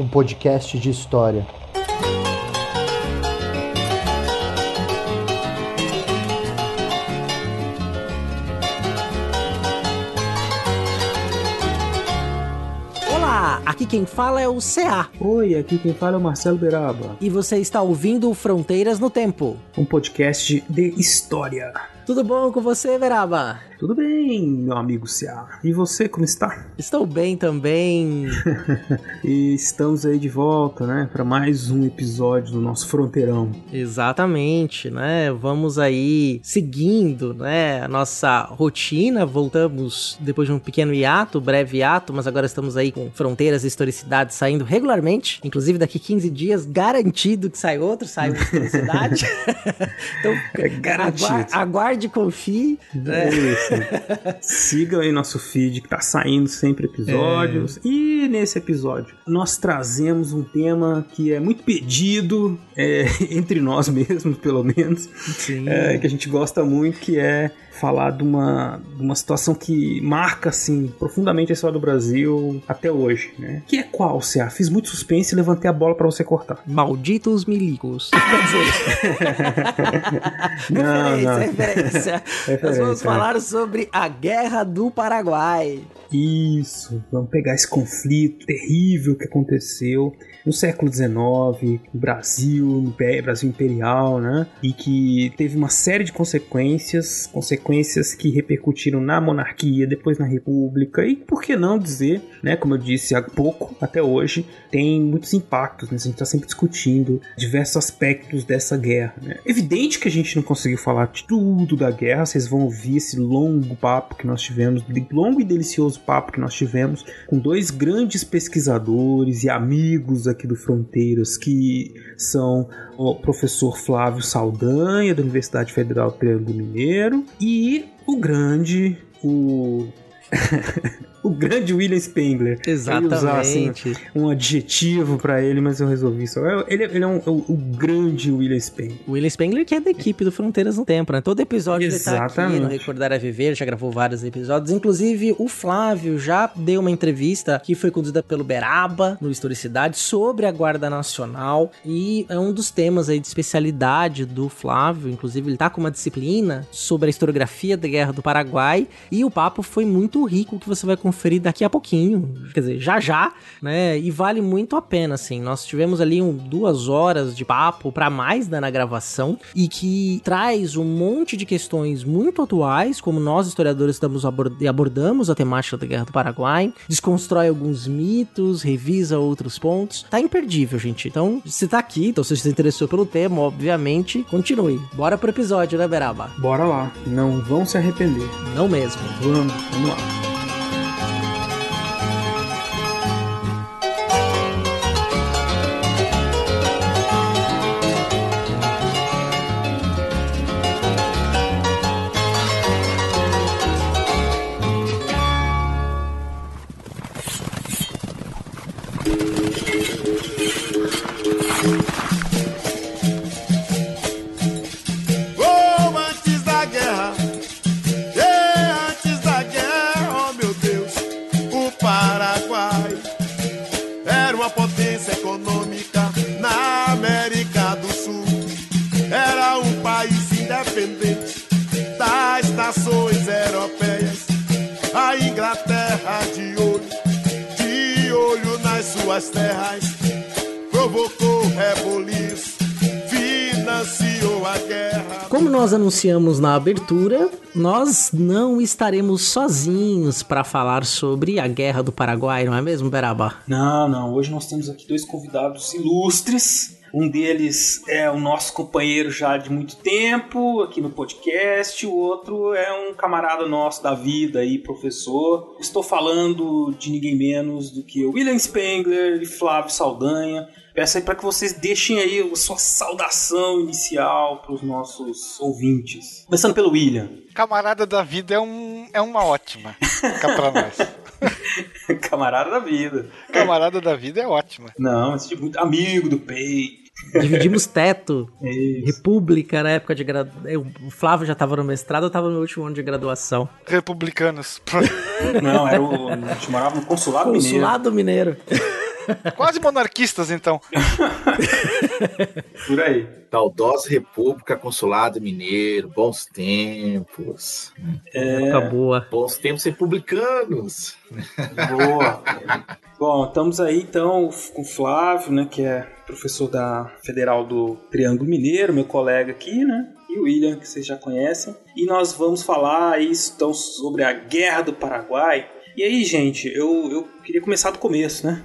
um podcast de história. Olá, aqui quem fala é o CA. Oi, aqui quem fala é o Marcelo Beraba. E você está ouvindo Fronteiras no Tempo. Um podcast de história. Tudo bom com você, Beraba? Tudo bem, meu amigo Cia. E você, como está? Estou bem também. e estamos aí de volta, né, para mais um episódio do nosso Fronteirão. Exatamente, né? Vamos aí seguindo, né, a nossa rotina. Voltamos depois de um pequeno hiato, breve hiato, mas agora estamos aí com Fronteiras e Historicidade saindo regularmente. Inclusive daqui 15 dias, garantido que sai outro, sai uma historicidade. então, é garantido. Aguarde, aguarde e confie. Né? Isso. Sigam aí nosso feed que tá saindo sempre episódios. É. E nesse episódio nós trazemos um tema que é muito pedido é, entre nós mesmos, pelo menos. É, que a gente gosta muito, que é falar de uma, de uma situação que marca assim profundamente a história do Brasil até hoje, né? Que é qual, Cia? Fiz muito suspense e levantei a bola para você cortar. Malditos milicos. não, referência, não. referência. Nós vamos falar sobre a Guerra do Paraguai. Isso, vamos pegar esse conflito terrível que aconteceu no século XIX, no Brasil, no Brasil imperial, né? E que teve uma série de consequências, consequências que repercutiram na monarquia, depois na república e por que não dizer, né? Como eu disse há pouco, até hoje tem muitos impactos, né? A gente está sempre discutindo diversos aspectos dessa guerra. Né? Evidente que a gente não conseguiu falar de tudo da guerra, vocês vão ouvir esse longo papo que nós tivemos, longo e delicioso papo que nós tivemos com dois grandes pesquisadores e amigos aqui do Fronteiras, que são o professor Flávio Saldanha, da Universidade Federal do Mineiro, e o grande, o o grande William Spengler. Exatamente. Usar, assim, um adjetivo para ele, mas eu resolvi só. Ele, ele é um, o, o, grande William Spengler. O William Spengler que é da equipe do Fronteiras no Tempo, né? Todo episódio Exatamente. ele tá aqui no Recordar a Viver, já gravou vários episódios. Inclusive, o Flávio já deu uma entrevista que foi conduzida pelo Beraba, no Historicidade, sobre a Guarda Nacional. E é um dos temas aí de especialidade do Flávio. Inclusive, ele tá com uma disciplina sobre a historiografia da Guerra do Paraguai. E o papo foi muito rico que você vai conferir daqui a pouquinho, quer dizer, já já, né? E vale muito a pena, assim. Nós tivemos ali um, duas horas de papo para mais né, na gravação e que traz um monte de questões muito atuais, como nós historiadores estamos abord abordamos a temática da Guerra do Paraguai, desconstrói alguns mitos, revisa outros pontos. Tá imperdível, gente. Então, se tá aqui, então se você se interessou pelo tema, obviamente, continue. Bora pro episódio, né, Beraba? Bora lá. Não vão se arrepender. Não mesmo. Vamos, vamos lá. Anunciamos na abertura, nós não estaremos sozinhos para falar sobre a Guerra do Paraguai, não é mesmo, Beraba? Não, não. Hoje nós temos aqui dois convidados ilustres Um deles é o nosso companheiro já de muito tempo aqui no podcast, o outro é um camarada nosso da vida aí, professor. Estou falando de ninguém menos do que William Spengler e Flávio Saldanha. Peço aí para que vocês deixem aí a sua saudação inicial para os nossos ouvintes. Começando pelo William. Camarada da vida é, um, é uma ótima. Fica pra nós. Camarada da vida. Camarada da vida é ótima. Não, esse tipo, muito amigo do peito. Dividimos teto. Isso. República na época de graduação. O Flávio já tava no mestrado, eu tava no meu último ano de graduação. Republicanos. Não, era o. A gente morava no Consulado, Consulado Mineiro. Quase monarquistas, então. Por aí. Saudosa República, Consulado Mineiro, bons tempos. É, Época boa. Bons tempos republicanos. boa. Bom, estamos aí então com o Flávio, né, que é professor da Federal do Triângulo Mineiro, meu colega aqui, né? E o William, que vocês já conhecem. E nós vamos falar aí então sobre a Guerra do Paraguai. E aí, gente, eu, eu queria começar do começo, né?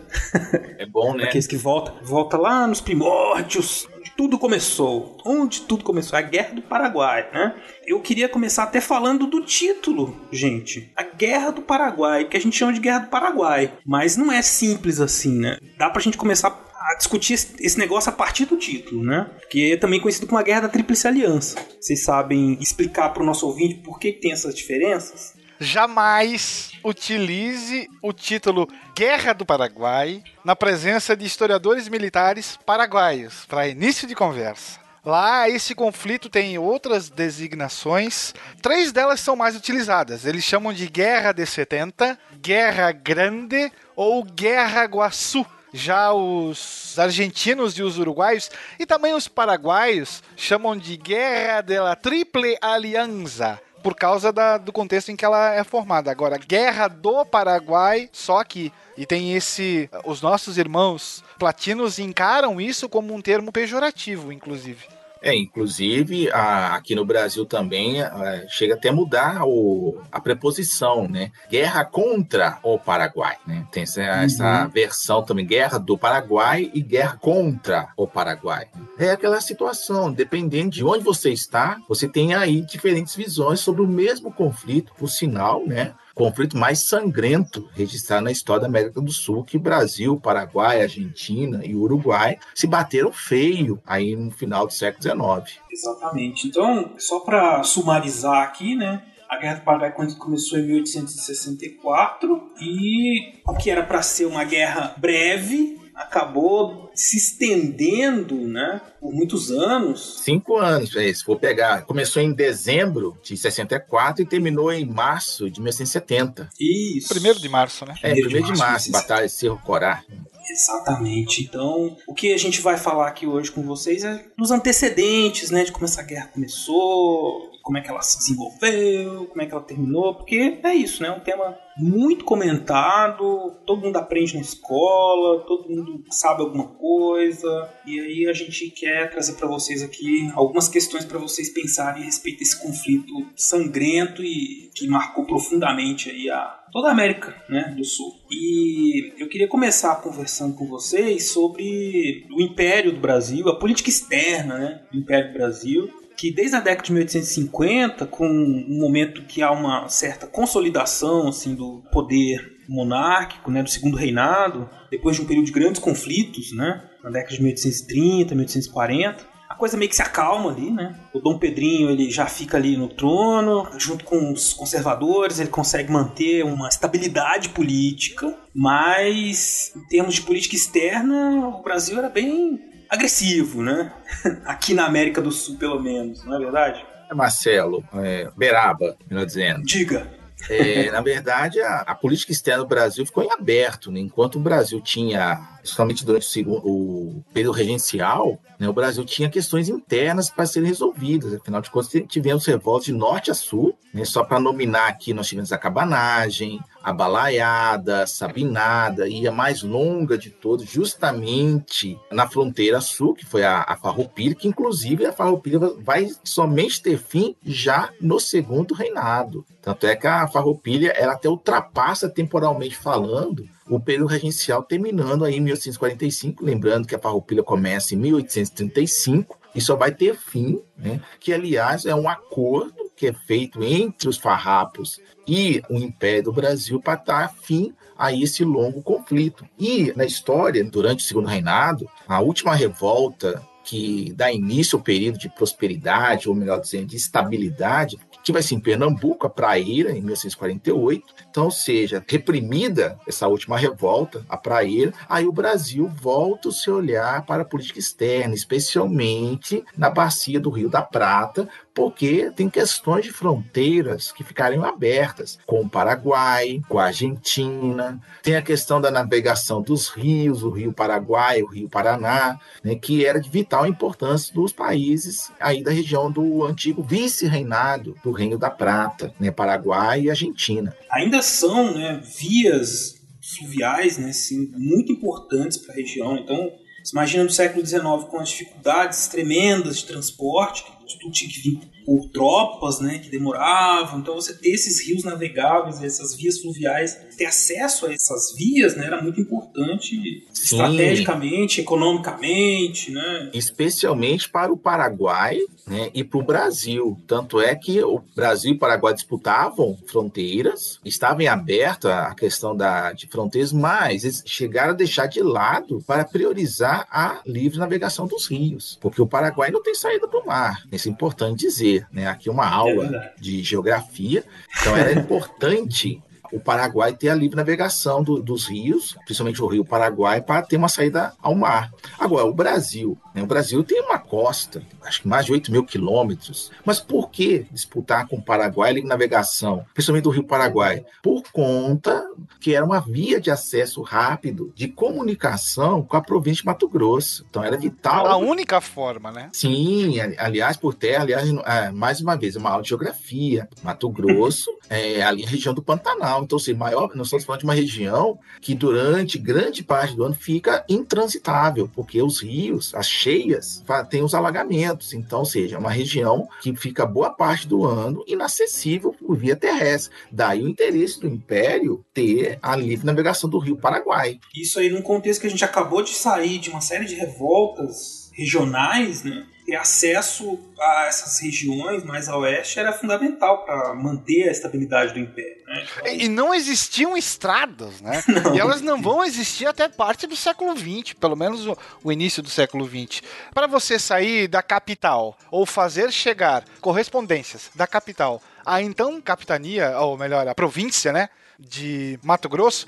É bom, né? Aqueles que volta, volta lá nos primórdios, onde tudo começou. Onde tudo começou, a Guerra do Paraguai, né? Eu queria começar até falando do título, gente. A Guerra do Paraguai, que a gente chama de Guerra do Paraguai. Mas não é simples assim, né? Dá pra gente começar a discutir esse negócio a partir do título, né? Que é também conhecido como a Guerra da Tríplice Aliança. Vocês sabem explicar para o nosso ouvinte por que tem essas diferenças? Jamais utilize o título Guerra do Paraguai na presença de historiadores militares paraguaios para início de conversa. Lá, esse conflito tem outras designações. Três delas são mais utilizadas. Eles chamam de Guerra de 70, Guerra Grande ou Guerra Guaçu. Já os argentinos e os uruguaios e também os paraguaios chamam de Guerra de la Triple Alianza por causa da, do contexto em que ela é formada. Agora, Guerra do Paraguai, só aqui. E tem esse. Os nossos irmãos platinos encaram isso como um termo pejorativo, inclusive. É, inclusive a, aqui no Brasil também a, chega até a mudar o, a preposição, né? Guerra contra o Paraguai, né? Tem essa, uhum. essa, versão também, guerra do Paraguai e guerra contra o Paraguai. É aquela situação, dependendo de onde você está, você tem aí diferentes visões sobre o mesmo conflito, por sinal, né? Conflito mais sangrento registrado na história da América do Sul, que Brasil, Paraguai, Argentina e Uruguai se bateram feio aí no final do século XIX. Exatamente. Então, só para sumarizar aqui, né? A Guerra do Paraguai começou em 1864 e o que era para ser uma guerra breve acabou se estendendo, né, por muitos anos. Cinco anos, é, se for pegar, começou em dezembro de 64 e terminou em março de 1970. Isso. Primeiro de março, né? É, primeiro, primeiro de março, de março Batalha de Cerro Corá. Exatamente. Então, o que a gente vai falar aqui hoje com vocês é dos antecedentes, né, de como essa guerra começou, como é que ela se desenvolveu, como é que ela terminou, porque é isso, né? É um tema muito comentado, todo mundo aprende na escola, todo mundo sabe alguma coisa, e aí a gente quer trazer para vocês aqui algumas questões para vocês pensarem a respeito desse conflito sangrento e que marcou profundamente aí a toda a América né, do Sul. E eu queria começar conversando com vocês sobre o Império do Brasil, a política externa né, do Império do Brasil, que desde a década de 1850, com um momento que há uma certa consolidação assim do poder monárquico, né, do segundo reinado, depois de um período de grandes conflitos, né, na década de 1830, 1840, a coisa meio que se acalma ali, né? O Dom Pedrinho ele já fica ali no trono, junto com os conservadores, ele consegue manter uma estabilidade política, mas em termos de política externa, o Brasil era bem agressivo, né? Aqui na América do Sul, pelo menos, não é verdade? É Marcelo, é, Beraba, melhor dizendo. Diga. É, na verdade, a, a, política externa do Brasil ficou em aberto, né? enquanto o Brasil tinha, principalmente durante o, segundo, o período regencial, né, o Brasil tinha questões internas para serem resolvidas. Afinal de contas, tivemos revoltas de norte a sul. Né, só para nominar aqui, nós tivemos a cabanagem, a balaiada, sabinada e a mais longa de todas, justamente na fronteira sul, que foi a, a Farroupilha, que inclusive a Farroupilha vai somente ter fim já no segundo reinado. Tanto é que a Farroupilha ela até ultrapassa temporalmente falando o período regencial terminando aí em 1845, lembrando que a Farroupilha começa em 1835 e só vai ter fim, né? que aliás é um acordo que é feito entre os farrapos e o Império do Brasil para dar fim a esse longo conflito. E na história, durante o Segundo Reinado, a última revolta que dá início ao período de prosperidade, ou melhor dizendo, de estabilidade, ser em Pernambuco, a Praeira, em 1648. Então, seja, reprimida essa última revolta, a Praeira, aí o Brasil volta o seu olhar para a política externa, especialmente na bacia do Rio da Prata, porque tem questões de fronteiras que ficariam abertas com o Paraguai, com a Argentina, tem a questão da navegação dos rios, o Rio Paraguai, o Rio Paraná, né, que era de vital importância dos países aí da região do antigo vice-reinado do Reino da Prata, né, Paraguai e Argentina. Ainda são né, vias fluviais né, assim, muito importantes para a região, então você imagina no século XIX com as dificuldades tremendas de transporte, tudo tinha que vir por tropas, né, que demoravam. Então você ter esses rios navegáveis, essas vias fluviais, ter acesso a essas vias, né, era muito importante Sim. estrategicamente, economicamente, né? Especialmente para o Paraguai, né, e para o Brasil. Tanto é que o Brasil e o Paraguai disputavam fronteiras, estava em aberta a questão da, de fronteiras, mas eles chegaram a deixar de lado para priorizar a livre navegação dos rios, porque o Paraguai não tem saída para o mar. Isso é importante dizer, né? Aqui uma aula é de geografia, então era importante o Paraguai ter a livre navegação do, dos rios, principalmente o Rio Paraguai, para ter uma saída ao mar. Agora, o Brasil? O Brasil tem uma costa, acho que mais de 8 mil quilômetros, mas por que disputar com o Paraguai a navegação, principalmente do Rio Paraguai? Por conta que era uma via de acesso rápido de comunicação com a província de Mato Grosso. Então era vital. A única forma, né? Sim, aliás, por terra, aliás, é, mais uma vez, é uma aula de geografia. Mato Grosso é ali a região do Pantanal. Então, assim, maior, nós estamos falando de uma região que durante grande parte do ano fica intransitável, porque os rios, as cheias, têm os alagamentos. Então, ou seja, é uma região que fica boa parte do ano inacessível por via terrestre. Daí o interesse do Império ter a livre navegação do rio Paraguai. Isso aí num contexto que a gente acabou de sair de uma série de revoltas regionais, né? ter acesso a essas regiões mais a oeste era fundamental para manter a estabilidade do império. Né? Então... E não existiam estradas, né? Não. E elas não vão existir até parte do século XX, pelo menos o, o início do século XX. Para você sair da capital ou fazer chegar correspondências da capital à então capitania, ou melhor, a província, né, de Mato Grosso,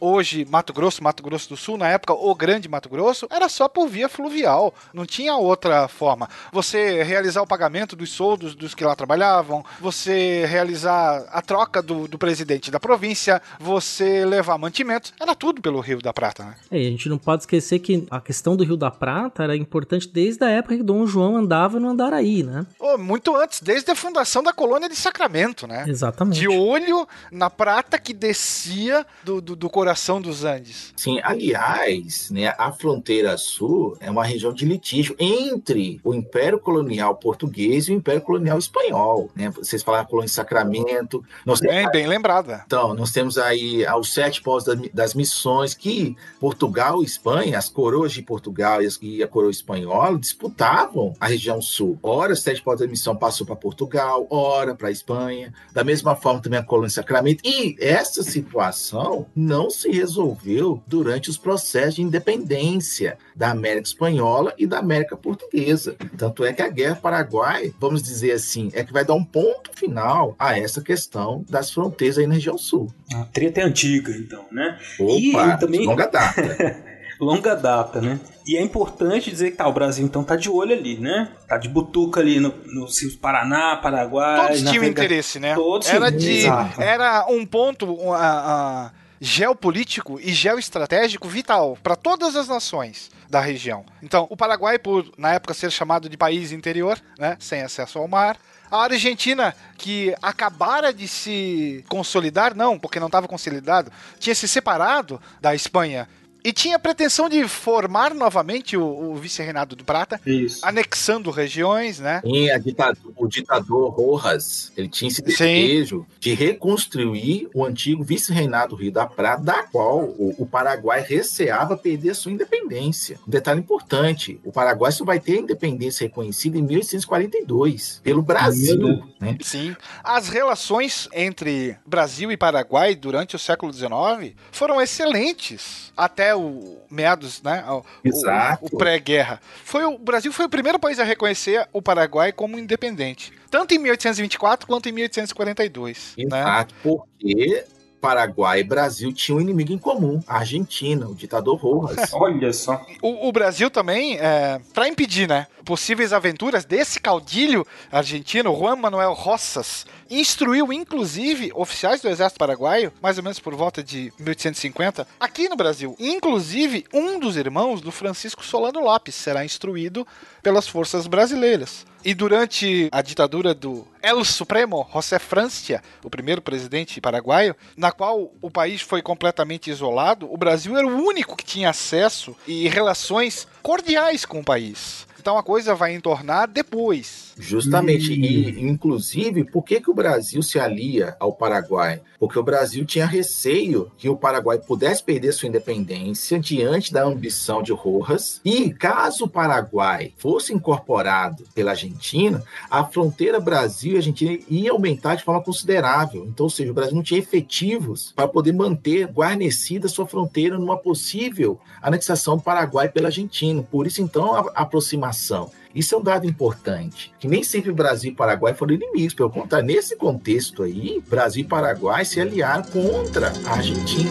hoje Mato Grosso, Mato Grosso do Sul, na época o Grande Mato Grosso, era só por via fluvial, não tinha outra forma. Você realizar o pagamento dos soldos dos que lá trabalhavam, você realizar a troca do, do presidente da província, você levar mantimentos, era tudo pelo Rio da Prata, né? É, a gente não pode esquecer que a questão do Rio da Prata era importante desde a época que Dom João andava no Andaraí, né? Oh, muito antes, desde a fundação da colônia de Sacramento, né? Exatamente. De olho na prata que descia do, do, do coração dos Andes. Sim, aliás, né, a fronteira sul é uma região de litígio entre o Império Colonial Português e o Império Colonial Espanhol. Né? Vocês falaram a colônia de Sacramento. Nós bem, bem lembrada. Então, nós temos aí os sete povos das missões que Portugal e Espanha, as coroas de Portugal e a coroa espanhola disputavam a região sul. Ora, os sete povos da missão passou para Portugal, ora para a Espanha. Da mesma forma também a colônia de Sacramento. E essa situação não não se resolveu durante os processos de independência da América Espanhola e da América Portuguesa. Tanto é que a Guerra Paraguai, vamos dizer assim, é que vai dar um ponto final a essa questão das fronteiras aí na região sul. A treta é antiga, então, né? Opa, e também... longa data. longa data, né? E é importante dizer que tá, o Brasil então tá de olho ali, né? Tá de butuca ali no, no Paraná, Paraguai. Todos tinham interesse, né? Todos era, de, era um ponto. Uh, uh geopolítico e geoestratégico vital para todas as nações da região. Então, o Paraguai, por na época ser chamado de país interior, né, sem acesso ao mar, a Argentina, que acabara de se consolidar, não, porque não estava consolidado, tinha se separado da Espanha E tinha a pretensão de formar novamente o, o vice-reinado do Prata, Isso. anexando regiões, né? E a ditador, o ditador Rojas, ele tinha esse desejo de reconstruir o antigo vice-reinado do Rio da Prata, da qual o, o Paraguai receava perder a sua independência. Um detalhe importante, o Paraguai só vai ter a independência reconhecida em 1842, pelo Brasil. Né? Sim. As relações entre Brasil e Paraguai durante o século XIX foram excelentes. Até o meados, né? O, Exato. O, o pré-guerra. Foi o, Brasil foi o primeiro país a reconhecer o Paraguai como independente. Tanto em 1824 quanto em 1842. Né? Exato, porque Paraguai e Brasil tinham um inimigo em comum, a Argentina, o ditador Rojas. Olha só. O, o Brasil também, é, para impedir, né, possíveis aventuras desse caudilho argentino, Juan Manuel Rosas, instruiu inclusive oficiais do exército paraguaio, mais ou menos por volta de 1850, aqui no Brasil. Inclusive, um dos irmãos do Francisco Solano Lopes será instruído pelas forças brasileiras. E durante a ditadura do El Supremo José Francia, o primeiro presidente paraguaio, na qual o país foi completamente isolado, o Brasil era o único que tinha acesso e relações cordiais com o país. Então a coisa vai entornar depois. Justamente. E, inclusive, por que, que o Brasil se alia ao Paraguai? Porque o Brasil tinha receio que o Paraguai pudesse perder sua independência diante da ambição de Rojas. E caso o Paraguai fosse incorporado pela Argentina, a fronteira Brasil e Argentina ia aumentar de forma considerável. Então, ou seja, o Brasil não tinha efetivos para poder manter guarnecida sua fronteira numa possível anexação do Paraguai pela Argentina. Por isso, então, a aproximação. Isso é um dado importante, que nem sempre Brasil e Paraguai foram inimigos, pelo contrário, nesse contexto aí, Brasil e Paraguai se aliaram contra a Argentina.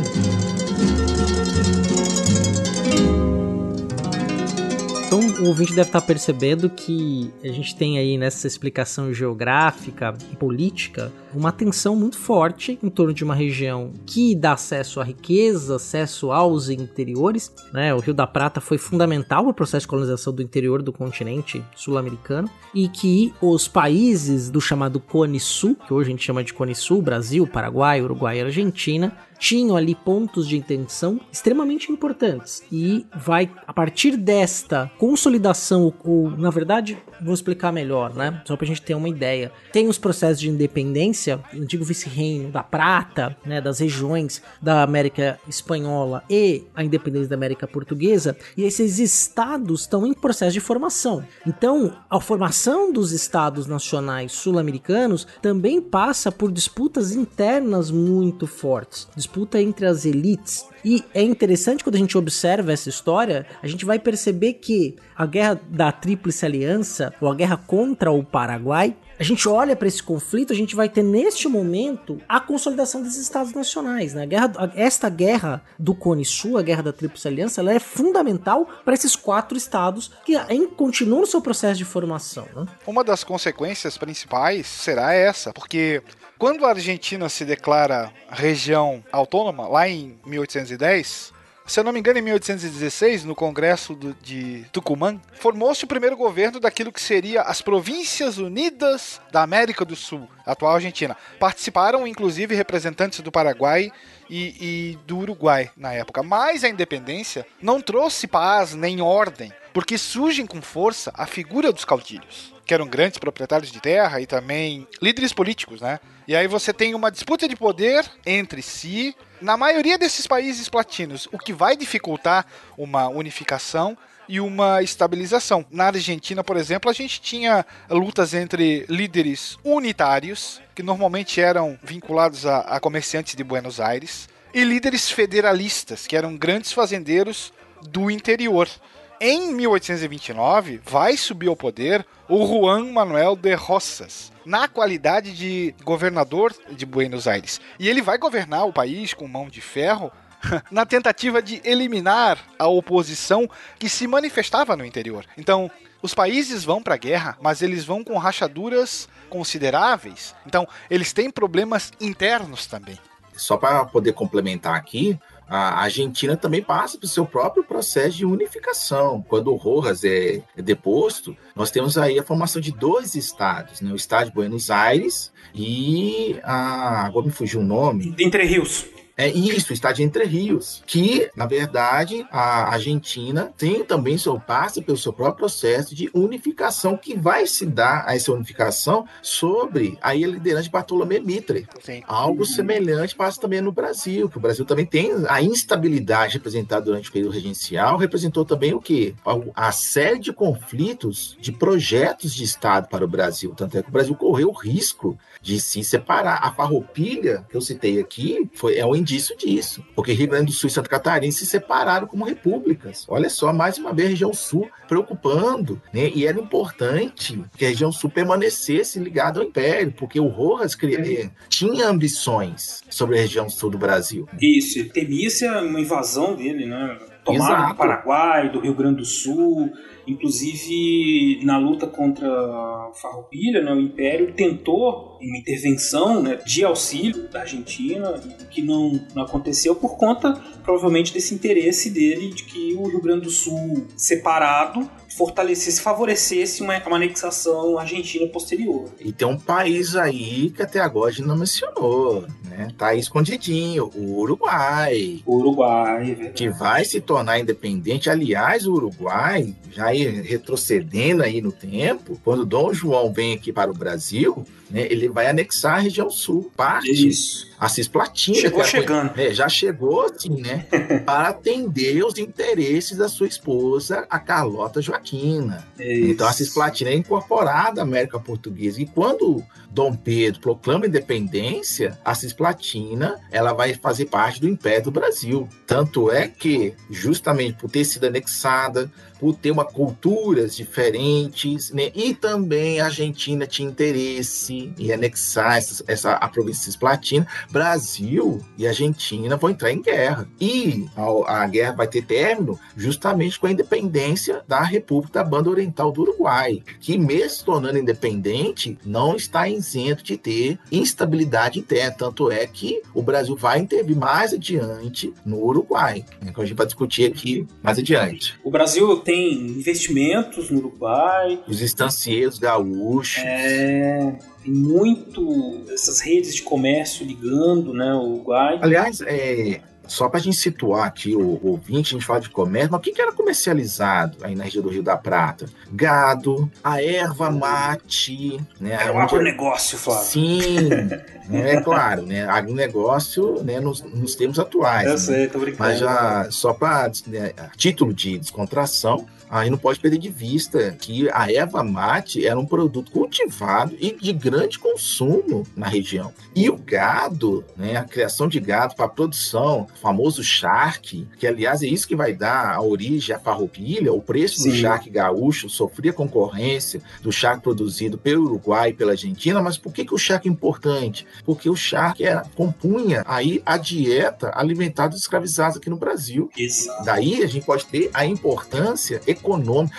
Então o ouvinte deve estar percebendo que a gente tem aí nessa explicação geográfica e política uma tensão muito forte em torno de uma região que dá acesso à riqueza, acesso aos interiores. Né? O Rio da Prata foi fundamental para o processo de colonização do interior do continente sul-americano e que os países do chamado Cone Sul, que hoje a gente chama de Cone Sul, Brasil, Paraguai, Uruguai e Argentina, tinham ali pontos de intenção extremamente importantes e vai a partir desta consolidação ou, na verdade vou explicar melhor, né? Só pra gente ter uma ideia. Tem os processos de independência, antigo vice-reino da Prata, né, das regiões da América Espanhola e a independência da América Portuguesa, e esses estados estão em processo de formação. Então, a formação dos estados nacionais sul-americanos também passa por disputas internas muito fortes, disputa entre as elites. E é interessante quando a gente observa essa história, a gente vai perceber que a guerra da Tríplice Aliança, ou a guerra contra o Paraguai, a gente olha para esse conflito, a gente vai ter neste momento a consolidação desses estados nacionais. Né? A guerra, esta guerra do Cone Sul, a guerra da Tríplice Aliança, ela é fundamental para esses quatro estados que continuam no seu processo de formação. Né? Uma das consequências principais será essa, porque quando a Argentina se declara região autônoma, lá em 1810, se eu não me engano, em 1816, no Congresso do, de Tucumã, formou-se o primeiro governo daquilo que seria as Províncias Unidas da América do Sul, atual Argentina. Participaram, inclusive, representantes do Paraguai e, e do Uruguai na época. Mas a independência não trouxe paz nem ordem, porque surgem com força a figura dos caudilhos que eram grandes proprietários de terra e também líderes políticos, né? E aí você tem uma disputa de poder entre si. Na maioria desses países platinos, o que vai dificultar uma unificação e uma estabilização. Na Argentina, por exemplo, a gente tinha lutas entre líderes unitários, que normalmente eram vinculados a, a comerciantes de Buenos Aires, e líderes federalistas, que eram grandes fazendeiros do interior. Em 1829, vai subir ao poder o Juan Manuel de Rosas, na qualidade de governador de Buenos Aires. E ele vai governar o país com mão de ferro na tentativa de eliminar a oposição que se manifestava no interior. Então, os países vão para a guerra, mas eles vão com rachaduras consideráveis. Então, eles têm problemas internos também. Só para poder complementar aqui, a Argentina também passa pelo seu próprio processo de unificação. Quando o Rojas é, é, deposto, nós temos aí a formação de dois estados, né? o estado de Buenos Aires e a, agora me fugiu o nome. Entre Rios. É isso, o estado de Entre Rios, que, na verdade, a Argentina tem também seu passe pelo seu próprio processo de unificação que vai se dar a essa unificação sobre a liderança de Bartolomé Mitre. Sim. Algo semelhante passa também no Brasil, que o Brasil também tem a instabilidade representada durante o período regencial, representou também o quê? A série de conflitos de projetos de Estado para o Brasil. Tanto é que o Brasil correu o risco de se separar. A farroupilha que eu citei aqui foi, é um indício disso, porque Rio Grande do Sul e Santa Catarina se separaram como repúblicas. Olha só, mais uma vez a região sul preocupando, né? E era importante que a região sul permanecesse ligada ao Império, porque o Rojas cria, tinha ambições sobre a região sul do Brasil. Isso, temia-se uma invasão dele, né? Tomada Exato. do Paraguai, do Rio Grande do Sul, inclusive na luta contra a Farroupilha, né, o Império tentou uma intervenção né, de auxílio da Argentina, que não, não aconteceu por conta, provavelmente, desse interesse dele de que o Rio Grande do Sul separado fortalecesse, favorecesse uma, uma anexação argentina posterior. E tem um país aí que até agora a gente não mencionou, né? Tá aí escondidinho, o Uruguai. O Uruguai, é. Que vai se tornar independente. Aliás, o Uruguai, já ir retrocedendo aí no tempo, quando Dom João vem aqui para o Brasil, né, ele vai anexar a região sul, parte, Isso. A Cisplatina. Chegou é chegando. é, já chegou assim, né? para atender os interesses da sua esposa, a Carlota Joaquina. Isso. Então a Cisplatina é incorporada à América Portuguesa. E quando Dom Pedro proclama a independência, a Cisplatina ela vai fazer parte do Império do Brasil. Tanto é que, justamente por ter sido anexada, por ter uma culturas diferentes, né? E também a Argentina tinha interesse em anexar essa, essa a província cisplatina. Brasil e Argentina vão entrar em guerra. E a, a guerra vai ter término justamente com a independência da República da Banda Oriental do Uruguai, que mesmo se tornando independente, não está isento de ter instabilidade interna. Tanto é que o Brasil vai intervir mais adiante no Uruguai, né, que a gente vai discutir aqui mais adiante. O Brasil tem investimentos no Uruguai, Os estancieiros gaúchos. é, tem muito essas redes de comércio ligando né, o Uruguai. Aliás, é, só para a gente situar aqui o, o ouvinte, a gente fala de comércio, mas o que, que era comercializado aí na região do Rio da Prata? Gado, a erva mate, né? É um agronegócio, Flávio. Sim, né, é claro, né? Agronegócio né, nos, nos termos atuais. Eu né? sei, tô brincando. Mas já, só para título de descontração, aí não pode perder de vista que a erva mate era um produto cultivado e de grande consumo na região. E o gado, né, a criação de gado para produção, o famoso charque, que aliás é isso que vai dar a origem à farroupilha, o preço do Sim. charque gaúcho sofria concorrência do charque produzido pelo Uruguai e pela Argentina, mas por que, que o charque é importante? Porque o charque era, compunha aí a dieta alimentar dos escravizados aqui no Brasil. Exato. Daí a gente pode ter a importância econômica,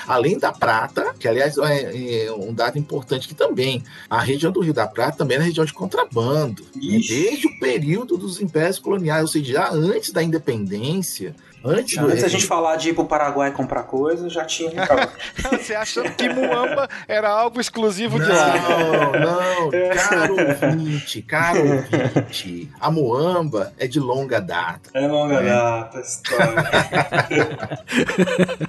além da prata, que aliás é, é um dado importante que também a região do Rio da Prata também era região de contrabando, né? Ixi. desde o período dos impérios coloniais, ou seja, já antes da independência, antes, do- Antes da gente falar de ir pro Paraguai comprar coisa, já tinha. Você achando que Muamba era algo exclusivo de lá. Não, não, caro ouvinte, caro ouvinte, a Moamba é de longa data. É longa É. data essa história.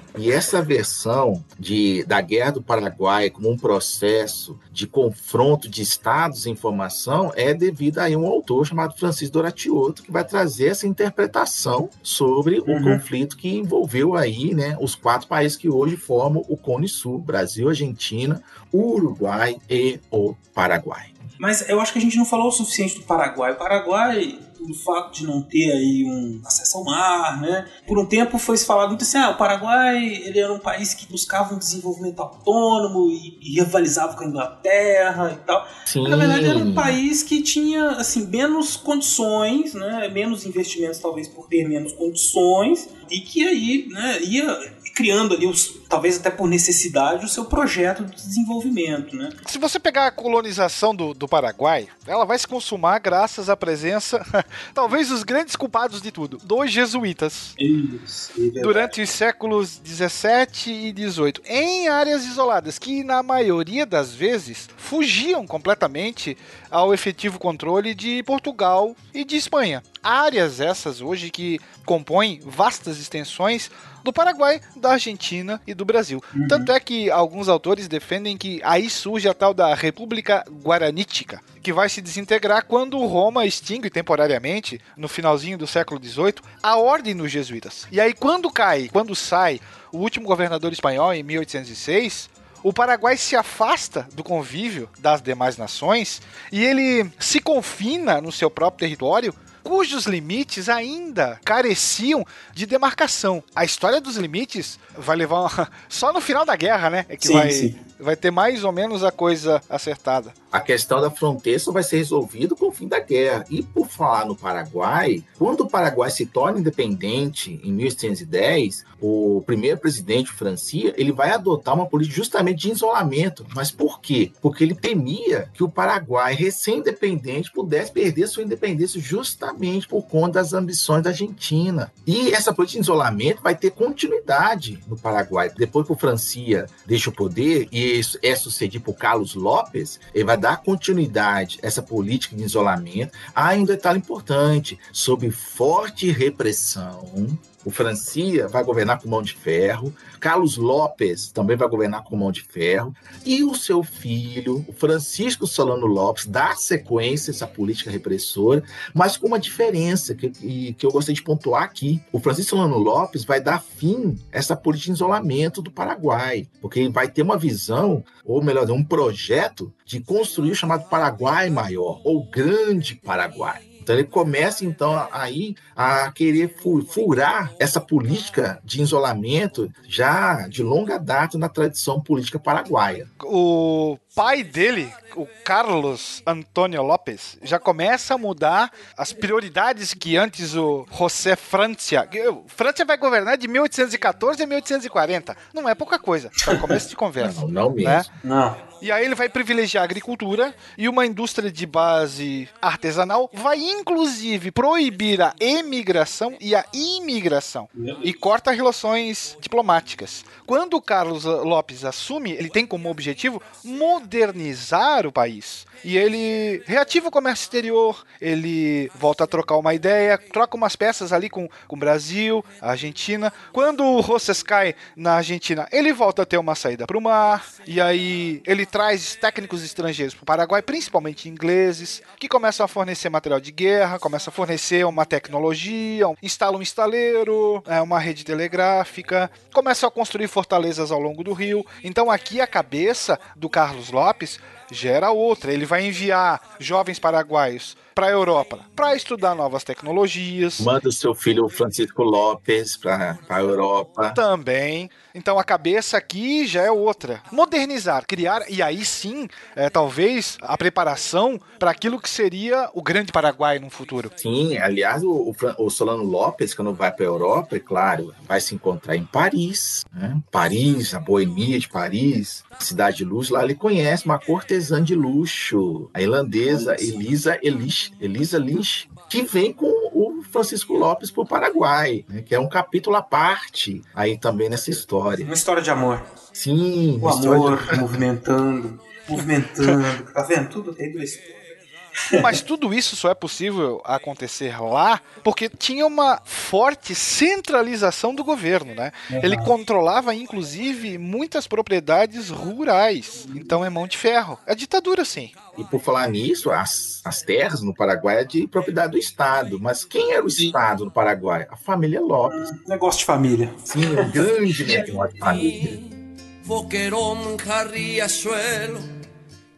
E essa versão de, da Guerra do Paraguai como um processo de confronto de estados em formação é devido a um autor chamado Francisco Doratioto, que vai trazer essa interpretação sobre o Uhum. conflito que envolveu aí, né, os quatro países que hoje formam o Cone Sul, Brasil, Argentina, Uruguai e o Paraguai. Mas eu acho que a gente não falou o suficiente do Paraguai. O Paraguai, pelo fato de não ter aí um acesso ao mar, né? Por um tempo foi se falado muito assim, ah, o Paraguai ele era um país que buscava um desenvolvimento autônomo e, e rivalizava com a Inglaterra e tal. Sim. Mas, na verdade era um país que tinha assim menos condições, né? Menos investimentos talvez por ter menos condições e que aí, né, ia criando ali os talvez até por necessidade o seu projeto de desenvolvimento, né? Se você pegar a colonização do, do Paraguai, ela vai se consumar graças à presença, talvez os grandes culpados de tudo, dos jesuítas. Isso, é. Durante os séculos 17 e 18, em áreas isoladas, que na maioria das vezes fugiam completamente ao efetivo controle de Portugal e de Espanha. Áreas essas hoje que compõem vastas extensões do Paraguai, da Argentina e do Brasil. Uhum. Tanto é que alguns autores defendem que aí surge a tal da República Guaranítica, que vai se desintegrar quando Roma extingue temporariamente, no finalzinho do século XVIII, a ordem dos jesuítas. E aí quando cai, quando sai o último governador espanhol em 1806, o Paraguai se afasta do convívio das demais nações e ele se confina no seu próprio território cujos limites ainda careciam de demarcação. A história dos limites vai levar uma... só no final da guerra, né? É que sim, vai, sim. Vai ter mais ou menos a coisa acertada a questão da fronteira só vai ser resolvida com o fim da guerra. E por falar no Paraguai, quando o Paraguai se torna independente em 1810, o primeiro presidente Francia, ele vai adotar uma política justamente de isolamento. Mas por quê? Porque ele temia que o Paraguai, recém-independente, pudesse perder sua independência justamente por conta das ambições da Argentina. E essa política de isolamento vai ter continuidade no Paraguai. Depois que o Francia deixa o poder, e é sucedido por Carlos Lopes, ele vai dar continuidade a essa política de isolamento. Há ah, um detalhe importante: sob forte repressão, o Francia vai governar com mão de ferro, Carlos Lopes também vai governar com mão de ferro, e o seu filho, o Francisco Solano Lopes, dá sequência a essa política repressora, mas com uma diferença que, que eu gostaria de pontuar aqui. O Francisco Solano Lopes vai dar fim a essa política de isolamento do Paraguai, porque ele vai ter uma visão, ou melhor, um projeto de construir o chamado Paraguai Maior, ou Grande Paraguai. Então ele começa então aí a querer furar essa política de isolamento já de longa data na tradição política paraguaia. O pai dele, o Carlos Antônio Lopes, já começa a mudar as prioridades que antes o José Francia. Francia vai governar de 1814 a 1840. Não é pouca coisa. Para começo de conversa. Não, não mesmo. Né? Não. E aí ele vai privilegiar a agricultura e uma indústria de base artesanal, vai inclusive proibir a emigração e a imigração e corta relações diplomáticas. Quando o Carlos Lopes assume, ele tem como objetivo modernizar o país. E ele reativa o comércio exterior, ele volta a trocar uma ideia, troca umas peças ali com, com o Brasil, a Argentina. Quando o Rosses cai na Argentina, ele volta a ter uma saída para o mar, e aí ele traz técnicos estrangeiros para o Paraguai, principalmente ingleses, que começam a fornecer material de guerra, começam a fornecer uma tecnologia, instala um estaleiro, é, uma rede telegráfica, começam a construir fortalezas ao longo do rio. Então aqui a cabeça do Carlos Lopes gera outra. Ele vai enviar jovens paraguaios para a Europa para estudar novas tecnologias. Manda o seu filho Francisco Lopes para a Europa. Também. Então a cabeça aqui já é outra. Modernizar, criar, e aí sim, é, talvez a preparação para aquilo que seria o grande Paraguai no futuro. Sim, aliás, o, o Solano Lopes, quando vai para a Europa, é claro, vai se encontrar em Paris. Né? Paris, a boemia de Paris, cidade de luz, lá ele conhece uma cortesã de luxo, a irlandesa Elisa Elish, Elisa Lynch, que vem com o Francisco Lopes para o Paraguai, né? que é um capítulo à parte aí também nessa história. Uma história de amor. Sim, o amor de... movimentando, movimentando, tá vendo? Tudo tem duas mas tudo isso só é possível acontecer lá porque tinha uma forte centralização do governo, né? Uhum. Ele controlava, inclusive, muitas propriedades rurais. Então é mão de ferro. É ditadura, sim. E por falar nisso, as, as terras no Paraguai é de propriedade do Estado. Mas quem era o Estado no Paraguai? A família Lopes. Negócio de família. Sim, um grande negócio de família. Boquerón,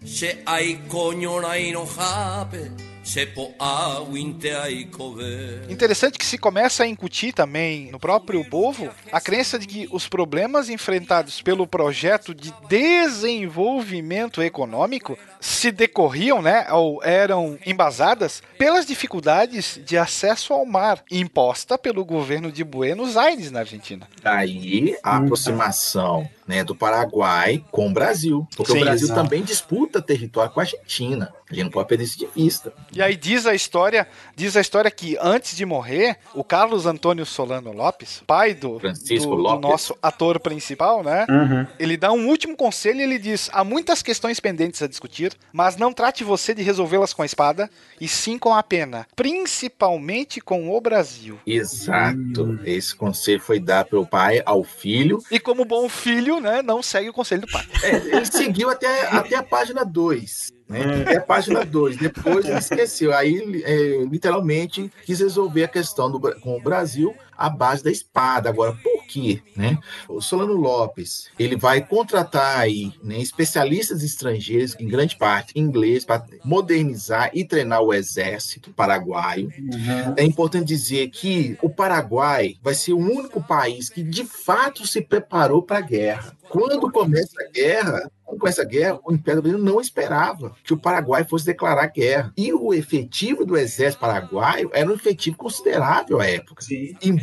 Se hay coño na inojape Interessante que se começa a incutir também no próprio povo a crença de que os problemas enfrentados pelo projeto de desenvolvimento econômico se decorriam, né, ou eram embasadas pelas dificuldades de acesso ao mar imposta pelo governo de Buenos Aires na Argentina. Daí a aproximação né, do Paraguai com o Brasil. Porque Sim, o Brasil exato. também disputa território com a Argentina. A gente não pode perder isso de vista. E aí diz a história, diz a história que antes de morrer, o Carlos Antônio Solano Lopes, pai do, Francisco do- do Lopes. nosso ator principal, né? Uhum. Ele dá um último conselho e ele diz: há muitas questões pendentes a discutir, mas não trate você de resolvê-las com a espada, e sim com a pena, principalmente com o Brasil. Exato. Esse conselho foi dado pelo pai ao filho. E como bom filho, né, não segue o conselho do pai. É, ele seguiu até, até a página 2. Né? Até a página 2. Depois ele esqueceu. Aí, é, literalmente, quis resolver a questão do, com o Brasil à base da espada. Agora, por quê? Né? O Solano Lopes ele vai contratar aí, né, especialistas estrangeiros, em grande parte inglês, para modernizar e treinar o exército paraguaio. É importante dizer que o Paraguai vai ser o único país que de fato se preparou para a guerra. Quando começa a guerra, quando começa a guerra, o Império Brasileiro não esperava que o Paraguai fosse declarar guerra. E o efetivo do exército paraguaio era um efetivo considerável à época.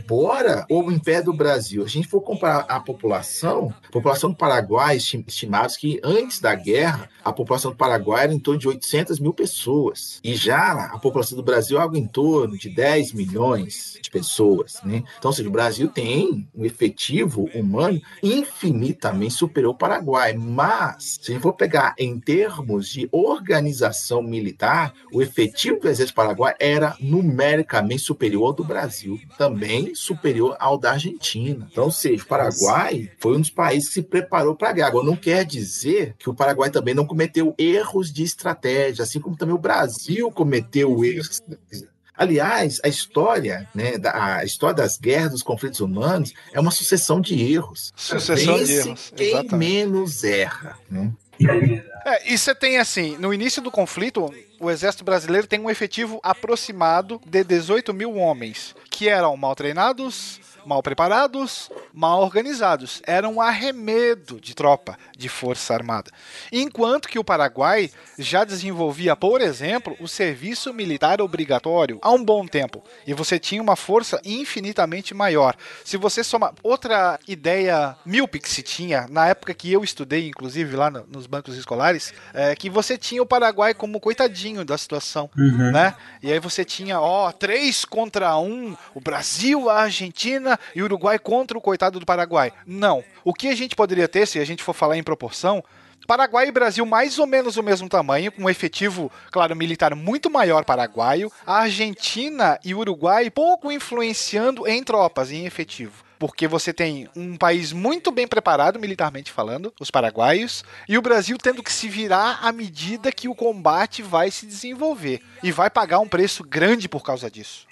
Embora o Império do Brasil, a gente for comparar a população, a população do Paraguai estim- estimava que antes da guerra, a população do Paraguai era em torno de 800 mil pessoas. E já a população do Brasil é algo em torno de 10 milhões de pessoas. Né? Então, ou seja, o Brasil tem um efetivo humano infinitamente superior ao Paraguai. Mas, se a gente for pegar em termos de organização militar, o efetivo do exército paraguai era numericamente superior ao do Brasil, também superior ao da Argentina. Então, ou seja, o Paraguai foi um dos países que se preparou para a guerra. Agora, não quer dizer que o Paraguai também não cometeu erros de estratégia, assim como também o Brasil cometeu erros. Aliás, a história, né, da, a história das guerras, dos conflitos humanos, é uma sucessão de erros. Sucessão de Vence erros, Quem exatamente. menos erra. Né? É, e você tem assim, no início do conflito, o exército brasileiro tem um efetivo aproximado de 18 mil homens, que eram mal treinados, mal preparados, mal organizados. Era um arremedo de tropa, de força armada. Enquanto que o Paraguai já desenvolvia, por exemplo, o serviço militar obrigatório há um bom tempo. E você tinha uma força infinitamente maior. Se você somar outra ideia míope que se tinha, na época que eu estudei, inclusive lá no- nos bancos escolares, é que você tinha o Paraguai como coitadinho da situação, Uhum. né? E aí você tinha, ó, três contra um, o Brasil, a Argentina e Uruguai contra o coitado do Paraguai. Não. O que a gente poderia ter, se a gente for falar em proporção, Paraguai e Brasil mais ou menos o mesmo tamanho, com um efetivo, claro, militar muito maior paraguaio. A Argentina e Uruguai pouco influenciando em tropas, em efetivo. Porque você tem um país muito bem preparado militarmente falando, os paraguaios, e o Brasil tendo que se virar à medida que o combate vai se desenvolver. E vai pagar um preço grande por causa disso.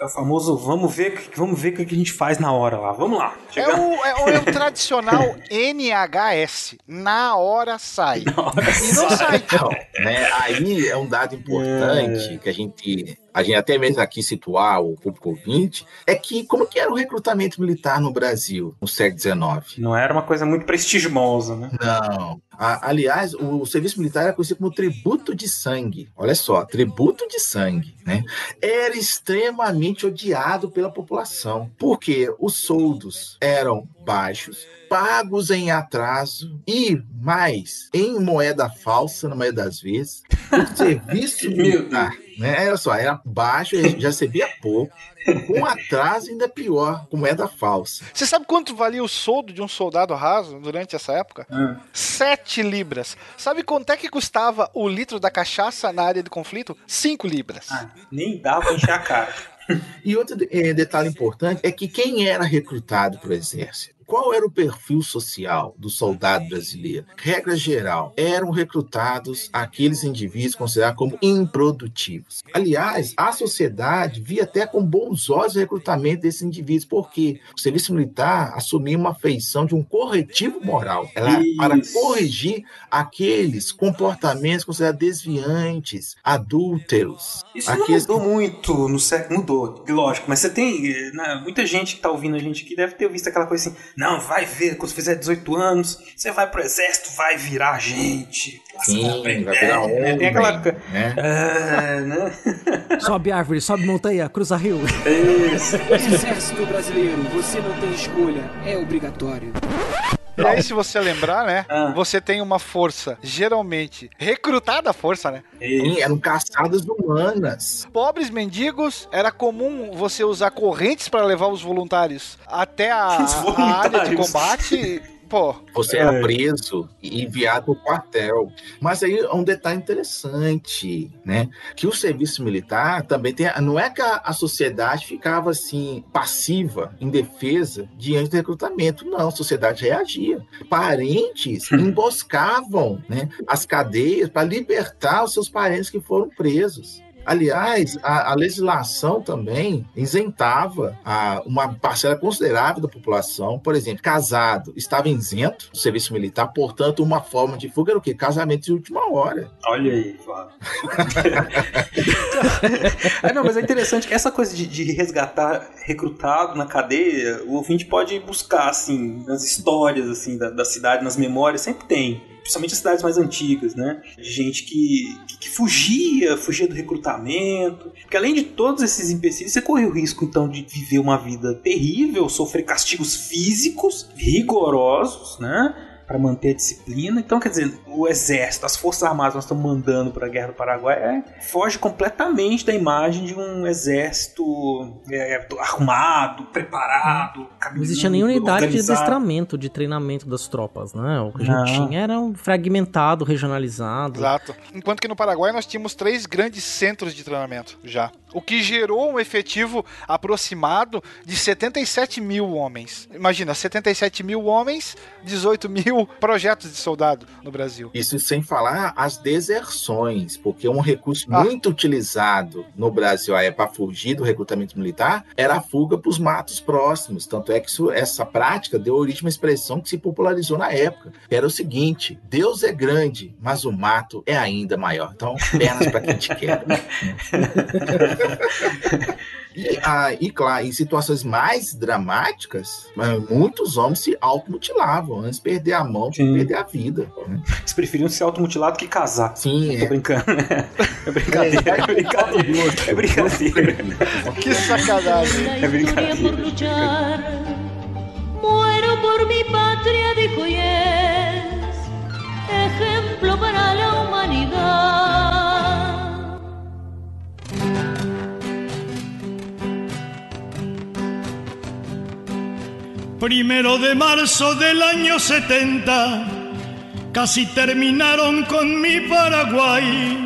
É o famoso vamos ver, vamos ver o que a gente faz na hora lá. Vamos lá. É o, é o- é o tradicional NHS. Na hora sai. e não sai. Então, né, aí é um dado importante que a gente, a gente até mesmo aqui situar o público ouvinte, é que como que era o recrutamento militar no Brasil no século XIX? Não era uma coisa muito prestigiosa, né? Não. A- aliás, o, serviço militar era conhecido como tributo de sangue. Olha só, tributo de sangue, né? Era extremamente odiado pela população, porque os soldos eram baixos, pagos em atraso e mais em moeda falsa na maioria das vezes. O serviço militar, né? Olha só, era baixo, já recebia pouco. Com atraso ainda pior, com moeda falsa. Você sabe quanto valia o soldo de um soldado raso durante essa época? Sete libras. Sabe quanto é que custava o litro da cachaça na área de conflito? Cinco libras. Nem dava pra encher a cara. E outro eh, detalhe importante é que quem era recrutado para o exército? Qual era o perfil social do soldado brasileiro? Regra geral, eram recrutados aqueles indivíduos considerados como improdutivos. Aliás, a sociedade via até com bons olhos o recrutamento desses indivíduos, porque o serviço militar assumia uma feição de um corretivo moral. Ela para corrigir aqueles comportamentos considerados desviantes, adúlteros. Isso aqueles mudou muito no século. Mudou, lógico. Mas você tem. eh, né, muita gente que tá ouvindo a gente aqui deve ter visto aquela coisa assim. Não, vai ver, quando você fizer 18 anos, você vai pro exército, vai virar gente. Sim, vai virar É, homem, Tem aquela. né? É, né? Sobe árvore, sobe montanha, cruza rio. Isso. Exército brasileiro, você não tem escolha, é obrigatório. E aí, se você lembrar, né? Você tem uma força, geralmente, recrutada força, né? Sim, eram caçadas humanas. Pobres mendigos, era comum você usar correntes para levar os voluntários até a, Os a área de voluntários. combate. Pô, Você É. era preso e enviado para o quartel. Mas aí é um detalhe interessante, né? Que o serviço militar também tem. Não é que a, a sociedade ficava assim, passiva, indefesa, diante do recrutamento. Não, a sociedade reagia. Parentes emboscavam né, as cadeias para libertar os seus parentes que foram presos. Aliás, a, a legislação também isentava a- uma parcela considerável da população, por exemplo, casado, estava isento do serviço militar, portanto, uma forma de fuga era o quê? Casamento de última hora. Olha aí, Flávio. é, não, mas é interessante que essa coisa de, de resgatar recrutado na cadeia, o ouvinte pode buscar, assim, nas histórias, assim, da, da cidade, nas memórias, sempre tem. Principalmente as cidades mais antigas, né? De gente que, que, que fugia, fugia do recrutamento. Porque além de todos esses empecilhos, você corre o risco, então, de viver uma vida terrível, sofrer castigos físicos rigorosos, né? Para manter a disciplina. Então, quer dizer, o exército, as forças armadas que nós estamos mandando para a Guerra do Paraguai é, foge completamente da imagem de um exército é, arrumado, preparado, Não existia nenhuma unidade de adestramento, de treinamento das tropas, né? O que a Não. gente tinha era um fragmentado, regionalizado. Exato. Enquanto que no Paraguai nós tínhamos três grandes centros de treinamento já. O que gerou um efetivo aproximado de 77 mil homens. Imagina, 77 mil homens, 18 mil projetos de soldado no Brasil. Isso sem falar as deserções, porque um recurso Ah. muito utilizado no Brasil é para fugir do recrutamento militar era a fuga para os matos próximos. Tanto é que isso- essa prática deu origem a uma expressão que se popularizou na época. que Era o seguinte: Deus é grande, mas o mato é ainda maior. Então, pernas para quem te quer. E, ah, e claro, em situações mais dramáticas, muitos homens se automutilavam antes de perder a mão, de perder a vida. né? Eles preferiam ser automutilados que casar. Sim, Tô brincando. É brincadeira, é brincadeira. É brincadeira. Que sacanagem. É brincadeira. luchar. Muero por mi patria, dijo y es ejemplo para la humanidad. Primero de marzo del año 70, casi terminaron con mi Paraguay.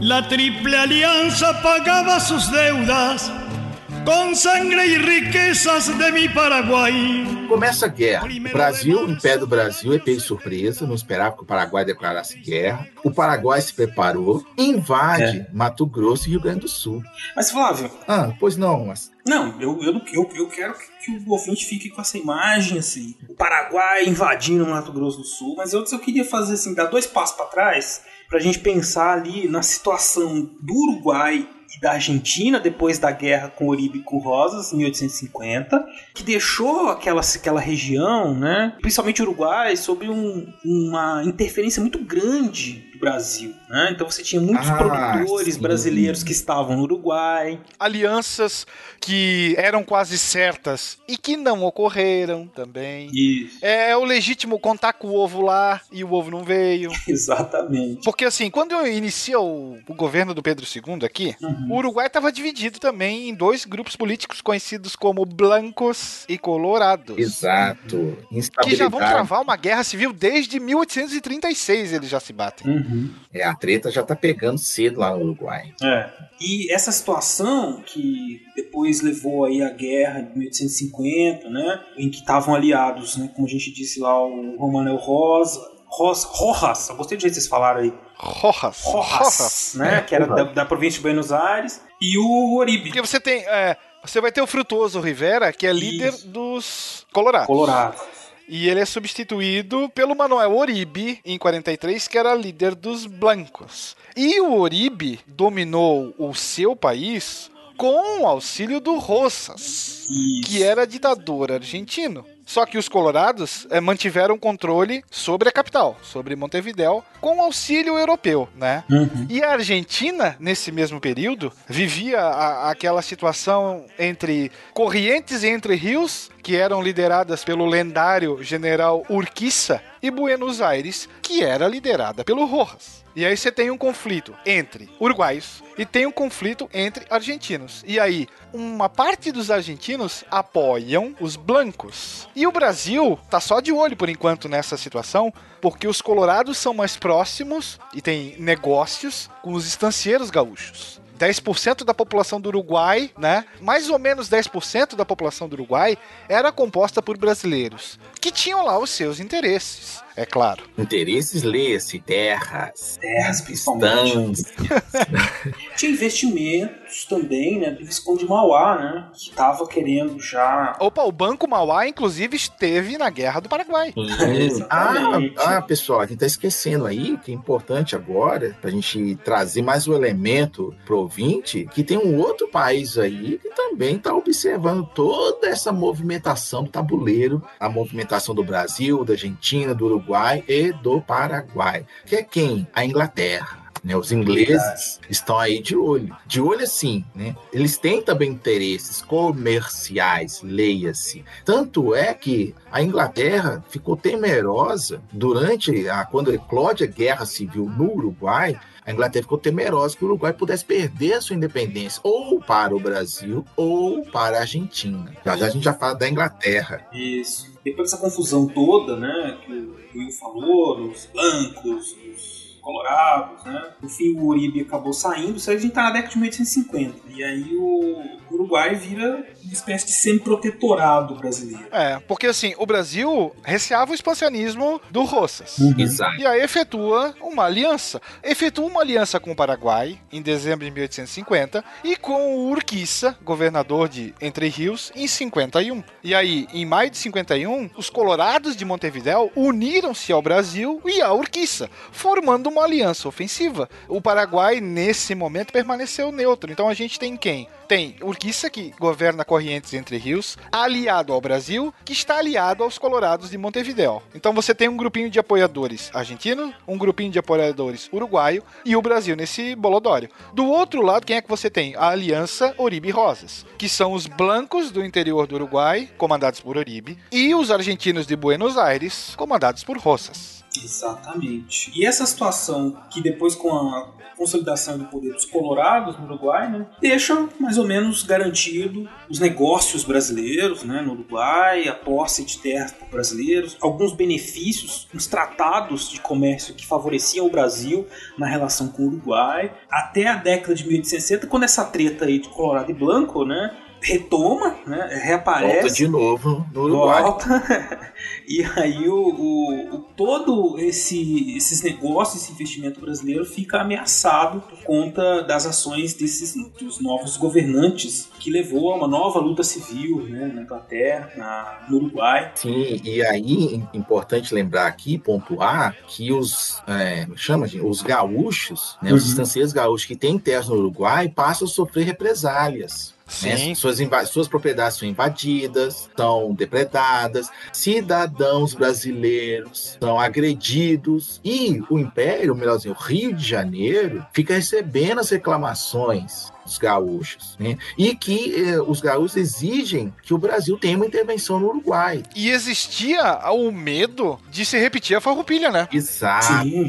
La triple alianza pagaba sus deudas con sangre y riquezas de mi Paraguay. Começa a guerra. O Brasil, o Império do Brasil, é pego surpresa, não esperava que o Paraguai declarasse guerra. O Paraguai se preparou, invade Mato Grosso e Rio Grande do Sul. Mas, Flávio. Ah, pois não, mas. Não, eu, eu, eu, eu quero que, que o ouvinte fique com essa imagem, assim. O Paraguai invadindo o Mato Grosso do Sul. Mas eu só queria fazer, assim, dar dois passos para trás pra gente pensar ali na situação do Uruguai e da Argentina depois da guerra com Oribe e com Rosas, em 1850, que deixou aquela, aquela região, né, principalmente o Uruguai, sob um- uma interferência muito grande do Brasil. Né? Então você tinha muitos Ah, produtores sim. brasileiros que estavam no Uruguai. Alianças que eram quase certas e que não ocorreram também. Isso. É o legítimo contar com o ovo lá e o ovo não veio. Exatamente. Porque assim, quando inicia o, o governo do Pedro II aqui, o Uruguai estava dividido também em dois grupos políticos conhecidos como blancos e colorados. Exato. Que já vão travar uma guerra civil desde 1836, eles já se batem. É, a treta já tá pegando cedo lá no Uruguai. É. E essa situação que depois levou aí a guerra de 1850, né, em que estavam aliados, né, como a gente disse lá, o Romanel Rosa, Ros, Rojas, eu gostei do jeito que vocês falaram aí. Rojas. Rojas, Rojas. né, É, que era da, da província de Buenos Aires, e o Oribe. Porque você tem. é, você vai ter o Frutuoso Rivera, que é líder dos Colorados. Colorado. E ele é substituído pelo Manuel Oribe, em 43, que era líder dos Blancos. E o Oribe dominou o seu país com o auxílio do Rosas, que era ditador argentino. Só que os colorados eh, mantiveram controle sobre a capital, sobre Montevidéu, com o auxílio europeu, né? E a Argentina, nesse mesmo período, vivia a- aquela situação entre correntes entre rios que eram lideradas pelo lendário general Urquiza, e Buenos Aires, que era liderada pelo Rojas. E aí você tem um conflito entre uruguaios e tem um conflito entre argentinos. E aí, uma parte dos argentinos apoiam os blancos. E o Brasil tá só de olho por enquanto nessa situação, porque os colorados são mais próximos e tem negócios com os estancieiros gaúchos. 10% da população do Uruguai, né? Mais ou menos 10% da população do Uruguai era composta por brasileiros, que tinham lá os seus interesses, é claro. Interesses, lê-se, terras, terras, principalmente. Tinha investimentos também, né, do Visconde de Mauá, né, que estava querendo já... Opa, o Banco Mauá, inclusive, esteve na Guerra do Paraguai. ah, ah, pessoal, a gente tá esquecendo aí, que é importante agora, pra gente trazer mais um elemento pro ouvinte, que tem um outro país aí que também tá observando toda essa movimentação do tabuleiro, a movimentação do Brasil, da Argentina, do Uruguai e do Paraguai, que é quem? A Inglaterra. Né, os ingleses estão aí de olho. De olho assim, né? Eles têm também interesses comerciais, leia-se. Tanto é que a Inglaterra ficou temerosa durante a quando eclode a guerra civil no Uruguai, a Inglaterra ficou temerosa que o Uruguai pudesse perder a sua independência ou para o Brasil ou para a Argentina. Já já a gente já fala da Inglaterra. Isso. Depois dessa confusão toda, né, que o Will falou, nos bancos, nos colorados, né? No fim, o Uribe acabou saindo, isso a gente tá na década de 1850. E aí o Uruguai vira uma espécie de semi-protetorado brasileiro. É, porque assim, o Brasil receava o expansionismo do Roças. Uhum. Exato. E aí efetua uma aliança. Efetua uma aliança com o Paraguai, em dezembro de 1850, e com o Urquiza, governador de Entre Rios, em 51. E aí, em maio de 51, os colorados de Montevidéu uniram-se ao Brasil e à Urquiza, formando uma aliança ofensiva. O Paraguai, nesse momento, permaneceu neutro. Então a gente tem quem? Tem Urquiza, que governa Corrientes entre Rios, aliado ao Brasil, que está aliado aos Colorados de Montevideo. Então você tem um grupinho de apoiadores argentino, um grupinho de apoiadores uruguaio e o Brasil nesse bolodório. Do outro lado, quem é que você tem? A Aliança Oribe Rosas, que são os blancos do interior do Uruguai, comandados por Oribe, e os argentinos de Buenos Aires, comandados por Rosas. Exatamente. E essa situação que depois com a consolidação do poder dos colorados no Uruguai, né, deixa mais ou menos garantido os negócios brasileiros né, no Uruguai, a posse de terras por brasileiros, alguns benefícios, uns tratados de comércio que favoreciam o Brasil na relação com o Uruguai, até a década de 1860, quando essa treta aí de Colorado e Blanco, né, retoma, né, reaparece. Volta de novo no Uruguai. Volta. e aí o, o, o, todo esse, esses negócios, esse investimento brasileiro fica ameaçado por conta das ações desses dos novos governantes que levou a uma nova luta civil né, na Inglaterra, na, no Uruguai. Sim, e aí importante lembrar aqui, pontuar, que os é, chama de, os gaúchos, né, os estancieiros gaúchos que têm terras no Uruguai passam a sofrer represálias. Né? Suas, suas propriedades são invadidas, são depredadas, cidadãos brasileiros são agredidos e o Império, melhorzinho, o Rio de Janeiro, fica recebendo as reclamações dos gaúchos, né? E que eh, os gaúchos exigem que o Brasil tenha uma intervenção no Uruguai. E existia o medo de se repetir a farroupilha, né? Exato. Sim.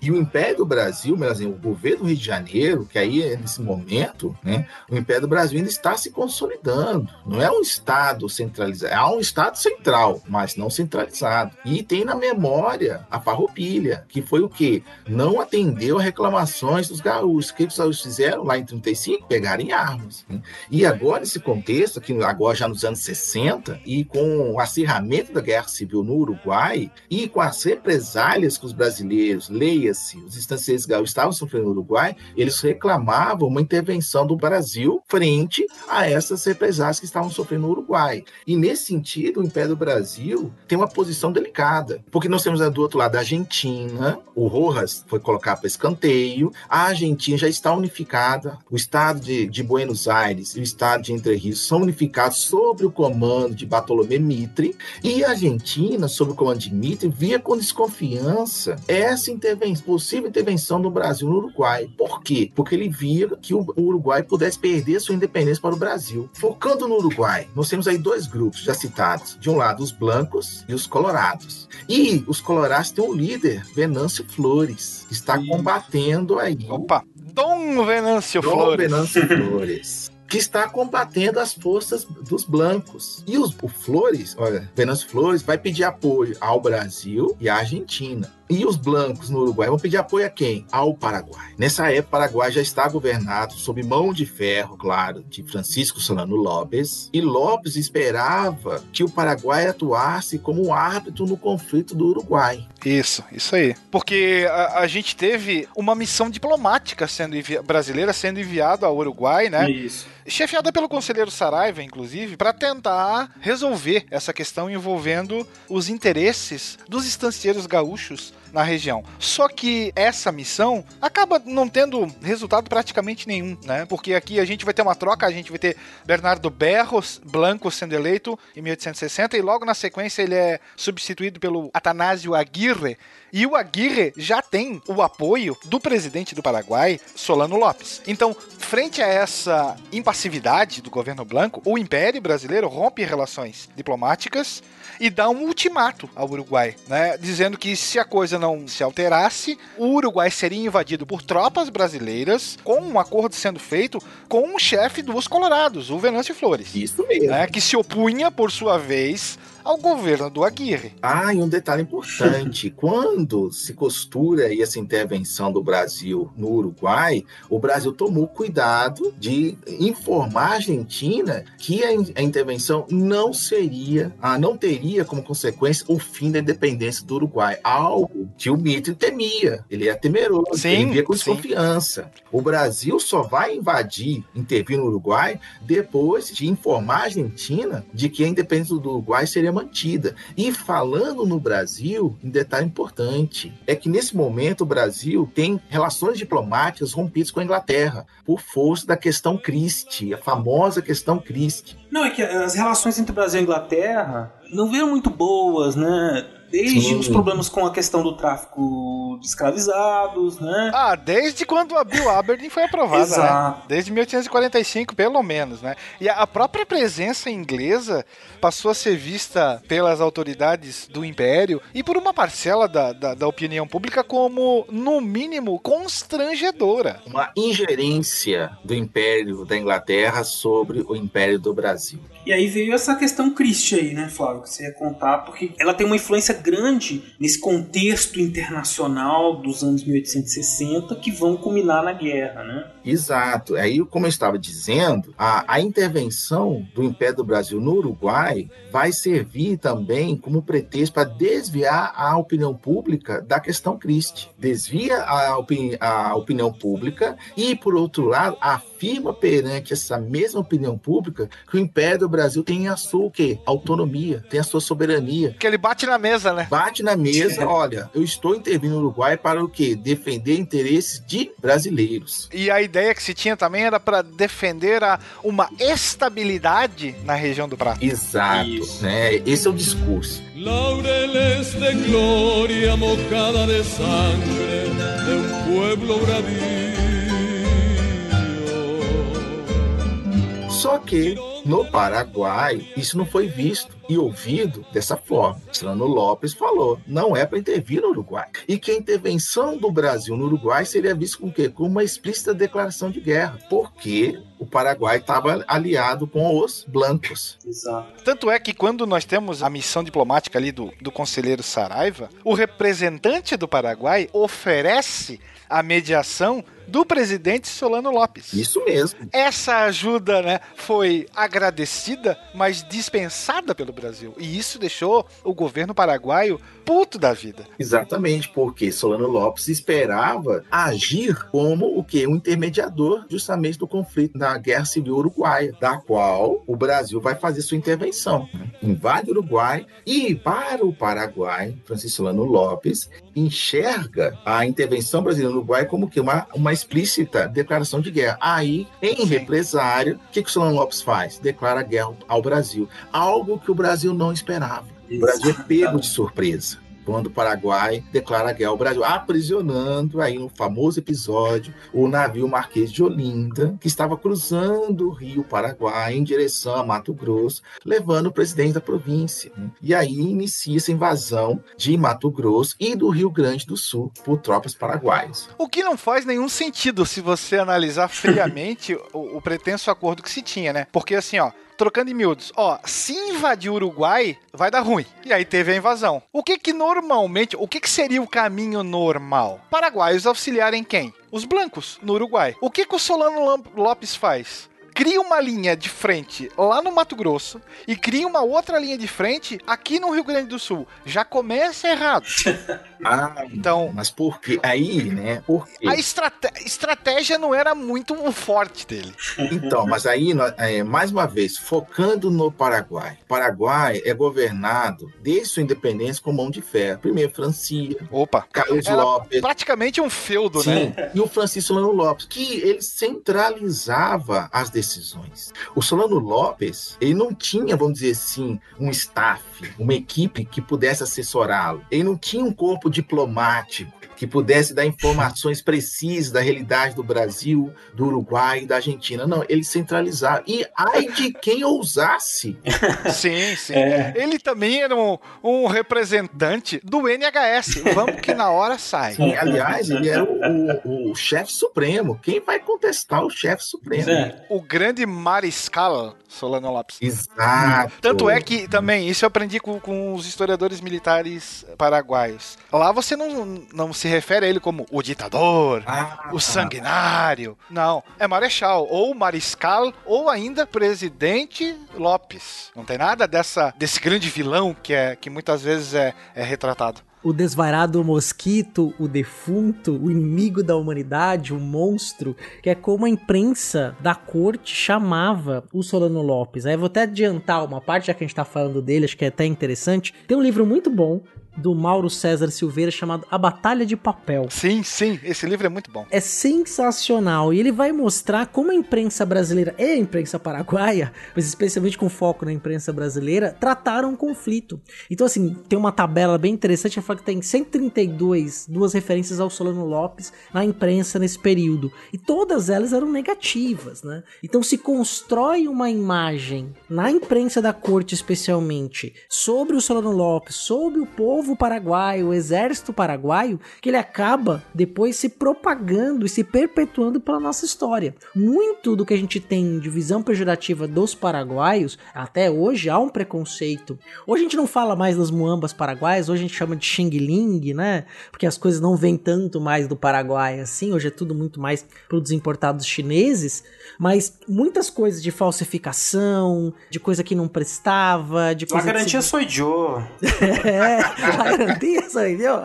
E o Império do Brasil, mas assim, o governo do Rio de Janeiro, que aí nesse momento, né, o Império do Brasil ainda está se consolidando. Não é um Estado centralizado, é um Estado central, mas não centralizado. E tem na memória a farroupilha, que foi o quê? Não atendeu a reclamações dos gaúchos. O que os gaúchos fizeram lá em 35? Pegaram em armas. Né? E agora, nesse contexto, aqui agora já nos anos 60, e com o acirramento da guerra civil no Uruguai, e com as represálias que os brasileiros, leia-se, os estancieiros gaúchos estavam sofrendo no Uruguai, eles reclamavam uma intervenção do Brasil frente a essas represálias que estavam sofrendo no Uruguai. E nesse sentido, o Império do Brasil tem uma posição delicada, porque nós temos do outro lado a Argentina, o Rojas foi colocado para escanteio, a Argentina já está unificada, o estado de, de Buenos Aires e o estado de Entre Rios são unificados sob o comando de Bartolomé Mitre, e a Argentina, sob o comando de Mitre, via com desconfiança essa intervenção, possível intervenção do Brasil no Uruguai. Por quê? Porque ele via que o Uruguai pudesse perder sua independência para o Brasil. Focando no Uruguai, nós temos aí dois grupos já citados. De um lado, os blancos e os colorados. E os colorados têm um líder, Venâncio Flores, que está combatendo aí. Opa! Dom Venâncio Dom Flores. Venâncio Flores. Que está combatendo as forças dos blancos. E os, o Flores, olha, Venâncio Flores vai pedir apoio ao Brasil e à Argentina. E os blancos no Uruguai vão pedir apoio a quem? Ao Paraguai. Nessa época, o Paraguai já está governado sob mão de ferro, claro, de Francisco Solano Lopes. E Lopes esperava que o Paraguai atuasse como um árbitro no conflito do Uruguai. Isso, isso aí. Porque a, a gente teve uma missão diplomática sendo envi- brasileira sendo enviada ao Uruguai, né? Isso. Chefiada pelo conselheiro Saraiva, inclusive, para tentar resolver essa questão envolvendo os interesses dos estancieiros gaúchos na região. Só que essa missão acaba não tendo resultado praticamente nenhum, né? Porque aqui a gente vai ter uma troca, a gente vai ter Bernardo Berros Blanco sendo eleito em 1860 e logo na sequência ele é substituído pelo Atanásio Aguirre. E o Aguirre já tem o apoio do presidente do Paraguai, Solano Lopes. Então, frente a essa impassividade do governo Blanco, o Império Brasileiro rompe relações diplomáticas e dá um ultimato ao Uruguai, né? Dizendo que se a coisa não se alterasse, o Uruguai seria invadido por tropas brasileiras, com um acordo sendo feito com o chefe dos Colorados, o Venâncio Flores. Isso mesmo. Né? Que se opunha, por sua vez, ao governo do Aguirre. Ah, e um detalhe importante: quando se costura essa intervenção do Brasil no Uruguai, o Brasil tomou cuidado de informar a Argentina que a, in- a intervenção não seria, ah, não teria como consequência o fim da independência do Uruguai, algo que o Mitre temia. Ele é temeroso, Sim, ele via com sim. desconfiança. O Brasil só vai invadir, intervir no Uruguai depois de informar a Argentina de que a independência do Uruguai seria mantida. E falando no Brasil, um detalhe importante é que nesse momento o Brasil tem relações diplomáticas rompidas com a Inglaterra por força da questão Christie, a famosa questão Christie. Não, é que as relações entre Brasil e Inglaterra não vieram muito boas, né? Desde Sim. os problemas com a questão do tráfico de escravizados, né? Ah, desde quando a Bill Aberdeen foi aprovada, né? Exato. Desde 1845, pelo menos, né? E a a própria presença inglesa passou a ser vista pelas autoridades do Império e por uma parcela da, da, da opinião pública como, no mínimo, constrangedora. Uma ingerência do Império da Inglaterra sobre o Império do Brasil. E aí veio essa questão Christie aí, né, Flávio, que você ia contar, porque ela tem uma influência grande nesse contexto internacional dos anos 1860 que vão culminar na guerra, né? Exato. Aí, como eu estava dizendo, a, a intervenção do Império do Brasil no Uruguai vai servir também como pretexto para desviar a opinião pública da questão Christie. Desvia a, opini a opinião pública e, por outro lado, afirma perante essa mesma opinião pública que o Império do Brasil tem a sua o quê? autonomia, tem a sua soberania. Porque ele bate na mesa, né? Bate na mesa, olha, eu estou intervindo no Uruguai para o quê? Defender interesses de brasileiros. E a ideia que se tinha também era para defender a, uma estabilidade na região do Prata. Exato, né? Esse é o discurso. Laureles de gloria mojada de sangre de un pueblo bravío. Só que no Paraguai isso não foi visto e ouvido dessa forma. Solano Lopes falou, não é para intervir no Uruguai. E que a intervenção do Brasil no Uruguai seria vista com o quê? Como uma explícita declaração de guerra, porque o Paraguai estava aliado com os blancos. Exato. Tanto é que quando nós temos a missão diplomática ali do, do conselheiro Saraiva, o representante do Paraguai oferece a mediação do presidente Solano Lopes. Isso mesmo. Essa ajuda, né, foi agradecida, mas dispensada pelo Brasil. E isso deixou o governo paraguaio puto da vida. Exatamente, porque Solano Lopes esperava agir como o que? Um intermediador justamente do conflito da Guerra Civil Uruguaia, da qual o Brasil vai fazer sua intervenção. né? Invade o Uruguai e para o Paraguai, Francisco Solano Lopes enxerga a intervenção brasileira no Uruguai como que uma, uma explícita declaração de guerra. Aí, em represário, o que, que o Solano Lopes faz? Declara guerra ao Brasil. Algo que o Brasil não esperava. O Brasil é pego de surpresa. Quando o Paraguai declara guerra ao Brasil, aprisionando aí no famoso episódio o navio Marquês de Olinda, que estava cruzando o rio Paraguai em direção a Mato Grosso, levando o presidente da província. Né? E aí inicia essa invasão de Mato Grosso e do Rio Grande do Sul por tropas paraguaias. O que não faz nenhum sentido se você analisar friamente o, o pretenso acordo que se tinha, né? Porque assim, ó, trocando em miúdos, ó, se invadir o Uruguai, vai dar ruim. E aí teve a invasão. O que que normalmente, o que que seria o caminho normal? Paraguaios auxiliarem quem? Os blancos, no Uruguai. O que que o Solano Lopes faz? Cria uma linha de frente lá no Mato Grosso e cria uma outra linha de frente aqui no Rio Grande do Sul. Já começa errado. Ah, então. Mas por quê? Aí, né? Por quê? A estrate- estratégia não era muito o forte dele. Então, mas aí, é, mais uma vez, focando no Paraguai. O Paraguai é governado desde sua independência com mão de ferro. Primeiro, Francia. Opa. Carlos Era Lopes. praticamente um feudo, Sim, né? e o Francisco Solano Lopes, que ele centralizava as decisões. O Solano Lopes, ele não tinha, vamos dizer assim, um staff, uma equipe que pudesse assessorá-lo. Ele não tinha um corpo diplomático que pudesse dar informações precisas da realidade do Brasil, do Uruguai e da Argentina. Não, ele centralizava. E ai de quem ousasse. Sim, sim. É. Ele também era um, um representante do NHS. Vamos que na hora sai. Sim, aliás, ele era o, o- o chefe supremo. Quem vai contestar o chefe supremo? O grande mariscal Solano Lopes. Exato. Tanto é que também, isso eu aprendi com, com os historiadores militares paraguaios. Lá você não, não se refere a ele como o ditador, o sanguinário. Não, é marechal, ou mariscal, ou ainda presidente Lopes. Não tem nada dessa, desse grande vilão que, é, que muitas vezes é, é retratado. O desvairado mosquito, o defunto, o inimigo da humanidade, o monstro, que é como a imprensa da corte chamava o Solano Lopes. Aí eu vou até adiantar uma parte, já que a gente tá falando dele, acho que é até interessante. Tem um livro muito bom do Mauro César Silveira chamado A Batalha de Papel. Sim, sim, esse livro é muito bom. É sensacional e ele vai mostrar como a imprensa brasileira e a imprensa paraguaia, mas especialmente com foco na imprensa brasileira, trataram o conflito. Então, assim, tem uma tabela bem interessante, ela fala que tem 132 duas referências ao Solano Lopes na imprensa nesse período. E todas elas eram negativas, né? Então se constrói uma imagem na imprensa da corte, especialmente, sobre o Solano Lopes, sobre o povo paraguaio, o exército paraguaio, que ele acaba depois se propagando e se perpetuando pela nossa história. Muito do que a gente tem de visão pejorativa dos paraguaios, até hoje há um preconceito. Hoje a gente não fala mais das muambas paraguaias, hoje a gente chama de Xing Ling, né? Porque as coisas não vêm tanto mais do Paraguai assim, hoje é tudo muito mais produtos importados chineses, mas muitas coisas de falsificação, de coisa que não prestava, de A coisa garantia que sou eu. é, a garantia sou eu.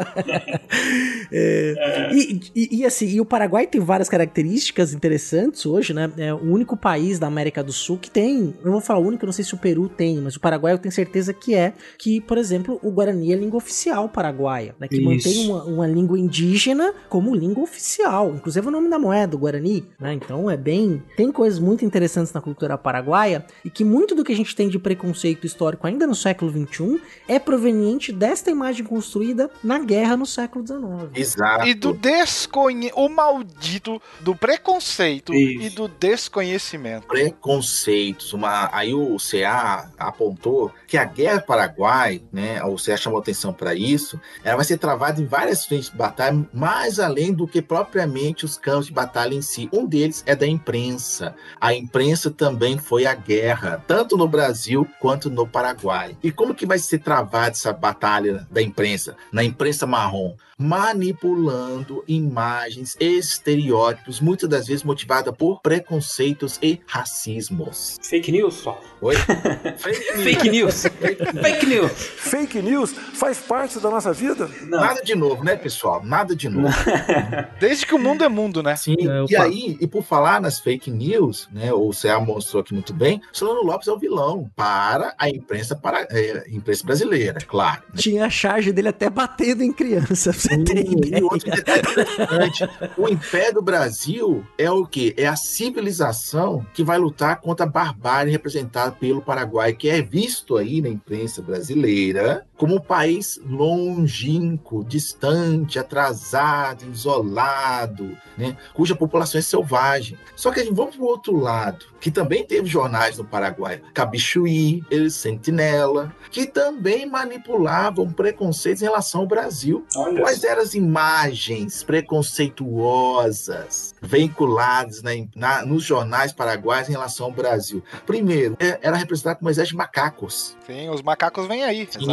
É, e, e, e assim, e o Paraguai tem várias características interessantes hoje, né? É o único país da América do Sul que tem, eu vou falar único, eu não sei se o Peru tem, mas o Paraguai eu tenho certeza que é, que, por exemplo, o Guarani é a língua oficial paraguaia, né? Que Isso. mantém uma, uma língua indígena como língua oficial, inclusive o nome da moeda, o Guarani, né? Então é bem, tem coisas muito interessantes na cultura paraguaia e que muito do que a gente tem de preconceito histórico ainda no século XXI é proveniente desta imagem construída na guerra no século XIX. Exato. E do desconhe... o maldito do preconceito e do desconhecimento. preconceitos. Uma, aí o CA apontou que a guerra Paraguai, né, o CA chamou atenção para isso, ela vai ser travada em várias frentes de batalha, mais além do que propriamente os campos de batalha em si. Um deles é da imprensa. A imprensa também foi a guerra, tanto no Brasil quanto no Paraguai. E como que vai ser travada essa batalha da imprensa? Na imprensa marrom, manipulando imagens, estereótipos, muitas das vezes motivada por preconceitos e racismos. Fake news, só. Oi? Fake news. Fake news. Fake news faz parte da nossa vida? Nada de novo, né, pessoal? Nada de novo. Desde que o mundo é mundo, né? Sim, e aí, e por falar nas fake news, né, o CA mostrou aqui muito bem, Solano Lopes é o vilão para a imprensa, para, é, imprensa brasileira, claro. né? Tinha a charge dele até batendo em criança, pra você ter E ideia. outro detalhe interessante, o Império do Brasil é o quê? É a civilização que vai lutar contra a barbárie representada pelo Paraguai, que é visto aí na imprensa brasileira como um país longínquo, distante, atrasado, isolado, né? cuja população é selvagem. Só que a gente vamos para o outro lado, que também teve jornais no Paraguai, Cabichuí, El Sentinela, que também manipulavam preconceitos em relação ao Brasil. Olha. Quais eram as imagens preconceituosas veiculadas na- na- nos jornais paraguaios em relação ao Brasil? Primeiro, é- era representado como exército de macacos. Sim, os macacos vêm aí. exato.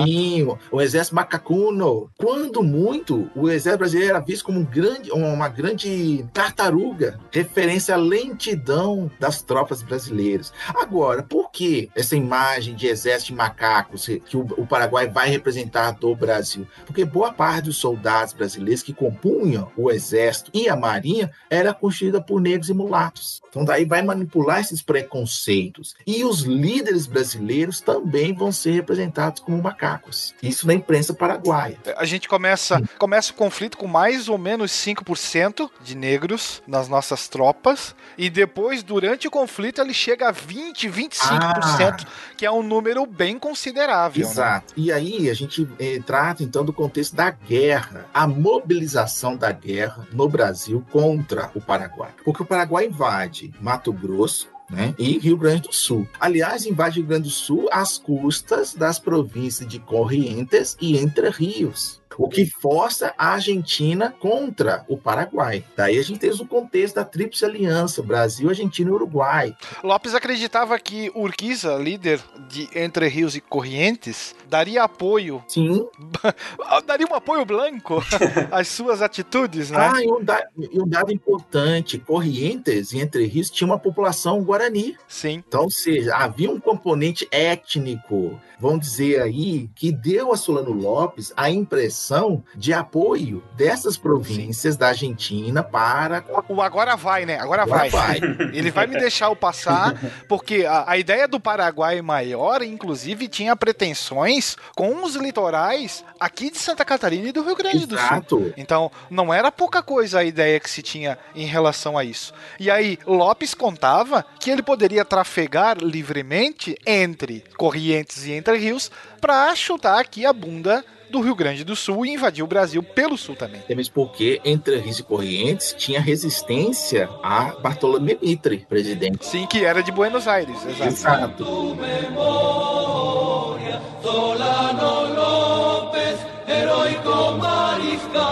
O exército macacuno. Quando muito, o exército brasileiro era visto como um grande, uma grande tartaruga, referência à lentidão das tropas brasileiras. Agora, por que essa imagem de exército de macacos que o, o Paraguai vai representar do Brasil? Porque boa parte dos soldados brasileiros que compunham o exército e a marinha era constituída por negros e mulatos. Então daí vai manipular esses preconceitos. E os líderes brasileiros também vão ser representados como macacos. Isso na imprensa paraguaia. A gente começa, começa o conflito com mais ou menos 5% de negros nas nossas tropas. E depois, durante o conflito, ele chega a 20, 25%, que é um número bem considerável. né? Exato. E aí a gente eh, trata então do contexto da guerra, a mobilização da guerra no Brasil contra o Paraguai. Porque o Paraguai invade Mato Grosso. Né? E Rio Grande do Sul. Aliás, invade Rio Grande do Sul às custas das províncias de Corrientes e Entre Rios. O que força a Argentina contra o Paraguai. Daí a gente tem o contexto da Tríplice Aliança, Brasil, Argentina e Uruguai. Lopes acreditava que Urquiza, líder de Entre Rios e Corrientes, daria apoio. Sim. daria um apoio blanco às suas atitudes, né? Ah, e um, da- e um dado importante: Corrientes e Entre Rios tinha uma população guarani. Sim. Então, ou seja, havia um componente étnico, vamos dizer aí, que deu a Solano Lopes a impressão de apoio dessas províncias da Argentina para. O agora vai, né? Agora, Agora vai. vai. Ele vai me deixar eu passar, porque a, a ideia do Paraguai maior, inclusive, tinha pretensões com os litorais aqui de Santa Catarina e do Rio Grande do Sul. Exato. Então, não era pouca coisa a ideia que se tinha em relação a isso. E aí, Lopes contava que ele poderia trafegar livremente entre Corrientes e Entre Rios para chutar aqui a bunda do Rio Grande do Sul e invadir o Brasil pelo sul também. Até mesmo porque Entre Rios e Corrientes tinha resistência a Bartolomé Mitre, presidente. Sim, que era de Buenos Aires. Exato. Exato. Solano López, heroico mariscal.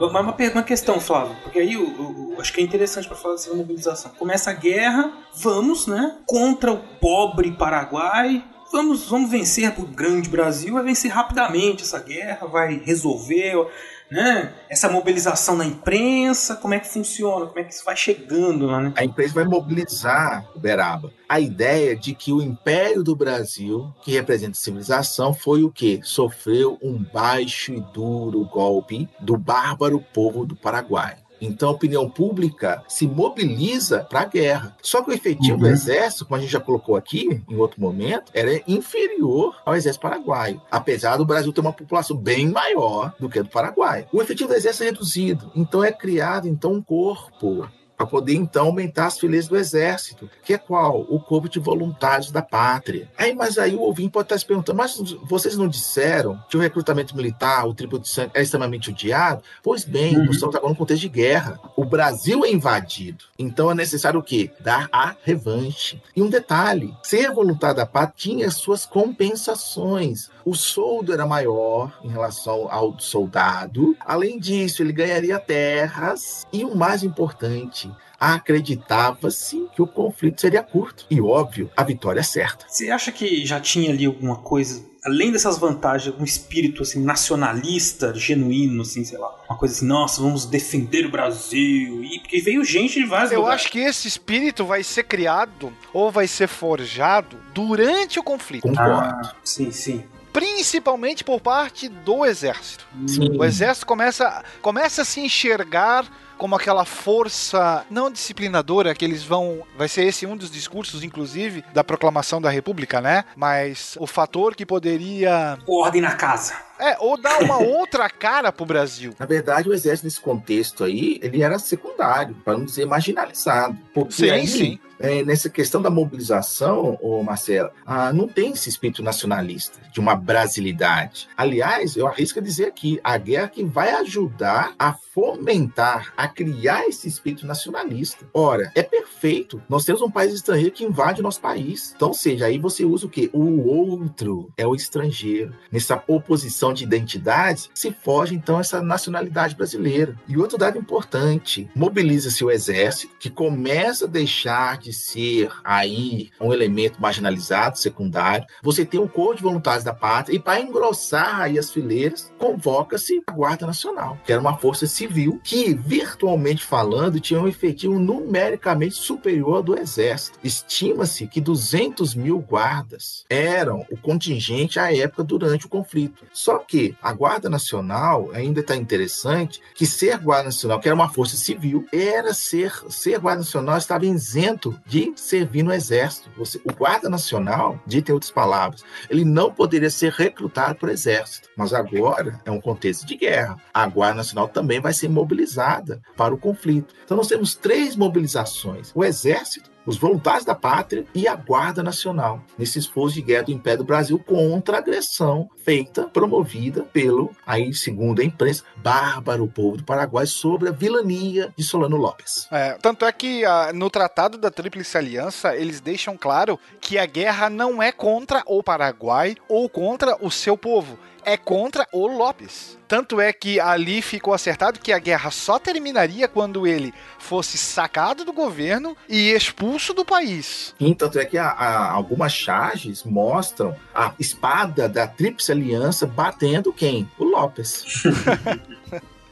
Mas uma, uma questão, Flávio, porque aí eu, eu- eu acho que é interessante para falar dessa mobilização. Começa a guerra, vamos, né? Contra o pobre Paraguai. Vamos, vamos vencer o grande Brasil, vai vencer rapidamente essa guerra, vai resolver, né? Essa mobilização na imprensa, como é que funciona, como é que isso vai chegando lá, né? A empresa vai mobilizar Uberaba. A ideia de que o Império do Brasil, que representa a civilização, foi o que? Sofreu um baixo e duro golpe do bárbaro povo do Paraguai. Então a opinião pública se mobiliza para a guerra. Só que o efetivo do exército, como a gente já colocou aqui em outro momento, era inferior ao exército paraguaio. Apesar do Brasil ter uma população bem maior do que a do Paraguai. O efetivo do exército é reduzido. Então é criado então um corpo para poder então aumentar as fileiras do exército, que é qual? O corpo de voluntários da pátria. Aí, mas aí o ouvinte pode estar se perguntando, mas vocês não disseram que o recrutamento militar, o tributo de sangue é extremamente odiado? Pois bem, nós estamos agora num contexto de guerra. O Brasil é invadido, então é necessário o quê? Dar a revanche. E um detalhe, ser voluntário da pátria tinha suas compensações. O soldo era maior em relação ao soldado. Além disso, ele ganharia terras e o mais importante, acreditava-se que o conflito seria curto. E óbvio, a vitória é certa. Você acha que já tinha ali alguma coisa, além dessas vantagens, um espírito assim nacionalista, genuíno, assim, sei lá, uma coisa assim, nossa, vamos defender o Brasil, e porque veio gente de vários Eu lugares. acho que esse espírito vai ser criado ou vai ser forjado durante o conflito. Ah, sim, sim. Principalmente por parte do exército. Sim. O exército começa, começa a se enxergar como aquela força não disciplinadora que eles vão. Vai ser esse um dos discursos, inclusive, da proclamação da República, né? Mas o fator que poderia. Ordem na casa. É, ou dar uma outra cara pro Brasil. Na verdade, o exército nesse contexto aí, ele era secundário, para não dizer marginalizado. Porque Sim, aí, sim. é, nessa questão da mobilização, ô Marcelo, ah, não tem esse espírito nacionalista, de uma brasilidade. Aliás, eu arrisco a dizer aqui, a guerra que vai ajudar a fomentar, a criar esse espírito nacionalista. Ora, é perfeito. Nós temos um país estrangeiro que invade o nosso país. Então, seja, aí você usa o quê? O outro é o estrangeiro. Nessa oposição de identidades, se foge então essa nacionalidade brasileira. E outro dado importante, mobiliza-se o exército, que começa a deixar de ser aí um elemento marginalizado, secundário. Você tem o Corpo de Voluntários da Pátria e para engrossar aí as fileiras, convoca-se a Guarda Nacional, que era uma força civil que, virtualmente falando, tinha um efetivo numericamente superior ao do Exército. Estima-se que 200 mil guardas eram o contingente à época durante o conflito. Só que a Guarda Nacional ainda está interessante que ser Guarda Nacional, que era uma força civil, era ser ser Guarda Nacional estava isento de servir no Exército. Você, o Guarda Nacional, dito em outras palavras, ele não poderia ser recrutado para o Exército. Mas agora é um contexto de guerra. A Guarda Nacional também vai ser mobilizada para o conflito. Então nós temos três mobilizações: o Exército, os voluntários da pátria e a Guarda Nacional, nesse esforço de guerra do Império do Brasil contra a agressão feita, promovida pelo, aí segundo a imprensa, bárbaro povo do Paraguai sobre a vilania de Solano Lopes. É, tanto é que ah, no Tratado da Tríplice Aliança, eles deixam claro que a guerra não é contra o Paraguai ou contra o seu povo. É contra o Lopes. Tanto é que ali ficou acertado que a guerra só terminaria quando ele fosse sacado do governo e expulso do país. E tanto é que a- a- algumas charges mostram a espada da Tríplice Aliança batendo quem? O Lopes.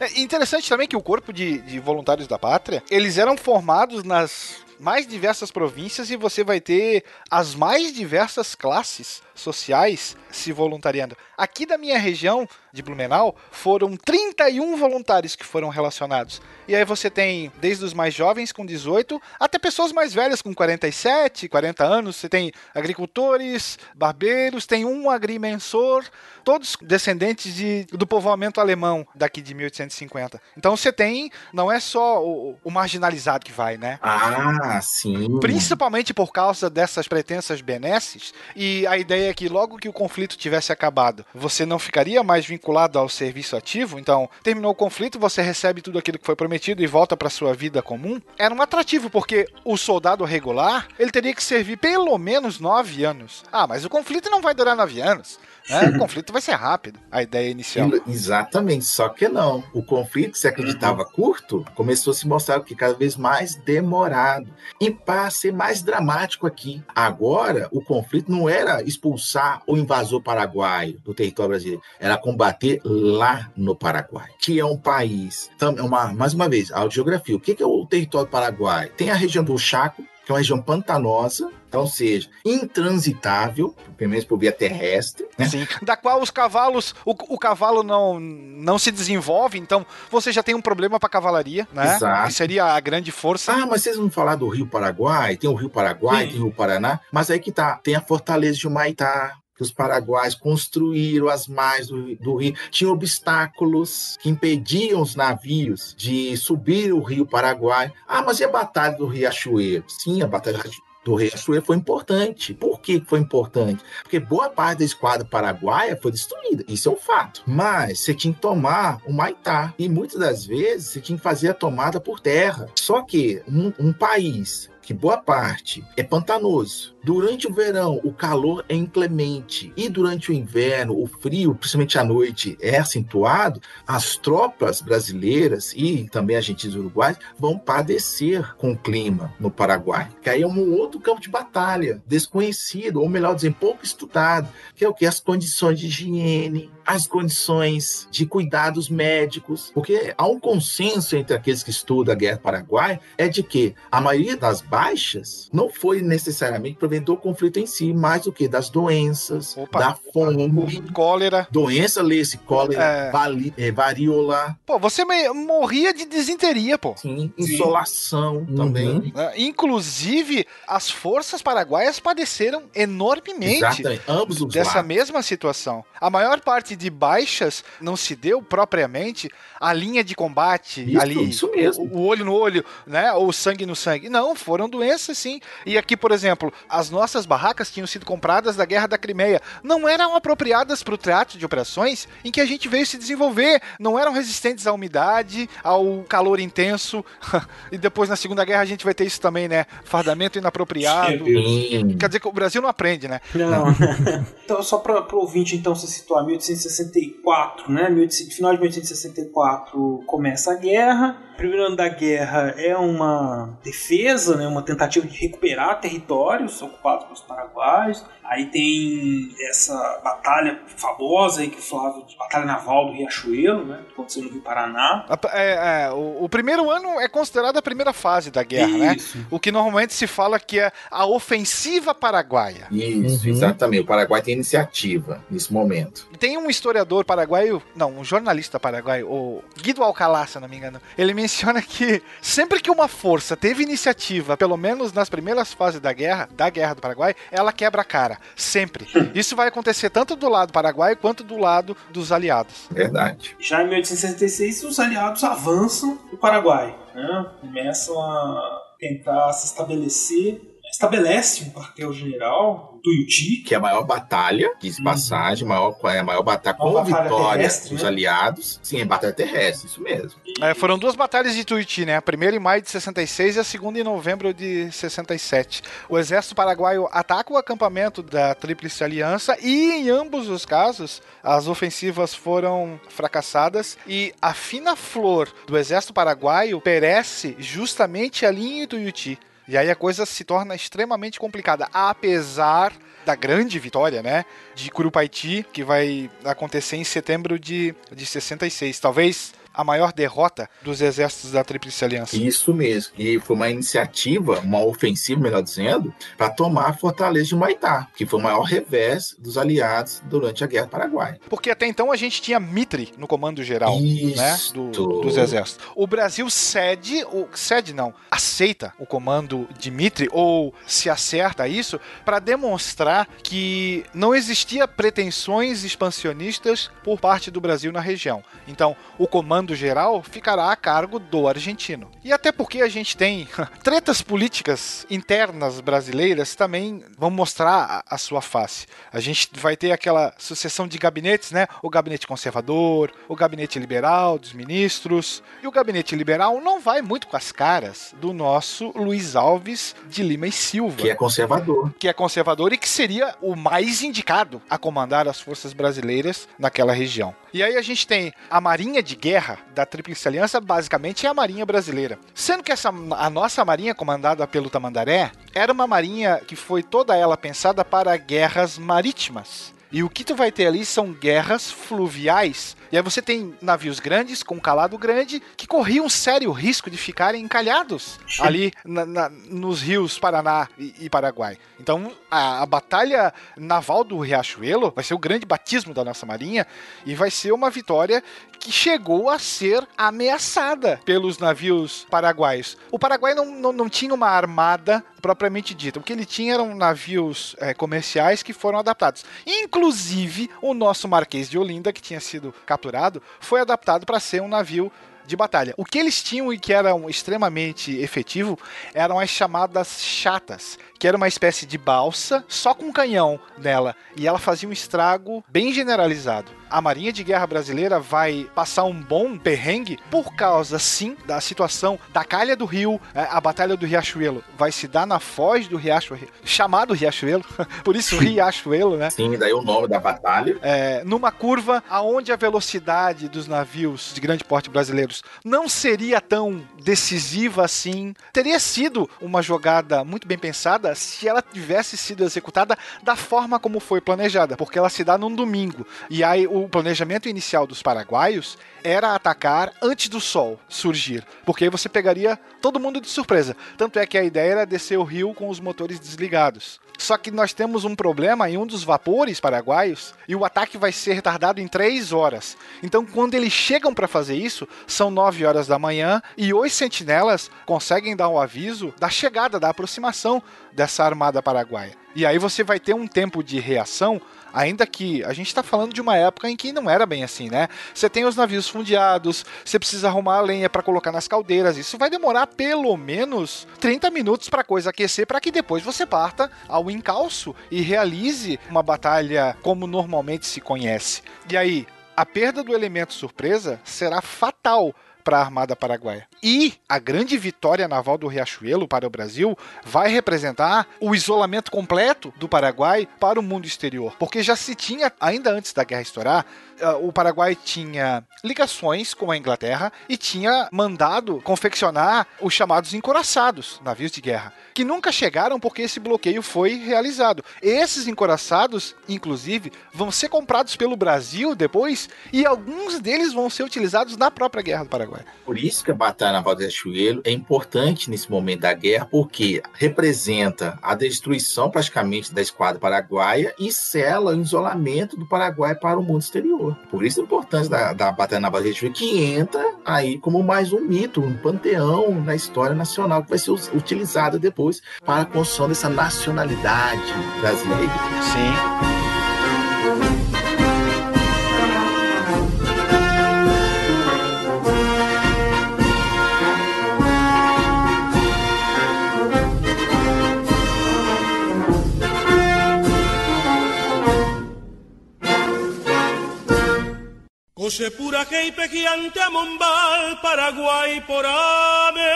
É interessante também que o corpo de, de voluntários da pátria, eles eram formados nas mais diversas províncias e você vai ter as mais diversas classes sociais se voluntariando. Aqui da minha região de Blumenau foram 31 voluntários que foram relacionados. E aí você tem desde os mais jovens com 18 até pessoas mais velhas com 47, 40 anos. Você tem agricultores, barbeiros, tem um agrimensor, todos descendentes de, do povoamento alemão daqui de 1850. Então você tem, não é só o, o marginalizado que vai, né? Ah, sim. Principalmente por causa dessas pretensas benesses, e a ideia é que logo que o conflito tivesse acabado, você não ficaria mais vinculado ao serviço ativo, então terminou o conflito, você recebe tudo aquilo que foi prometido e volta para sua vida comum. Era um atrativo, porque o soldado regular, ele teria que servir pelo menos nove anos. Ah, mas o conflito não vai durar nove anos. Né? O conflito vai ser rápido, a ideia inicial. Exatamente, só que não. O conflito que se acreditava curto começou a se mostrar que cada vez mais demorado. E para ser mais dramático aqui, agora o conflito não era expulsar o invasor paraguaio do território brasileiro, era combater lá no Paraguai, que é um país. Então, é uma, mais uma vez, a geografia. O que é o território paraguai? Tem a região do Chaco, que é uma região pantanosa, então seja intransitável, pelo menos por via terrestre, né? Sim, da qual os cavalos, o, o cavalo não, não se desenvolve, então você já tem um problema para cavalaria, né? Exato. Que seria a grande força. Ah, mas vocês vão falar do Rio Paraguai? Tem o Rio Paraguai, tem o Rio Paraná, mas aí que tá, tem a Fortaleza de Humaitá, que os paraguaios construíram as margens do, do rio. Tinha obstáculos que impediam os navios de subir o Rio Paraguai. Ah, mas e a Batalha do Riachuelo? Sim, a Batalha do Riachuelo foi importante. Por que foi importante? Porque boa parte da esquadra paraguaia foi destruída. Isso é um fato. Mas você tinha que tomar o Maitá. E muitas das vezes você tinha que fazer a tomada por terra. Só que um, um país que boa parte é pantanoso. Durante o verão, o calor é inclemente. E durante o inverno, o frio, principalmente à noite, é acentuado. As tropas brasileiras e também argentinos e uruguaios vão padecer com o clima no Paraguai. Que aí é um outro campo de batalha, desconhecido, ou melhor dizendo, pouco estudado, que é o que? As condições de higiene, as condições de cuidados médicos. Porque há um consenso entre aqueles que estudam a guerra paraguaia, é de que a maioria das baixas não foi necessariamente por do conflito em si, mais do que das doenças, Opa. da fome, cólera, doença, lê-se, cólera, é... Vali, é, varíola. Pô, você morria de desinteria, pô. Sim, insolação uhum. também. É, inclusive, as forças paraguaias padeceram enormemente Exatamente. Ambos os dessa lados. mesma situação. A maior parte de baixas não se deu propriamente a linha de combate isso, ali, isso mesmo. O, o olho no olho, né, ou o sangue no sangue. Não, foram doenças sim. E aqui, por exemplo, as nossas barracas tinham sido compradas da Guerra da Crimeia. Não eram apropriadas para o teatro de operações em que a gente veio se desenvolver. Não eram resistentes à umidade, ao calor intenso. e depois na Segunda Guerra a gente vai ter isso também, né? Fardamento inapropriado. Quer dizer que o Brasil não aprende, né? Não. então, só para o ouvinte então se situar, 1864, né? Final de 1864 começa a guerra primeiro ano da guerra é uma defesa, né, uma tentativa de recuperar territórios ocupados pelos paraguaios. Aí tem essa batalha famosa aí que o Flávio, batalha naval do Riachuelo, né, que aconteceu no Rio Paraná. É, é, o, o, primeiro ano é considerado a primeira fase da guerra, né? Isso. né? O que normalmente se fala que é a ofensiva paraguaia. Isso, uhum. exatamente. O Paraguai tem iniciativa nesse momento. Tem um historiador paraguaio, não, um jornalista paraguaio, o Guido Alcalá, se não me engano. Ele menciona que sempre que uma força teve iniciativa, pelo menos nas primeiras fases da guerra, da guerra do Paraguai, ela quebra a cara. Sempre. Isso vai acontecer tanto do lado paraguaio quanto do lado dos aliados. Verdade. Já em 1866, os aliados avançam o Paraguai. Né? Começam a tentar se estabelecer estabelece um quartel-general Tuiuti. Que é a maior batalha, diz uhum. passagem, maior, é a maior batalha com batalha vitória dos né? aliados. Sim, é batalha terrestre, isso mesmo. É, foram duas batalhas de Tuiuti, né? A primeira em maio de 66 e a segunda em novembro de 67. O exército paraguaio ataca o acampamento da Tríplice Aliança e, em ambos os casos, as ofensivas foram fracassadas e a fina flor do exército paraguaio perece justamente ali em Tuiuti. E aí a coisa se torna extremamente complicada, apesar da grande vitória, né, de Curupaiti, que vai acontecer em setembro de, de 66. Talvez a maior derrota dos exércitos da Tríplice Aliança. Isso mesmo. E foi uma iniciativa, uma ofensiva, melhor dizendo, para tomar a fortaleza de Maitá, que foi o maior revés dos aliados durante a Guerra do Paraguai. Porque até então a gente tinha Mitre no comando geral, né, do, dos exércitos. O Brasil cede, ou cede não, aceita o comando de Mitre ou se acerta isso para demonstrar que não existia pretensões expansionistas por parte do Brasil na região. Então, o comando comando geral ficará a cargo do argentino. E até porque a gente tem tretas políticas internas brasileiras também vão mostrar a, a sua face. A gente vai ter aquela sucessão de gabinetes, né? O gabinete conservador, o gabinete liberal dos ministros. E o gabinete liberal não vai muito com as caras do nosso Luiz Alves de Lima e Silva. Que é conservador. Que é conservador e que seria o mais indicado a comandar as forças brasileiras naquela região. E aí a gente tem a Marinha de Guerra da Tríplice Aliança, basicamente é a Marinha Brasileira. Sendo que essa, a nossa Marinha, comandada pelo Tamandaré, era uma marinha que foi toda ela pensada para guerras marítimas. E o que tu vai ter ali são guerras fluviais. E aí você tem navios grandes, com calado grande, que corriam um sério risco de ficarem encalhados ali na, na, nos rios Paraná e, e Paraguai. Então a, a, batalha naval do Riachuelo vai ser o grande batismo da nossa marinha e vai ser uma vitória que chegou a ser ameaçada pelos navios paraguaios. O Paraguai não, não, não tinha uma armada propriamente dita. O que ele tinha eram navios é, comerciais que foram adaptados. Inclusive, o nosso Marquês de Olinda, que tinha sido capturado, foi adaptado para ser um navio de batalha. O que eles tinham e que era extremamente efetivo eram as chamadas chatas, que era uma espécie de balsa só com canhão nela, e ela fazia um estrago bem generalizado a Marinha de Guerra Brasileira vai passar um bom perrengue por causa, sim, da situação da calha do rio, é, a Batalha do Riachuelo vai se dar na foz do Riachuelo, chamado Riachuelo, por isso Riachuelo, né? Sim, daí o nome da batalha. É, numa curva aonde a velocidade dos navios de grande porte brasileiros não seria tão decisiva assim. Teria sido uma jogada muito bem pensada se ela tivesse sido executada da forma como foi planejada, porque ela se dá num domingo. E aí o planejamento inicial dos paraguaios era atacar antes do sol surgir, porque aí você pegaria todo mundo de surpresa. Tanto é que a ideia era descer o rio com os motores desligados. Só que nós temos um problema em um dos vapores paraguaios e o ataque vai ser retardado em três horas. Então, quando eles chegam para fazer isso, são 9 horas da manhã e os sentinelas conseguem dar o aviso da chegada, da aproximação dessa armada paraguaia. E aí você vai ter um tempo de reação Ainda que a gente está falando de uma época em que não era bem assim, né? Você tem os navios fundeados, você precisa arrumar a lenha para colocar nas caldeiras. Isso vai demorar pelo menos 30 minutos para a coisa aquecer, para que depois você parta ao encalço e realize uma batalha como normalmente se conhece. E aí, a perda do elemento surpresa será fatal para a Armada Paraguaia. E a grande vitória naval do Riachuelo para o Brasil vai representar o isolamento completo do Paraguai para o mundo exterior. Porque já se tinha, ainda antes da guerra estourar, o Paraguai tinha ligações com a Inglaterra e tinha mandado confeccionar os chamados encoraçados, navios de guerra, que nunca chegaram porque esse bloqueio foi realizado. Esses encoraçados, inclusive, vão ser comprados pelo Brasil depois e alguns deles vão ser utilizados na própria Guerra do Paraguai. Por isso que a Batalha Naval de Riachuelo é importante nesse momento da guerra, porque representa a destruição praticamente da esquadra paraguaia e sela o isolamento do Paraguai para o mundo exterior. Por isso a importância da, da Batalha Naval de Riachuelo, que entra aí como mais um mito, um panteão na história nacional, que vai ser utilizada depois para a construção dessa nacionalidade brasileira. Sim. Osepura heipe amombal Paraguay por ave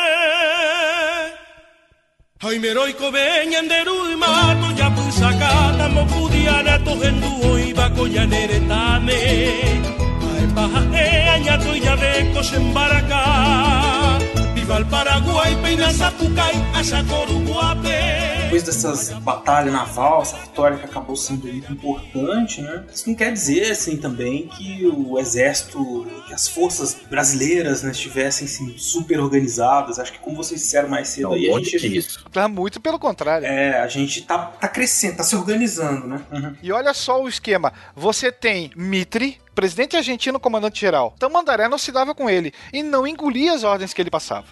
Jaimeroiko beñan deruimato Yapusakata mopudiana tojendu oibako yaneretame Paepaja eañato yabeko sembaraka Viva el Paraguay, peina zapucay, asacoruguape depois dessas batalhas naval, essa vitória que acabou sendo muito importante, né? Isso não quer dizer, assim, também que o exército, que as forças brasileiras, né, estivessem assim, super organizadas. Acho que, como vocês disseram mais cedo, Não, aí, a gente. disso. Tá muito pelo contrário. É, a gente tá, tá crescendo, tá se organizando, né? E olha só o esquema. Você tem Mitre, presidente argentino, comandante-geral. Tamandaré não se dava com ele e não engolia as ordens que ele passava.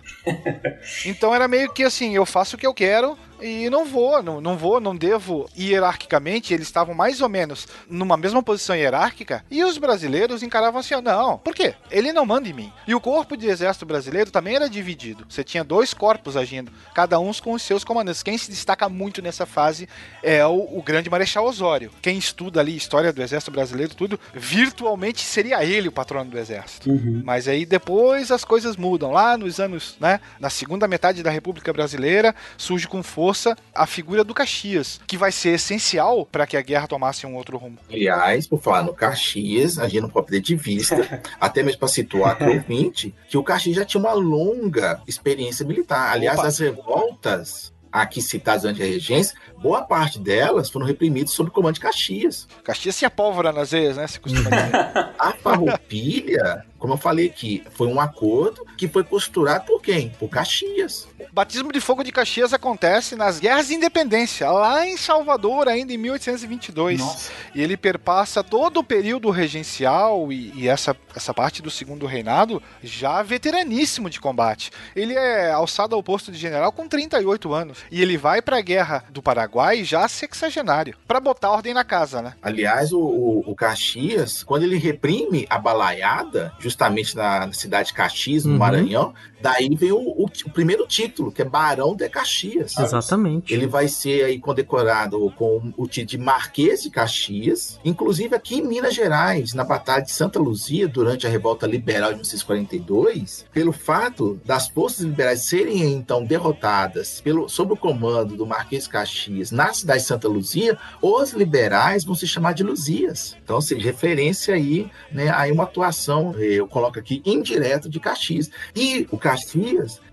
então era meio que assim, eu faço o que eu quero e não vou, não, não vou, não devo. Hierarquicamente, eles estavam mais ou menos numa mesma posição hierárquica e os brasileiros encaravam assim, não, por quê? Ele não manda em mim. E o corpo de exército brasileiro também era dividido. Você tinha dois corpos agindo, cada um com os seus comandantes. Quem se destaca muito nessa fase é o, o grande Marechal Osório. Quem estuda ali história do exército brasileiro, tudo, virtualmente seria ele o patrono do exército. Mas aí depois as coisas mudam. Lá nos anos, né, na segunda metade da República Brasileira, surge com força a figura do Caxias, que vai ser essencial para que a guerra tomasse um outro rumo. Aliás, por falar no Caxias, a gente não pode perder de vista, até mesmo para situar o ouvinte, que o Caxias já tinha uma longa experiência militar. Aliás, Opa. as revoltas aqui citadas durante a regência, boa parte delas foram reprimidas sob o comando de Caxias. Caxias tinha pólvora nas veias, né? Se costuma dizer. A farroupilha, como eu falei aqui, foi um acordo que foi costurado por quem? Por Caxias. O batismo de fogo de Caxias acontece nas guerras de independência, lá em Salvador, ainda em 1822. E ele perpassa todo o período regencial e, e essa, essa parte do segundo reinado já veteraníssimo de combate. Ele é alçado ao posto de general com 38 anos. E ele vai para a guerra do Paraguai já sexagenário, para botar ordem na casa, né? Aliás, o, o, o Caxias, quando ele reprime a balaiada, justamente na, na cidade de Caxias, no Uhum. Maranhão, daí vem o, o- o primeiro título, que é Barão de Caxias. sabe? Exatamente. Ele vai ser aí condecorado com o título de Marquês de Caxias, inclusive aqui em Minas Gerais, na Batalha de Santa Luzia, durante a Revolta Liberal de 1942, pelo fato das forças liberais serem então derrotadas pelo, sob o comando do Marquês de Caxias na cidade de Santa Luzia, os liberais vão se chamar de Luzias. Então, ou seja, referência aí, né, aí uma atuação, eu coloco aqui, indireto de Caxias. E o Caxias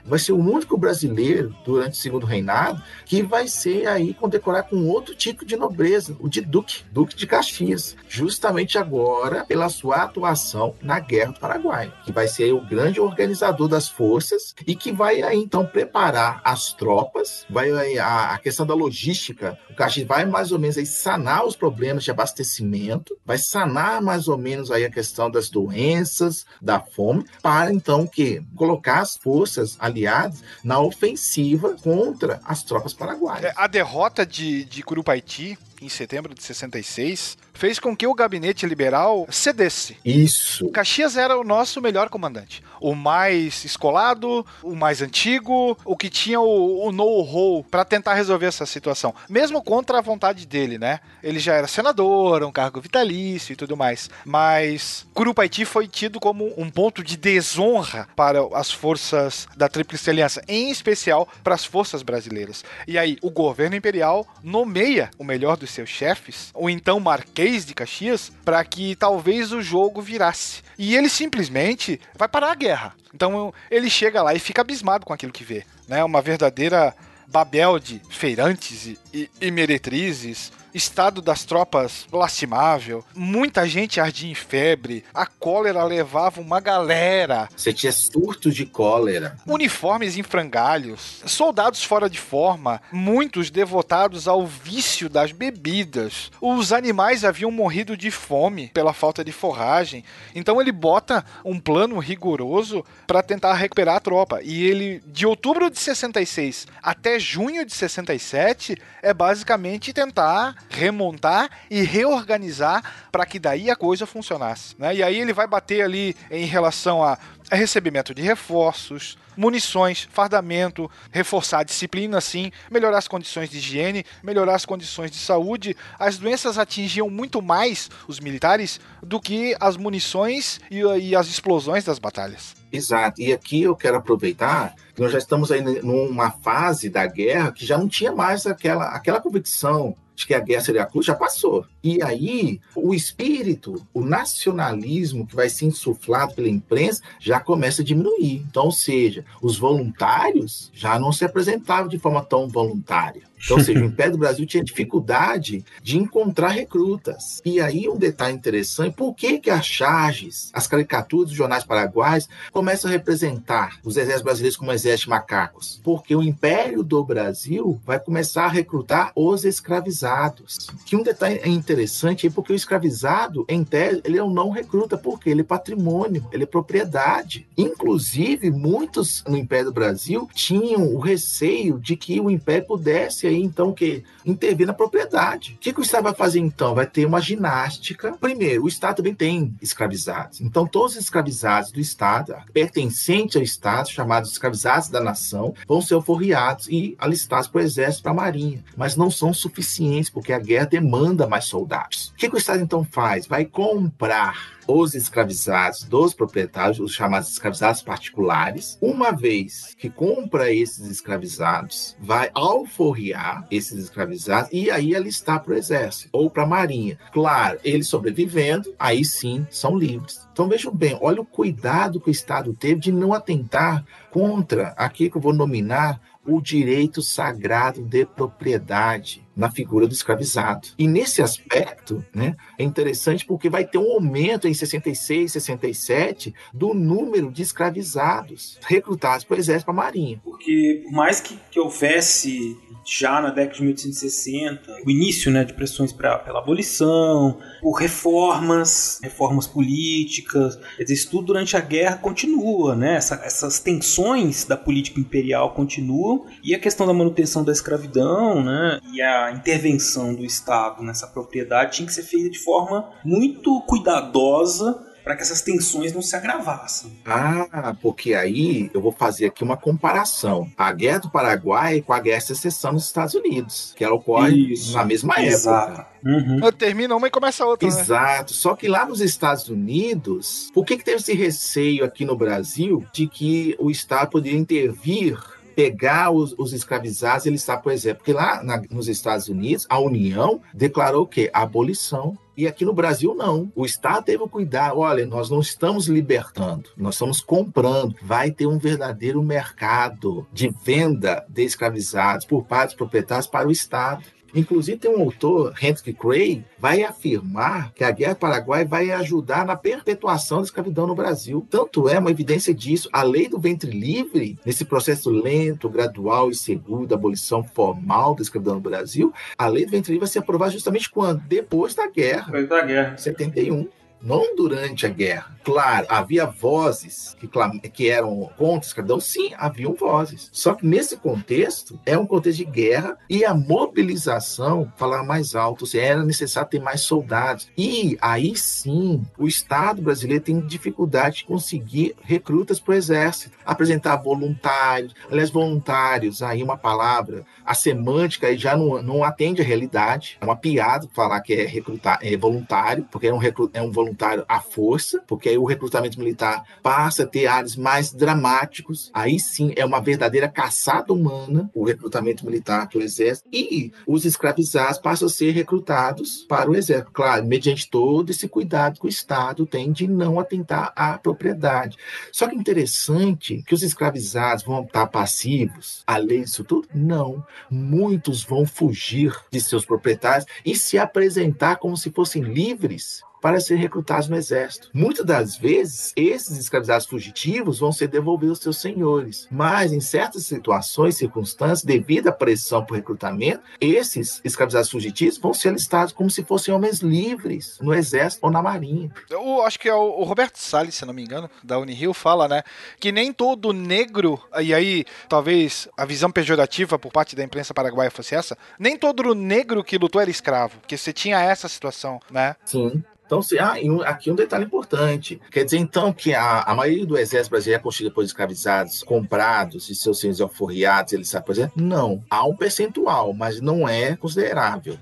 vai ser o único brasileiro durante o segundo reinado que vai ser aí condecorar com outro tipo de nobreza, o de Duque, Duque de Caxias, justamente agora pela sua atuação na Guerra do Paraguai, que vai ser o grande organizador das forças e que vai aí então preparar as tropas, vai aí, a, a questão da logística, o Caxias vai mais ou menos aí sanar os problemas de abastecimento, vai sanar mais ou menos aí a questão das doenças, da fome, para então que colocar as forças aliadas na ofensiva contra as tropas paraguaias. É, a derrota de, de Curupaiti em setembro de 66, fez com que o gabinete liberal cedesse. Isso. Caxias era o nosso melhor comandante. O mais escolado, o mais antigo, o que tinha o, o know-how para tentar resolver essa situação. Mesmo contra a vontade dele, né? Ele já era senador, um cargo vitalício e tudo mais. Mas Curupaiti foi tido como um ponto de desonra para as forças da Tríplice Aliança, em especial para as forças brasileiras. E aí, o governo imperial nomeia o melhor dos seus chefes, o então Marquês de Caxias, para que talvez o jogo virasse. E ele simplesmente vai parar a guerra. Então ele chega lá e fica abismado com aquilo que vê. Né? Uma verdadeira Babel de feirantes e, e, e meretrizes, estado das tropas lastimável, muita gente ardia em febre, a cólera levava uma galera. Você tinha surtos de cólera. Uniformes em frangalhos, soldados fora de forma, muitos devotados ao vício das bebidas. Os animais haviam morrido de fome pela falta de forragem. Então ele bota um plano rigoroso para tentar recuperar a tropa. E ele, de outubro de 66 até junho de 67, é basicamente tentar remontar e reorganizar para que daí a coisa funcionasse. Né? E aí ele vai bater ali em relação a recebimento de reforços, munições, fardamento, reforçar a disciplina, sim, melhorar as condições de higiene, melhorar as condições de saúde. As doenças atingiam muito mais os militares do que as munições e, e as explosões das batalhas. Exato. E aqui eu quero aproveitar que nós já estamos aí numa fase da guerra que já não tinha mais aquela, aquela convicção de que a guerra seria cruz, já passou. E aí, o espírito, o nacionalismo que vai ser insuflado pela imprensa já começa a diminuir. Então, ou seja, os voluntários já não se apresentavam de forma tão voluntária. Então, ou seja, o Império do Brasil tinha dificuldade de encontrar recrutas. E aí, um detalhe interessante: por que, que as charges, as caricaturas dos jornais paraguaios começam a representar os exércitos brasileiros como exército de macacos? Porque o Império do Brasil vai começar a recrutar os escravizados. Que um detalhe interessante é porque o escravizado, em tese, ele não recruta, porque ele é patrimônio, ele é propriedade. Inclusive, muitos no Império do Brasil tinham o receio de que o Império pudesse aí, então, que intervir na propriedade. O que, que o Estado vai fazer, então? Vai ter uma ginástica. Primeiro, o Estado também tem escravizados. Então, todos os escravizados do Estado, pertencentes ao Estado, chamados escravizados da nação, vão ser alforriados e alistados para o Exército para a Marinha. Mas não são suficientes, porque a guerra demanda mais soldados. O que, que o Estado, então, faz? Vai comprar os escravizados dos proprietários, os chamados escravizados particulares. Uma vez que compra esses escravizados, vai alforriar esses escravizados e aí alistar para o exército ou para a marinha. Claro, eles sobrevivendo, aí sim são livres. Então vejam bem, olha o cuidado que o Estado teve de não atentar contra aquilo que eu vou nominar o direito sagrado de propriedade na figura do escravizado. E nesse aspecto, né, é interessante porque vai ter um aumento em 66, 67 do número de escravizados recrutados para o Exército para a Marinha. Porque por mais que, que houvesse já na década de 1860, o início né, de pressões pra, pela abolição, por reformas, reformas políticas, isso tudo durante a guerra continua, né? Essa, essas tensões da política imperial continuam e a questão da manutenção da escravidão, né? E a intervenção do Estado nessa propriedade tinha que ser feita de forma muito cuidadosa para que essas tensões não se agravassem. Ah, porque aí eu vou fazer aqui uma comparação. A Guerra do Paraguai com a Guerra de Secessão nos Estados Unidos, que ela ocorre Isso. na mesma Exato. época. Uhum. Termina uma e começa outra. Exato. Né? Só que lá nos Estados Unidos, por que, que teve esse receio aqui no Brasil de que o Estado poderia intervir pegar os, os escravizados e listar, por exemplo, porque lá na, nos Estados Unidos, a União declarou o quê? A abolição. E aqui no Brasil, não. O Estado teve que cuidar. Olha, nós não estamos libertando, nós estamos comprando. Vai ter um verdadeiro mercado de venda de escravizados por parte dos proprietários para o Estado. Inclusive, tem um autor, Henry Cray, vai afirmar que a Guerra Paraguai vai ajudar na perpetuação da escravidão no Brasil. Tanto é uma evidência disso. A lei do ventre livre, nesse processo lento, gradual e seguro da abolição formal da escravidão no Brasil, a lei do ventre livre vai ser aprovada justamente quando? Depois da guerra. Depois da guerra. 71 não durante a guerra. Claro, havia vozes que, que eram contra a escravidão, sim, haviam vozes. Só que nesse contexto, é um contexto de guerra e a mobilização falar mais alto, seja, era necessário ter mais soldados. E aí sim, o Estado brasileiro tem dificuldade de conseguir recrutas para o exército, apresentar voluntários, aliás, voluntários, aí uma palavra, a semântica já não, não atende à realidade, é uma piada falar que é recrutar, é voluntário, porque é um, é um voluntário à força, porque aí o recrutamento militar passa a ter áreas mais dramáticos. Aí sim é uma verdadeira caçada humana o recrutamento militar o exército e os escravizados passam a ser recrutados para o exército. Claro, mediante todo esse cuidado que o Estado tem de não atentar à propriedade. Só que interessante que os escravizados vão estar passivos além disso tudo? Não. Muitos vão fugir de seus proprietários e se apresentar como se fossem livres para ser recrutados no exército. Muitas das vezes, esses escravizados fugitivos vão ser devolvidos aos seus senhores, mas em certas situações, circunstâncias, devido à pressão por recrutamento, esses escravizados fugitivos vão ser alistados como se fossem homens livres no exército ou na marinha. Eu acho que é o Roberto Salles, se não me engano, da Unirio, fala, né, que nem todo negro, e aí talvez a visão pejorativa por parte da imprensa paraguaia fosse essa, nem todo negro que lutou era escravo, porque você tinha essa situação, né? Sim. Então, se, ah, aqui um detalhe importante. Quer dizer, então, que a, a maioria do exército brasileiro é constituída por escravizados, comprados e seus senhores alforriados, eles sabem, por exemplo? Não. Há um percentual, mas não é considerável.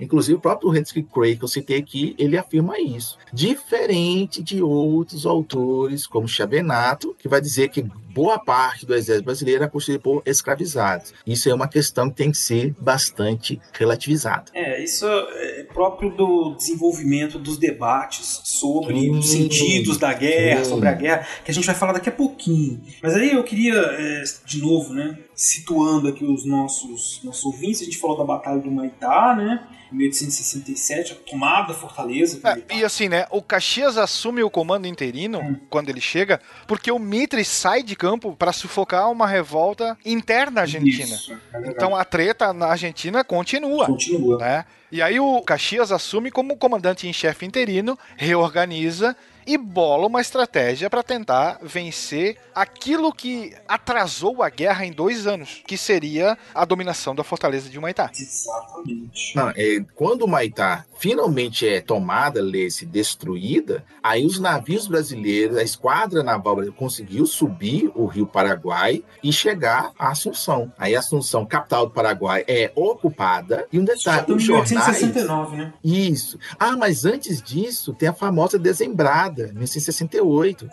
Inclusive, o próprio Henry Cray, que eu citei aqui, ele afirma isso. Diferente de outros autores, como Chabenato, que vai dizer que boa parte do exército brasileiro é constituído por escravizados. Isso é uma questão que tem que ser bastante relativizada. É, isso é próprio do desenvolvimento dos debates sobre os sentidos da guerra, sobre a guerra, que a gente vai falar daqui a pouquinho. Mas aí eu queria, é, de novo, né, situando aqui os nossos, nossos ouvintes, a gente falou da Batalha do Maitá, né? 1867, a tomada da Fortaleza. É, e assim, né? O Caxias assume o comando interino hum. quando ele chega, porque o Mitre sai de campo para sufocar uma revolta interna argentina. Isso, é então a treta na Argentina continua. Continua. Né? E aí o Caxias assume como comandante em chefe interino, reorganiza e bola uma estratégia para tentar vencer aquilo que atrasou a guerra em dois anos, que seria a dominação da fortaleza de Humaitá. Exatamente. Não, é, quando Humaitá finalmente é tomada, lê-se, destruída, aí os navios brasileiros, a esquadra naval brasileira conseguiu subir o rio Paraguai e chegar a Assunção. Aí Assunção, capital do Paraguai, é ocupada. E um detalhe, os jornais... 1869, né? Isso. Ah, mas antes disso, tem a famosa Desembrada, 1968,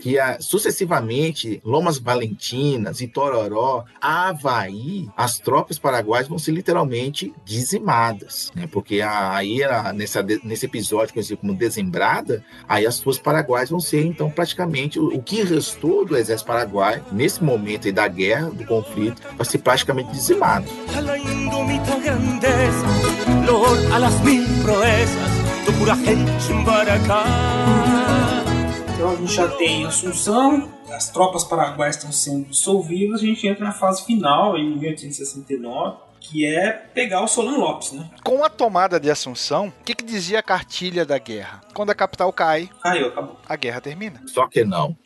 que a, sucessivamente Lomas Valentinas e Tororó, Havaí, as tropas paraguaias vão ser literalmente dizimadas, né? Porque aí nessa, nesse episódio conhecido como Desembrada, aí as forças paraguaias vão ser então praticamente o, o que restou do exército paraguaio nesse momento aí da guerra, do conflito, vai ser praticamente dizimado. a las mil proezas pura gente então a gente já tem Assunção, as tropas paraguaias estão sendo dissolvidas, a gente entra na fase final, em 1869, que é pegar o Solano Lopes, né? Com a tomada de Assunção, o que, que, dizia a cartilha da guerra? Quando a capital cai, Caiu, acabou. a guerra termina. Só que não.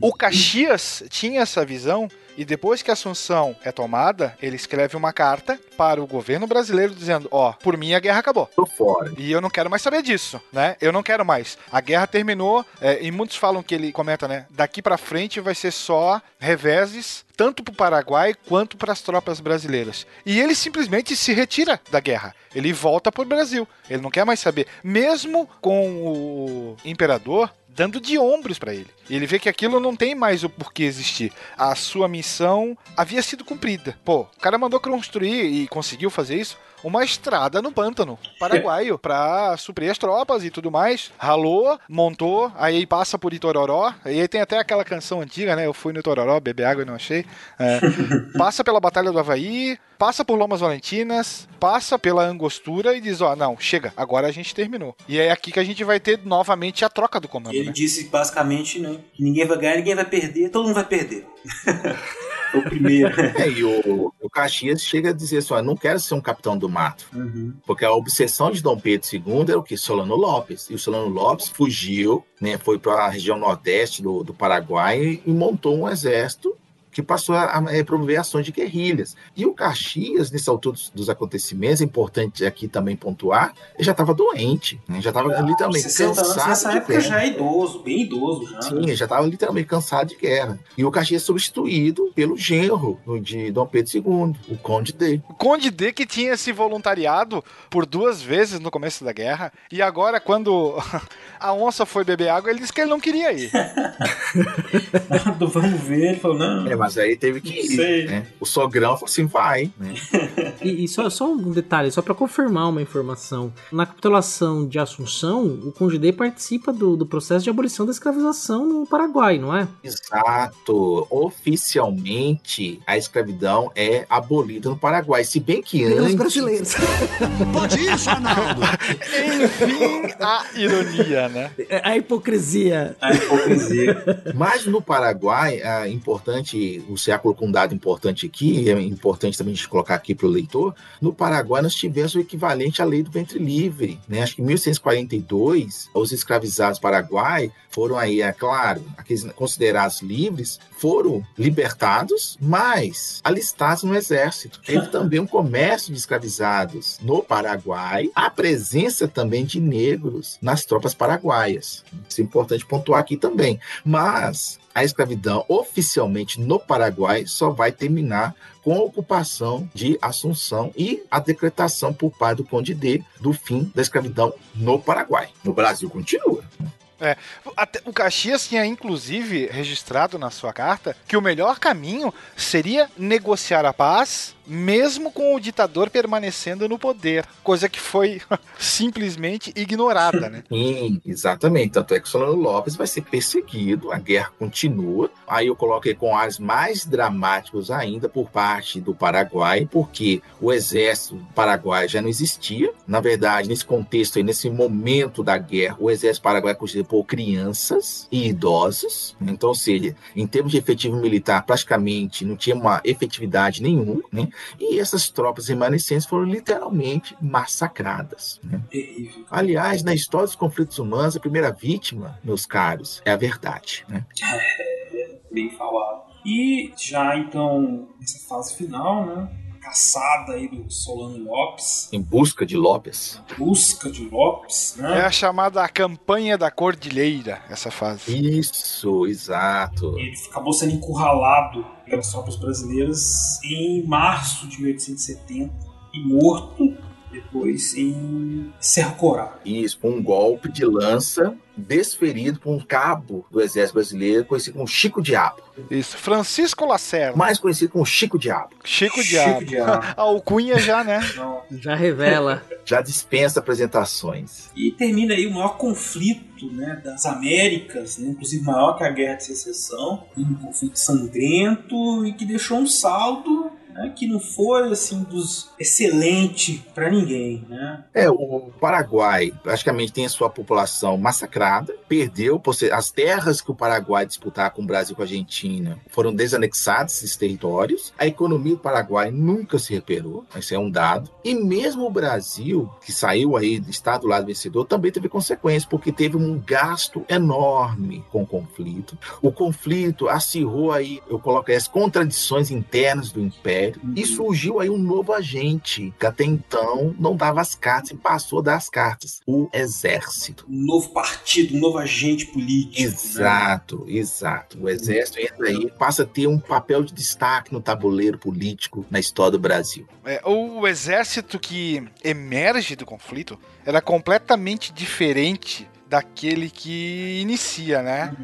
o Caxias tinha essa visão e depois que a Assunção é tomada, ele escreve uma carta para o governo brasileiro dizendo: Ó, oh, por mim a guerra acabou. Tô fora. E eu não quero mais saber disso, né? Eu não quero mais. A guerra terminou, é, e muitos falam que ele comenta, né? Daqui para frente vai ser só reveses tanto para o Paraguai quanto para as tropas brasileiras. E ele simplesmente se retira da guerra. Ele volta para o Brasil. Ele não quer mais saber. Mesmo com o imperador dando de ombros para ele. Ele vê que aquilo não tem mais o porquê existir. A sua missão havia sido cumprida. Pô, o cara mandou construir e conseguiu fazer isso uma estrada no pântano paraguaio pra suprir as tropas e tudo mais. Ralou, montou, aí passa por Itororó. E aí tem até aquela canção antiga, né? Eu fui no Itororó, beber água e não achei. É, passa pela Batalha do Havaí, passa por Lomas Valentinas, passa pela Angostura e diz: Ó, não, chega, agora a gente terminou. E é aqui que a gente vai ter novamente a troca do comando. Ele né? disse basicamente né, que ninguém vai ganhar, ninguém vai perder, todo mundo vai perder. o primeiro. É, e o, o Caxias chega a dizer assim: não quero ser um capitão do mato. Uhum. Porque a obsessão de Dom Pedro II era o que? Solano Lopes. E o Solano Lopes fugiu, né, foi para a região nordeste do, do Paraguai e montou um exército que passou a, a promover ações de guerrilhas. E o Caxias, nesse altura dos, dos acontecimentos, é importante aqui também pontuar, ele já estava doente, né? já estava literalmente 60 anos cansado nessa de época guerra. já é idoso, bem idoso já. Sim, ele já estava literalmente cansado de guerra. E o Caxias é substituído pelo genro de Dom Pedro II, o Conde D. O Conde D que tinha se voluntariado por duas vezes no começo da guerra. E agora, quando a onça foi beber água, ele disse que ele não queria ir. Vamos ver, ele falou, não. É, mas aí teve que ir. Né? O sogrão falou assim: vai. Né? E, e só, só um detalhe, só para confirmar uma informação. Na capitulação de Assunção, o Conde D participa do, do processo de abolição da escravização no Paraguai, não é? Exato. Oficialmente, a escravidão é abolida no Paraguai. Se bem que Pelos antes. brasileiros. Pode isso, Arnaldo? Enfim, a ironia, né? A hipocrisia. A hipocrisia. Mas no Paraguai, é importante, o CA colocou um dado importante aqui, é importante também a gente colocar aqui para o leitor. No Paraguai, nós tivemos o equivalente à lei do ventre livre. Né? Acho que em 1842, os escravizados paraguai foram aí, é claro, aqueles considerados livres, foram libertados, mas alistados no exército. Teve também um comércio de escravizados no Paraguai, a presença também de negros nas tropas paraguaias. Isso é importante pontuar aqui também. Mas a escravidão oficialmente no Paraguai só vai terminar com a ocupação de Assunção e a decretação por parte do Conde D do fim da escravidão no Paraguai. No Brasil continua. É, até- o Caxias tinha inclusive registrado na sua carta que o melhor caminho seria negociar a paz, mesmo com o ditador permanecendo no poder, coisa que foi simplesmente ignorada, né? Sim, exatamente. Tanto é que o Solano Lopes vai ser perseguido, a guerra continua. Aí eu coloquei com ares mais dramáticos ainda por parte do Paraguai, porque o exército paraguai já não existia. Na verdade, nesse contexto aí, nesse momento da guerra, o exército paraguai é constituído por crianças e idosos. Então, ou seja, em termos de efetivo militar, praticamente não tinha uma efetividade nenhuma, né? E essas tropas remanescentes foram literalmente massacradas. Né? Terrível. Aliás, na história dos conflitos humanos, a primeira vítima, meus caros, é a verdade. Né? Bem falado. E já então, nessa fase final, né? Caçada aí do Solano Lopes, Em busca de Lopes. busca de Lopes, É né? a chamada campanha da cordilheira, essa fase. Isso, exato. Ele acabou sendo encurralado pelas tropas brasileiras em março de 1870 e morto depois em Cerro Corá. Isso, um golpe de lança desferido por um cabo do exército brasileiro, conhecido como Chico Diabo. Isso, Francisco Lacerda. Mais conhecido como Chico Diabo. Chico Chico Diabo. Diabo. A alcunha já, né? Já revela. Já dispensa apresentações. E termina aí o maior conflito né, das Américas, né, inclusive maior que a Guerra de Secessão, um conflito sangrento e que deixou um saldo né, que não foi assim dos excelente para ninguém, né? É, o Paraguai praticamente tem a sua população massacrada, perdeu as terras que o Paraguai disputava com o Brasil e com a Argentina foram desanexadas esses territórios. A economia do Paraguai nunca se recuperou, esse é um dado. E mesmo o Brasil, que saiu aí, está do lado vencedor, também teve consequências, porque teve um gasto enorme com o conflito. O conflito acirrou aí, eu coloco as contradições internas do Império, e surgiu aí um novo agente, que até então não dava as cartas e passou a dar as cartas, o Exército. Um novo partido, um novo agente político. né? Exato, exato. O Exército entra aí, passa a ter um papel de destaque no tabuleiro político na história do Brasil. É, o exército que emerge do conflito era completamente diferente daquele que inicia, né?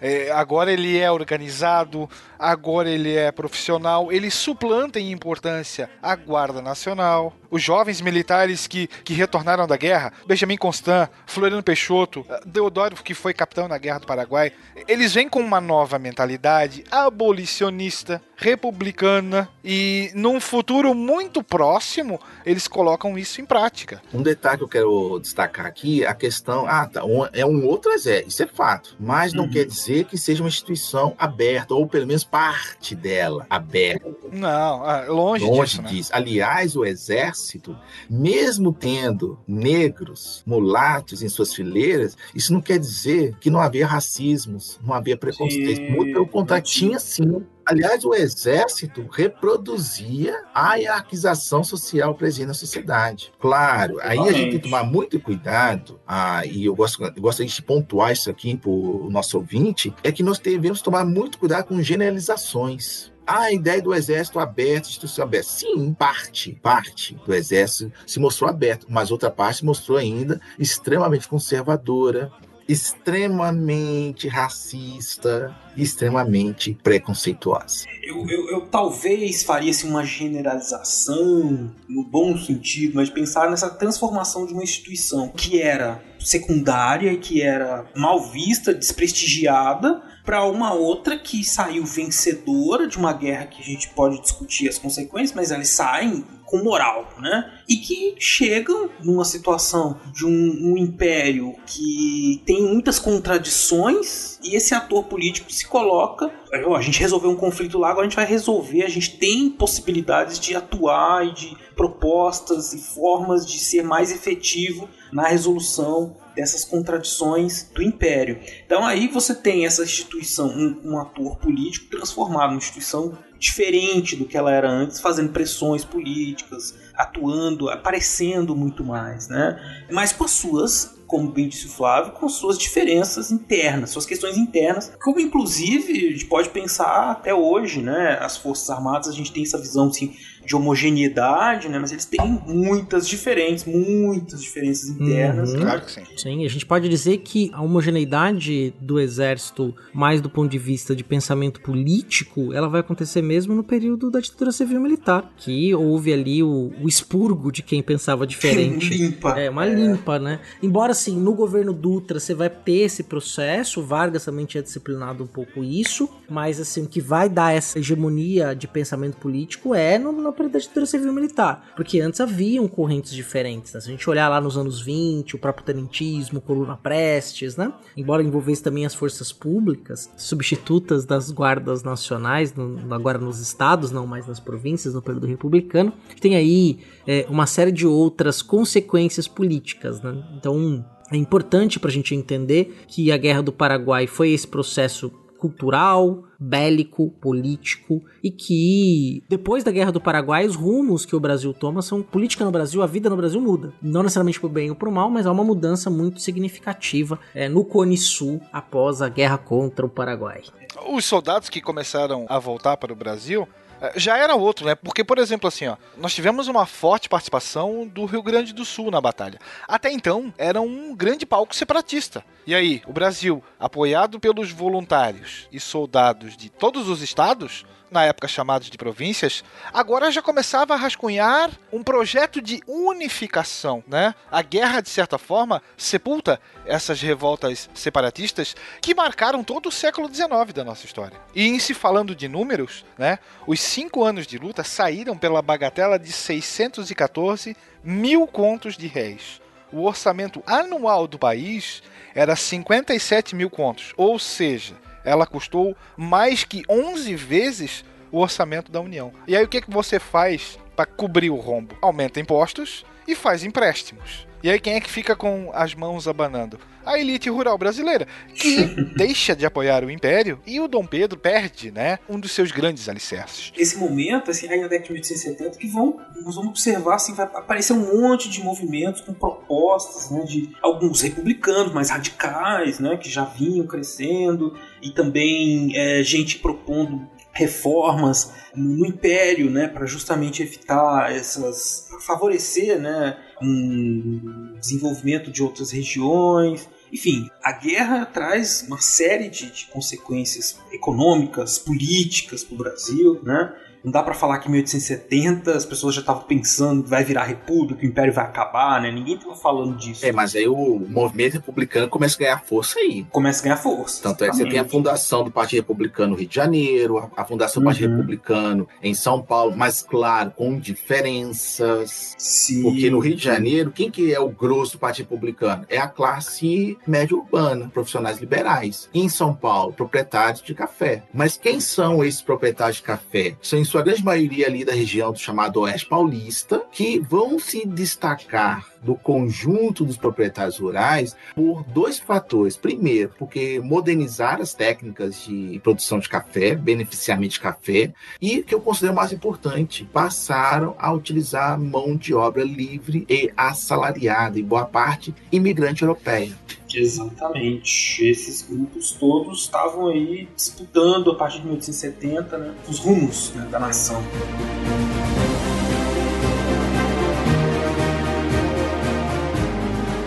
É, agora ele é organizado, agora ele é profissional, ele suplanta em importância a Guarda Nacional, os jovens militares que, que retornaram da guerra, Benjamin Constant, Floriano Peixoto, Deodoro, que foi capitão na Guerra do Paraguai, eles vêm com uma nova mentalidade abolicionista, republicana e num futuro muito próximo eles colocam isso em prática. Um detalhe que eu quero destacar aqui, a questão, ah, tá, um, é um outro exército, isso é fato, mas não Uhum. quer dizer que seja uma instituição aberta, ou pelo menos parte dela aberta. Não, ah, longe, Longe disso, né? disso. Aliás, o exército, mesmo tendo negros, mulatos em suas fileiras, isso não quer dizer que não havia racismos, não havia preconceito. Sim, Muito pelo contrário, tinha sim. Aliás, o exército reproduzia a hierarquização social presente na sociedade. Claro, aí a gente tem que tomar muito cuidado, ah, e eu gosto, eu gosto de pontuar isso aqui para o nosso ouvinte, é que nós devemos tomar muito cuidado com generalizações. A ideia do exército aberto, instituição aberta. Sim, parte, parte do exército se mostrou aberto, mas outra parte se mostrou ainda extremamente conservadora, extremamente racista, extremamente preconceituosa. Eu, eu, eu talvez faria assim, uma generalização, no bom sentido, mas pensar nessa transformação de uma instituição que era secundária, que era mal vista, desprestigiada, para uma outra que saiu vencedora de uma guerra que a gente pode discutir as consequências, mas elas saem com moral, né? E que chegam numa situação de um, um império que tem muitas contradições e esse ator político se coloca. "Ó, A gente resolveu um conflito lá, agora a gente vai resolver. A gente tem possibilidades de atuar e de propostas e formas de ser mais efetivo na resolução dessas contradições do império. Então aí você tem essa instituição, um, um ator político transformado numa instituição diferente do que ela era antes, fazendo pressões políticas, atuando, aparecendo muito mais, né? Mas com as suas, como bem disse o Flávio, com suas diferenças internas, suas questões internas, como inclusive a gente pode pensar até hoje, né? As Forças Armadas, a gente tem essa visão assim, de homogeneidade, né? Mas eles têm muitas diferenças, muitas diferenças internas. Uhum. Claro que sim. Sim, a gente pode dizer que a homogeneidade do exército, mais do ponto de vista de pensamento político, ela vai acontecer mesmo no período da ditadura civil militar, que houve ali o, o expurgo de quem pensava diferente. limpa. É, uma limpa, né? Embora assim, no governo Dutra você vai ter esse processo, o Vargas também tinha disciplinado um pouco isso, mas assim, o que vai dar essa hegemonia de pensamento político é no, da ditadura civil militar, porque antes haviam correntes diferentes, né? Se a gente olhar lá nos anos 20, o próprio tenentismo, Coluna Prestes, né? Embora envolvesse também as forças públicas, substitutas das guardas nacionais, no- agora nos estados, não mais nas províncias, no período republicano, tem aí é, uma série de outras consequências políticas, né? Então, é importante para a gente entender que a Guerra do Paraguai foi esse processo cultural, bélico, político e que depois da Guerra do Paraguai os rumos que o Brasil toma são política no Brasil, a vida no Brasil muda. Não necessariamente pro bem ou pro mal, mas há uma mudança muito significativa é, no Cone Sul após a guerra contra o Paraguai. Os soldados que começaram a voltar para o Brasil já era outro, né? Porque, por exemplo, assim, ó, nós tivemos uma forte participação do Rio Grande do Sul na batalha. Até então, era um grande palco separatista. E aí, o Brasil, apoiado pelos voluntários e soldados de todos os estados, na época chamados de províncias, agora já começava a rascunhar um projeto de unificação, né? A guerra, de certa forma, sepulta essas revoltas separatistas que marcaram todo o século XIX da nossa história. E em se falando de números, né? Os cinco anos de luta saíram pela bagatela de 614 mil contos de réis. O orçamento anual do país era 57 mil contos, ou seja, ela custou mais que 11 vezes o orçamento da União. E aí o que, que você faz para cobrir o rombo? Aumenta impostos e faz empréstimos. E aí quem é que fica com as mãos abanando? A elite rural brasileira, que deixa de apoiar o império e o Dom Pedro perde, né, um dos seus grandes alicerces. Esse momento, assim, aí na década de 1870, que vão, nós vamos observar, assim, vai aparecer um monte de movimentos com propostas, né, de alguns republicanos mais radicais, né, que já vinham crescendo, e também é, gente propondo reformas no império, né, para justamente evitar essas, favorecer, né, um desenvolvimento de outras regiões. Enfim, a guerra traz uma série de, de consequências econômicas, políticas para o Brasil, né? Não dá para falar que em 1870 as pessoas já estavam pensando que vai virar república, o império vai acabar, né? Ninguém tava falando disso. É, mas aí o movimento republicano começa a ganhar força aí. Começa a ganhar força. Tanto é que você tem a fundação do Partido Republicano no Rio de Janeiro, a- fundação do Partido Uhum. Republicano em São Paulo, mas claro, com diferenças. Sim. Porque no Rio de Janeiro, quem que é o grosso do Partido Republicano? É a classe média urbana, profissionais liberais. E em São Paulo, proprietários de café. Mas quem são esses proprietários de café? São, sua grande maioria, ali da região do chamado Oeste Paulista, que vão se destacar do conjunto dos proprietários rurais por dois fatores. Primeiro, porque modernizaram as técnicas de produção de café, beneficiamento de café, e que eu considero mais importante, passaram a utilizar mão de obra livre e assalariada, em boa parte imigrante europeia. Exatamente. Esses grupos todos estavam aí disputando a partir de 1870 né, os rumos né, da nação.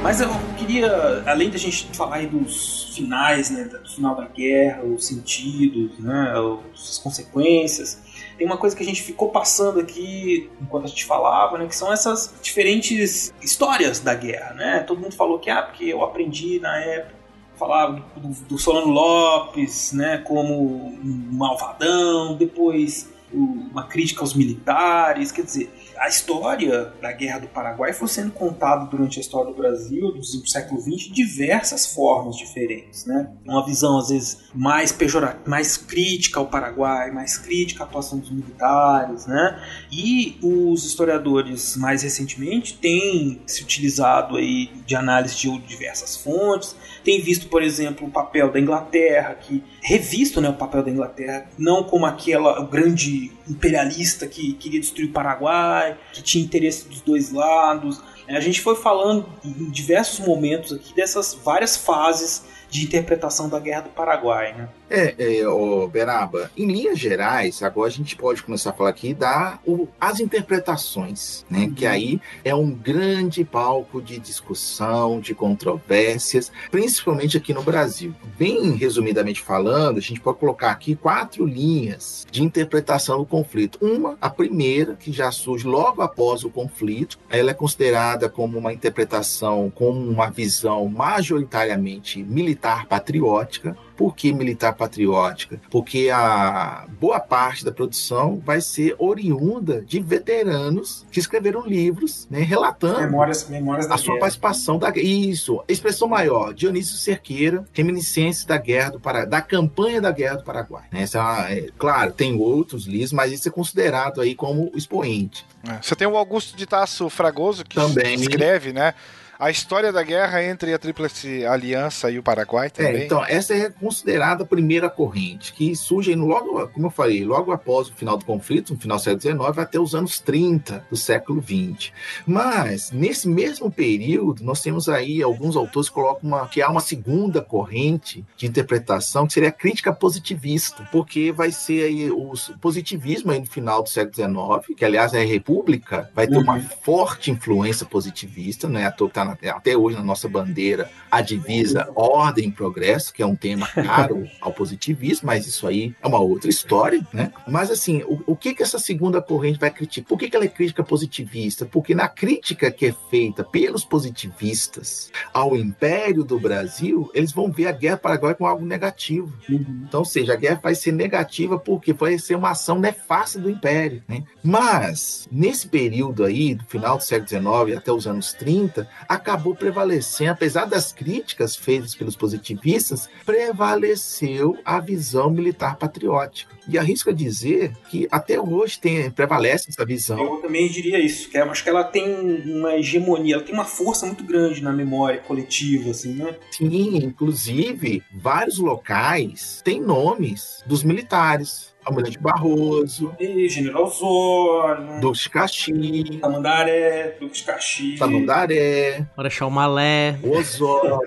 Mas eu queria, além da gente falar aí dos finais, né, do final da guerra, os sentidos, né, as consequências, tem uma coisa que a gente ficou passando aqui enquanto a gente falava, né, que são essas diferentes histórias da guerra, né? Todo mundo falou que ah, porque eu aprendi na época falava do, do Solano Lopes, né, como um malvadão, depois uma crítica aos militares, quer dizer, a história da Guerra do Paraguai foi sendo contada durante a história do Brasil, do século XX, de diversas formas diferentes, né? Uma visão às vezes mais pejorativa, mais crítica ao Paraguai, mais crítica à atuação dos militares, né? E os historiadores mais recentemente têm se utilizado aí de análise de diversas fontes, tem visto, por exemplo, o papel da Inglaterra, que revisto né, o papel da Inglaterra, não como aquela o grande imperialista que queria destruir o Paraguai, que tinha interesse dos dois lados. A gente foi falando em diversos momentos aqui dessas várias fases de interpretação da Guerra do Paraguai, né? É, é ô, Beraba, em linhas gerais, agora a gente pode começar a falar aqui da o, as interpretações, né? Que aí é um grande palco de discussão, de controvérsias, principalmente aqui no Brasil. Bem resumidamente falando, a gente pode colocar aqui quatro linhas de interpretação do conflito. Uma, a primeira, que já surge logo após o conflito, ela é considerada como uma interpretação, como uma visão majoritariamente militar patriótica, por que militar patriótica? Porque a boa parte da produção vai ser oriunda de veteranos que escreveram livros, né, relatando Memórias, memórias da a sua guerra. participação da isso, expressão maior, Dionísio Cerqueira, reminiscências da guerra do Paraguai, da campanha da guerra do Paraguai. né? Essa é é, claro, tem outros livros, mas isso é considerado aí como expoente. É, Você tem o Augusto de Tasso Fragoso, que Também. escreve, né? A história da guerra entre a Tríplice Aliança e o Paraguai também. É, então, essa é considerada a primeira corrente, que surge logo, como eu falei, logo após o final do conflito, no final do século XIX, até os anos 30 do século XX. Mas, nesse mesmo período, nós temos aí alguns autores que colocam uma, que há uma segunda corrente de interpretação, que seria a crítica positivista, porque vai ser aí o positivismo aí no final do século XIX, que aliás é a República, vai ter uma forte influência positivista, né? À toa que tá na- até hoje na nossa bandeira a divisa ordem e progresso, que é um tema caro ao positivismo, mas isso aí é uma outra história, né? Mas assim, o, o que que essa segunda corrente vai criticar? Por que, que ela é crítica positivista? Porque na crítica que é feita pelos positivistas ao Império do Brasil, eles vão ver a Guerra do Paraguai como algo negativo. Então, ou seja, a guerra vai ser negativa porque vai ser uma ação nefasta do Império, né? Mas, nesse período aí, do final do século XIX até os anos 30, acabou prevalecendo, apesar das críticas feitas pelos positivistas, prevaleceu a visão militar patriótica. E arrisco a dizer que até hoje tem, prevalece essa visão. Eu também diria isso, que eu acho que ela tem uma hegemonia, ela tem uma força muito grande na memória coletiva, assim, né? Sim, inclusive, vários locais têm nomes dos militares. Almirante Barroso, E General Zorno, Duque de Caxias, Tamandaré, de Caxias. Tamandaré, Marechal Malé. Osório.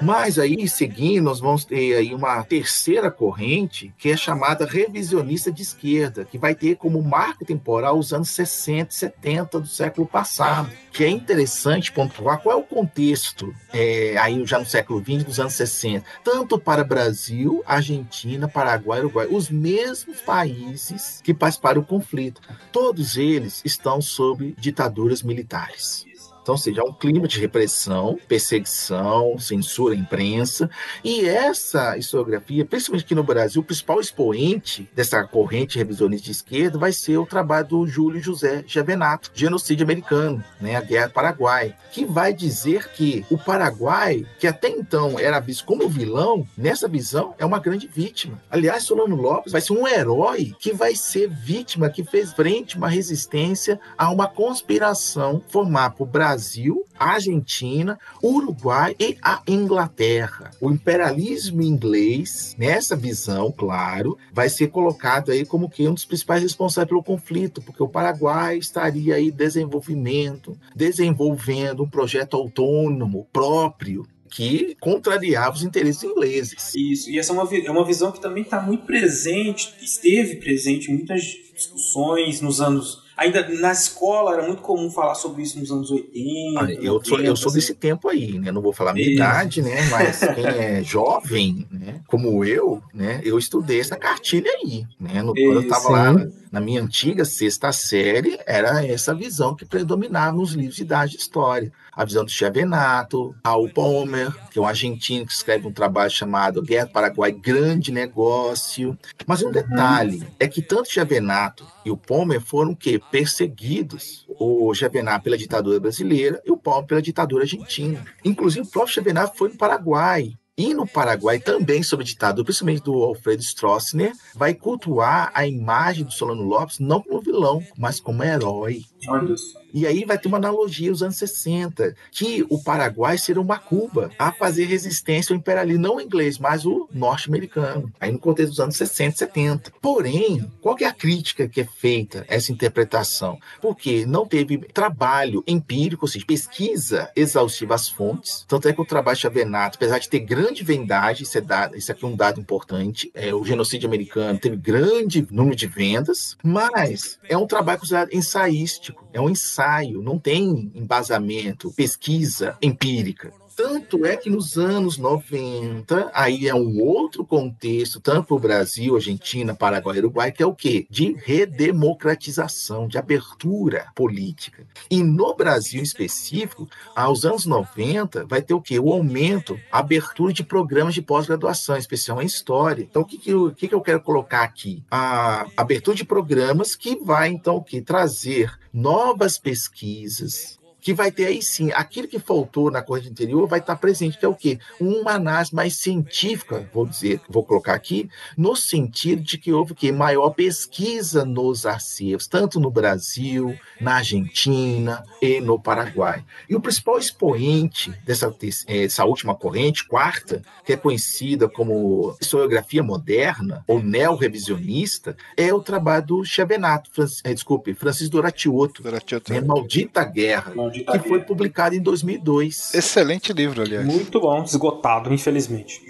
Mas aí, seguindo, nós vamos ter aí uma terceira corrente, que é chamada revisionista de esquerda, que vai ter como marco temporal os anos 60 e 70 do século passado. Que é interessante pontuar qual é o contexto é, aí já no século XX, dos anos 60, tanto para Brasil, Argentina, Paraguai, Uruguai, os mesmos países que participaram do conflito. Todos eles estão sob ditaduras militares. Então, ou seja, há um clima de repressão, perseguição, censura à imprensa. E essa historiografia, principalmente aqui no Brasil, o principal expoente dessa corrente revisionista de esquerda vai ser o trabalho do Júlio José Gevenato, Genocídio Americano, né, a Guerra do Paraguai, que vai dizer que o Paraguai, que até então era visto como vilão, nessa visão é uma grande vítima. Aliás, Solano Lopes vai ser um herói que vai ser vítima, que fez frente uma resistência a uma conspiração formar por Brasil Brasil, Argentina, Uruguai e a Inglaterra. O imperialismo inglês, nessa visão, claro, vai ser colocado aí como que um dos principais responsáveis pelo conflito, porque o Paraguai estaria aí desenvolvimento, desenvolvendo um projeto autônomo próprio que contrariava os interesses ingleses. Isso, e essa é uma, é uma visão que também está muito presente, esteve presente em muitas discussões nos anos Ainda na escola era muito comum falar sobre isso nos anos 80. Ah, eu, 90, sou, eu sou desse tempo aí, né? Não vou falar minha idade, né? Mas quem é jovem, né? Como eu, né? Eu estudei essa cartilha aí, né? No, quando eu estava lá na minha antiga sexta série, era essa visão que predominava nos livros de idade de história. A visão do Chevenato, Paul Palmer, que é um argentino que escreve um trabalho chamado Guerra do Paraguai, Grande Negócio. Mas um detalhe é que tanto Chevenato e o Palmer foram que perseguidos. O Chevenato pela ditadura brasileira e o Palmer pela ditadura argentina. Inclusive o próprio Chevenato foi no Paraguai e no Paraguai, também sob ditadura, principalmente do Alfredo Stroessner, vai cultuar a imagem do Solano Lopes não como vilão, mas como herói. Olha isso. E aí vai ter uma analogia aos anos 60, que o Paraguai será uma Cuba a fazer resistência ao imperialismo, não o inglês, mas o norte-americano, aí no contexto dos anos 60 e 70. Porém, qual é a crítica que é feita a essa interpretação? Porque não teve trabalho empírico, ou seja, pesquisa exaustiva às fontes, tanto é que o trabalho Chavenato, apesar de ter grande vendagem, isso, é dado, isso aqui é um dado importante, é, o genocídio americano teve grande número de vendas, mas é um trabalho considerado ensaístico, é um ensaio ensaio, não tem embasamento, pesquisa empírica. Tanto é que nos anos 90, aí é um outro contexto, tanto para o Brasil, Argentina, Paraguai Uruguai, que é o quê? De redemocratização, de abertura política. E no Brasil em específico, aos anos 90, vai ter o quê? O aumento, a abertura de programas de pós-graduação, especial em História. Então, o que, que, eu, que, que eu quero colocar aqui? A abertura de programas que vai, então, o quê? Trazer novas pesquisas, que vai ter aí sim, aquilo que faltou na corrente anterior vai estar presente, que é o quê? Uma análise mais científica, vou dizer, vou colocar aqui, no sentido de que houve o quê? Maior pesquisa nos acervos, tanto no Brasil, na Argentina e no Paraguai. E o principal expoente dessa, dessa última corrente, quarta, que é conhecida como historiografia moderna ou neo-revisionista, é o trabalho do Chavenato, Francis, desculpe, Francisco Doratioto, Doratioto. Né? Maldita Guerra que foi publicado em 2002. Excelente livro, aliás. Muito bom, esgotado, infelizmente.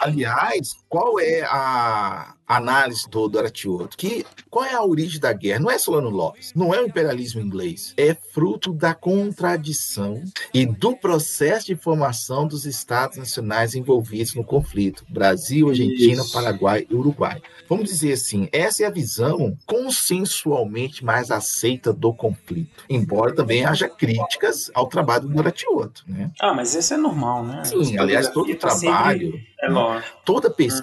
Aliás, qual é a análise do Doratioto? Que qual é a origem da guerra? Não é Solano Lopes, não é o imperialismo inglês, é fruto da contradição e do processo de formação dos estados nacionais envolvidos no conflito: Brasil, Argentina, Isso. Paraguai e Uruguai. Vamos dizer assim, essa é a visão consensualmente mais aceita do conflito, embora também haja críticas ao trabalho do Doratioto, né? Ah, mas esse é normal, né? Sim, aliás, todo o trabalho sempre é lógico. Toda pesquisa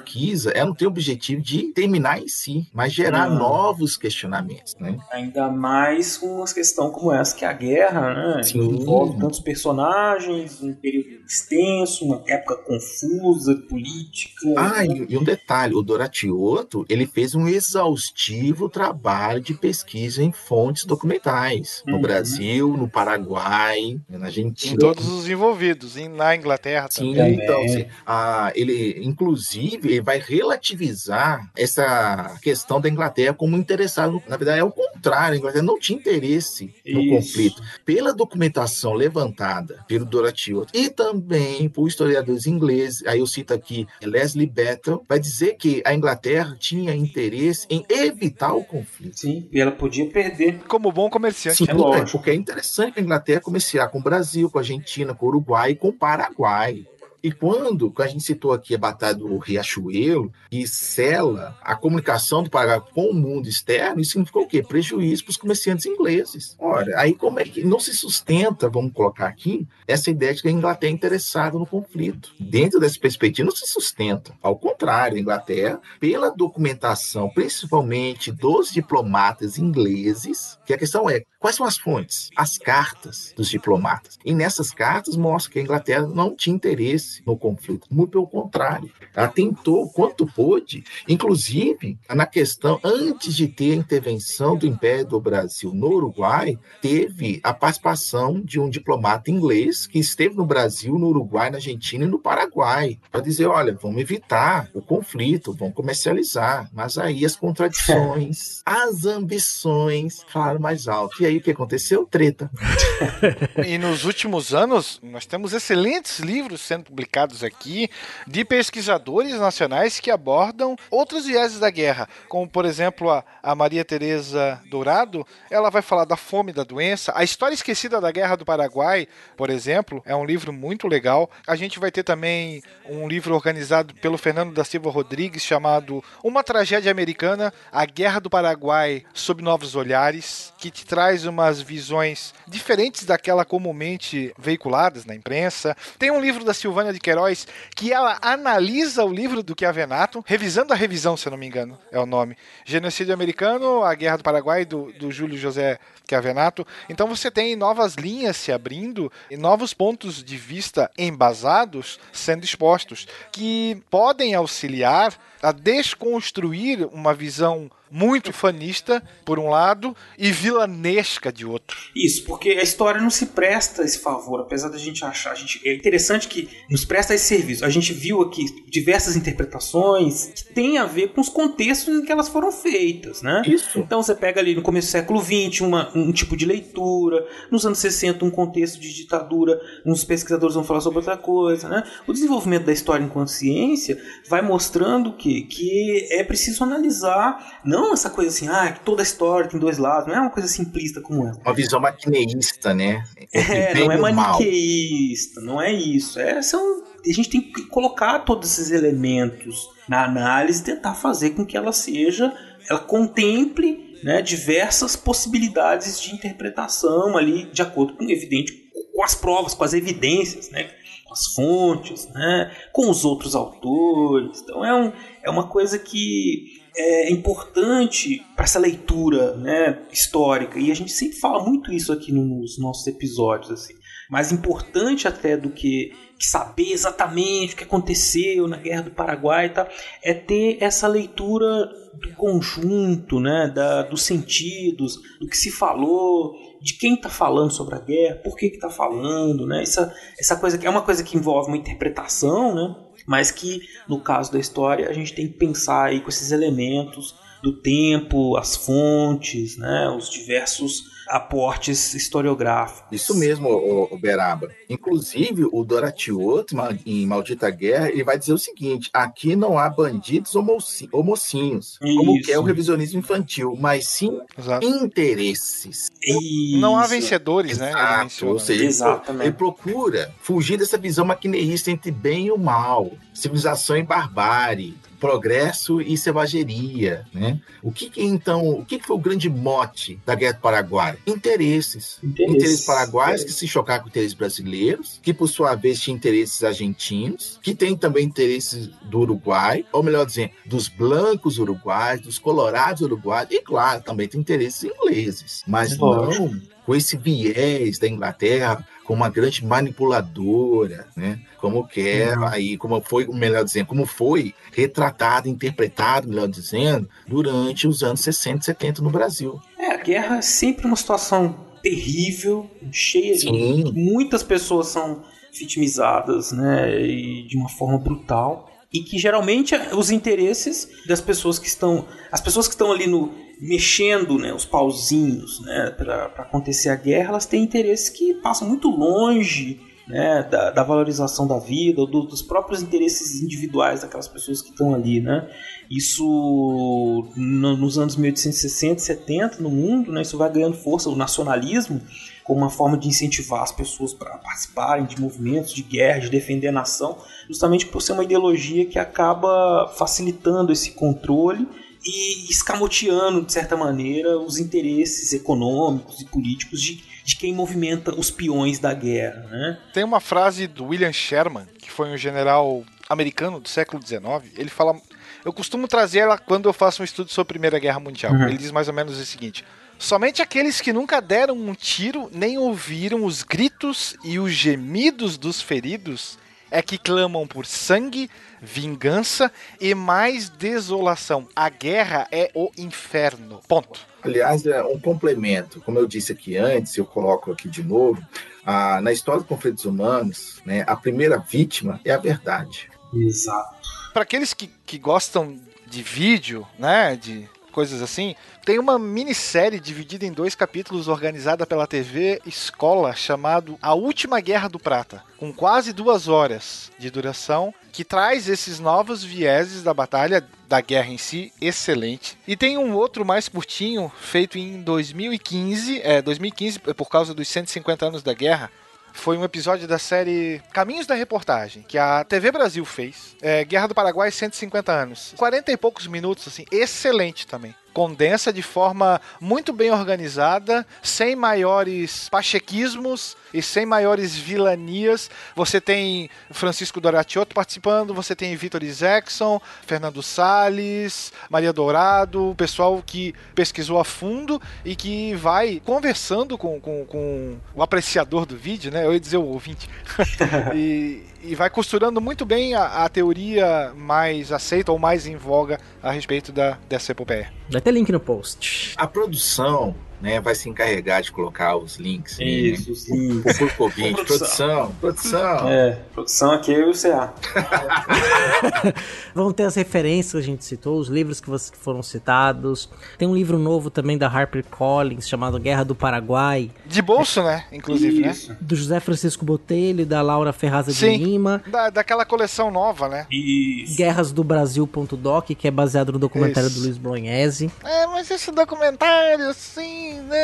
ela não tem o objetivo de terminar em si, mas gerar não. novos questionamentos. Né? Ainda mais com uma questão como essa, que é a guerra, né? Sim. envolve tantos personagens, um período extenso, uma época confusa, política. Ah, e, e um detalhe, o Doratioto ele fez um exaustivo trabalho de pesquisa em fontes documentais. No uhum. Brasil, no Paraguai, na Argentina. Em todos os envolvidos, na Inglaterra Sim, também. então, assim, a, ele, inclusive, vai relativizar essa questão da Inglaterra como interessado. Na verdade, é o contrário a Inglaterra não tinha interesse no Isso. conflito. Pela documentação levantada pelo Dorothy Otto e também por historiadores ingleses, aí eu cito aqui Leslie Battle, vai dizer que a Inglaterra tinha interesse em evitar o conflito. Sim, e ela podia perder. Como bom comerciante. Sim, É lógico. porque é interessante que a Inglaterra comerciar com o Brasil, com a Argentina, com o Uruguai e com o Paraguai. E quando, quando a gente citou aqui a Batalha do Riachuelo, que sela a comunicação do Paraguai com o mundo externo, isso significou o quê? Prejuízo para os comerciantes ingleses. Ora, aí como é que não se sustenta, vamos colocar aqui, essa ideia de que a Inglaterra é interessada no conflito? Dentro dessa perspectiva, não se sustenta. Ao contrário, a Inglaterra, pela documentação, principalmente dos diplomatas ingleses, que a questão é, quais são as fontes? As cartas dos diplomatas. E nessas cartas mostra que a Inglaterra não tinha interesse no conflito. Muito pelo contrário. Ela tentou quanto pôde, inclusive na questão, antes de ter a intervenção do Império do Brasil no Uruguai, teve a participação de um diplomata inglês que esteve no Brasil, no Uruguai, na Argentina e no Paraguai, para dizer: olha, vamos evitar o conflito, vamos comercializar. Mas aí as contradições, as ambições falaram mais alto. E aí o que aconteceu? Treta. E nos últimos anos, nós temos excelentes livros sendo publicados aqui de pesquisadores nacionais que abordam outros vieses da guerra, como por exemplo a, a Maria Tereza Dourado, ela vai falar da fome, da doença, a história esquecida da Guerra do Paraguai, por exemplo, é um livro muito legal. A gente vai ter também um livro organizado pelo Fernando da Silva Rodrigues chamado Uma Tragédia Americana, a Guerra do Paraguai sob novos olhares, que te traz umas visões diferentes daquela comumente veiculadas na imprensa. Tem um livro da Silvânia de Queiroz que ela analisa o livro do Chiavenato, revisando a revisão, se eu não me engano, é o nome. Genocídio Americano, a Guerra do Paraguai, do, do Júlio José Chiavenato. Então você tem novas linhas se abrindo e novos pontos de vista embasados sendo expostos, que podem auxiliar a desconstruir uma visão muito fanista, por um lado, e vilanesca de outro. Isso, porque a história não se presta esse favor, apesar da gente achar. A gente, é interessante que nos presta esse serviço. A gente viu aqui diversas interpretações que têm a ver com os contextos em que elas foram feitas, né? Isso. Então você pega ali no começo do século XX uma, um tipo de leitura, nos anos 60 um contexto de ditadura, uns pesquisadores vão falar sobre outra coisa, né? O desenvolvimento da história enquanto ciência vai mostrando que, que é preciso analisar, não essa coisa assim, ah, que toda história tem dois lados, não é uma coisa simplista como essa. Uma visão maquineísta, né? É, Bem não é o mal. maniqueísta, não é isso. É, são, a gente tem que colocar todos esses elementos na análise e tentar fazer com que ela seja, ela contemple né, diversas possibilidades de interpretação ali, de acordo com, evidente, com as provas, com as evidências, né, com as fontes, né, com os outros autores. Então é, um, é uma coisa que é importante para essa leitura né, histórica. E a gente sempre fala muito isso aqui nos nossos episódios. Assim. Mais importante até do que, saber exatamente o que aconteceu na Guerra do Paraguai tal, é ter essa leitura do conjunto, né, da, dos sentidos, do que se falou, de quem está falando sobre a guerra, por que está falando, né? Essa, essa coisa que é uma coisa que envolve uma interpretação, né? Mas que no caso da história a gente tem que pensar aí com esses elementos do tempo, as fontes, né, os diversos aportes historiográficos. Isso mesmo, o, o Beraba. Inclusive, o Dorothy Otto, em Maldita Guerra, ele vai dizer o seguinte: aqui não há bandidos ou, moci ou mocinhos, como que é o revisionismo infantil, mas sim Exato. interesses. Não há vencedores, né? Ele Exato, menciona. ou seja, ele, ele procura fugir dessa visão maquineísta entre bem e o mal, civilização e barbárie, progresso e selvageria, né? O que, que então, o que, que foi o grande mote da Guerra do Paraguai? Interesses. Interesses. Interesses paraguaios que se chocaram com interesses brasileiros, que por sua vez tinham interesses argentinos, que tem também interesses do Uruguai, ou melhor dizendo, dos blancos uruguaios, dos colorados uruguaios, e claro, também tem interesses ingleses, mas Lógico. não com esse viés da Inglaterra como uma grande manipuladora, né? Como que é aí, como foi, melhor dizendo, como foi retratado, interpretado, melhor dizendo, durante os anos 60 e 70 no Brasil. É, a guerra é sempre uma situação terrível, cheia Sim. de muitas pessoas são vitimizadas, né, e de uma forma brutal. e que geralmente os interesses das pessoas que estão, as pessoas que estão ali no mexendo, né, os pauzinhos, né, para acontecer a guerra, elas têm interesses que passam muito longe né, da, da, valorização da vida, do, dos próprios interesses individuais daquelas pessoas que estão ali, né? Isso no, nos anos 1860 e 70 no mundo, né, isso vai ganhando força, o nacionalismo como uma forma de incentivar as pessoas para participarem de movimentos de guerra, de defender a nação, justamente por ser uma ideologia que acaba facilitando esse controle e escamoteando, de certa maneira, os interesses econômicos e políticos de, de quem movimenta os peões da guerra. Né? Tem uma frase do William Sherman, que foi um general americano do século XIX. Ele fala. Eu costumo trazer ela quando eu faço um estudo sobre a Primeira Guerra Mundial. Uhum. Ele diz mais ou menos o seguinte: Somente aqueles que nunca deram um tiro nem ouviram os gritos e os gemidos dos feridos é que clamam por sangue, vingança e mais desolação. A guerra é o inferno. Ponto. Aliás, é um complemento. Como eu disse aqui antes, eu coloco aqui de novo. Ah, na história dos conflitos humanos, né, a primeira vítima é a verdade. Exato. Para aqueles que, que gostam de vídeo, né, de coisas assim, tem uma minissérie dividida em dois capítulos organizada pela TV Escola chamado A Última Guerra do Prata, com quase duas horas de duração, que traz esses novos vieses da batalha da guerra em si, excelente. E tem um outro mais curtinho, feito em 2015, é 2015 por causa dos 150 anos da guerra, foi um episódio da série Caminhos da Reportagem, que a TV Brasil fez. É, Guerra do Paraguai, 150 anos. 40 e poucos minutos, assim, excelente também condensa de forma muito bem organizada, sem maiores pachequismos e sem maiores vilanias. Você tem Francisco Doratiotto participando, você tem Vitor Isaacson, Fernando Sales, Maria Dourado, pessoal que pesquisou a fundo e que vai conversando com, com, com o apreciador do vídeo, né? Eu ia dizer o ouvinte. e, e vai costurando muito bem a, a, teoria mais aceita ou mais em voga a respeito da, dessa epopeia. Vai ter link no post. A produção né, vai se encarregar de colocar os links. Isso, né? sim. O público ouvinte. Produção, produção. É, produção aqui é o CA. Vão ter as referências que a gente citou, os livros que foram citados. Tem um livro novo também da Harper Collins chamado Guerra do Paraguai. De bolso, né? Inclusive, Isso. né? Do José Francisco Botelho e da Laura Ferraza sim, de Lima. Da, daquela coleção nova, né? Isso. Guerras do Brasil.doc, que é baseado no documentário Isso. do Luiz Bolognese. É, mas esse documentário, assim, né?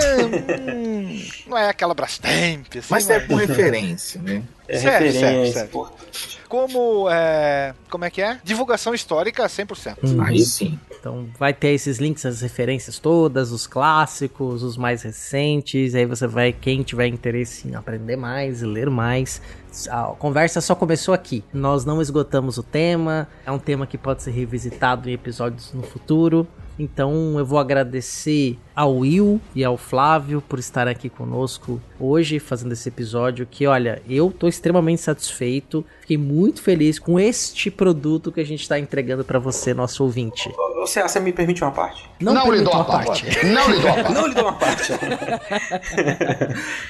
hum, não é aquela Brastemp, assim, Mas é por referência, né? É certo, referência, certo, certo. Como, é, como é que é? Divulgação histórica 100%. Hum. Aí sim. Então vai ter esses links, as referências todas, os clássicos, os mais recentes. Aí você vai, quem tiver interesse em aprender mais e ler mais, a conversa só começou aqui. Nós não esgotamos o tema. É um tema que pode ser revisitado em episódios no futuro. Então eu vou agradecer ao Will e ao Flávio por estar aqui conosco hoje fazendo esse episódio que, olha, eu tô extremamente satisfeito, fiquei muito feliz com este produto que a gente está entregando para você, nosso ouvinte. Você, você me permite uma parte? Não, não lhe dou uma parte. parte. Não lhe dou uma parte. não lhe dou uma parte.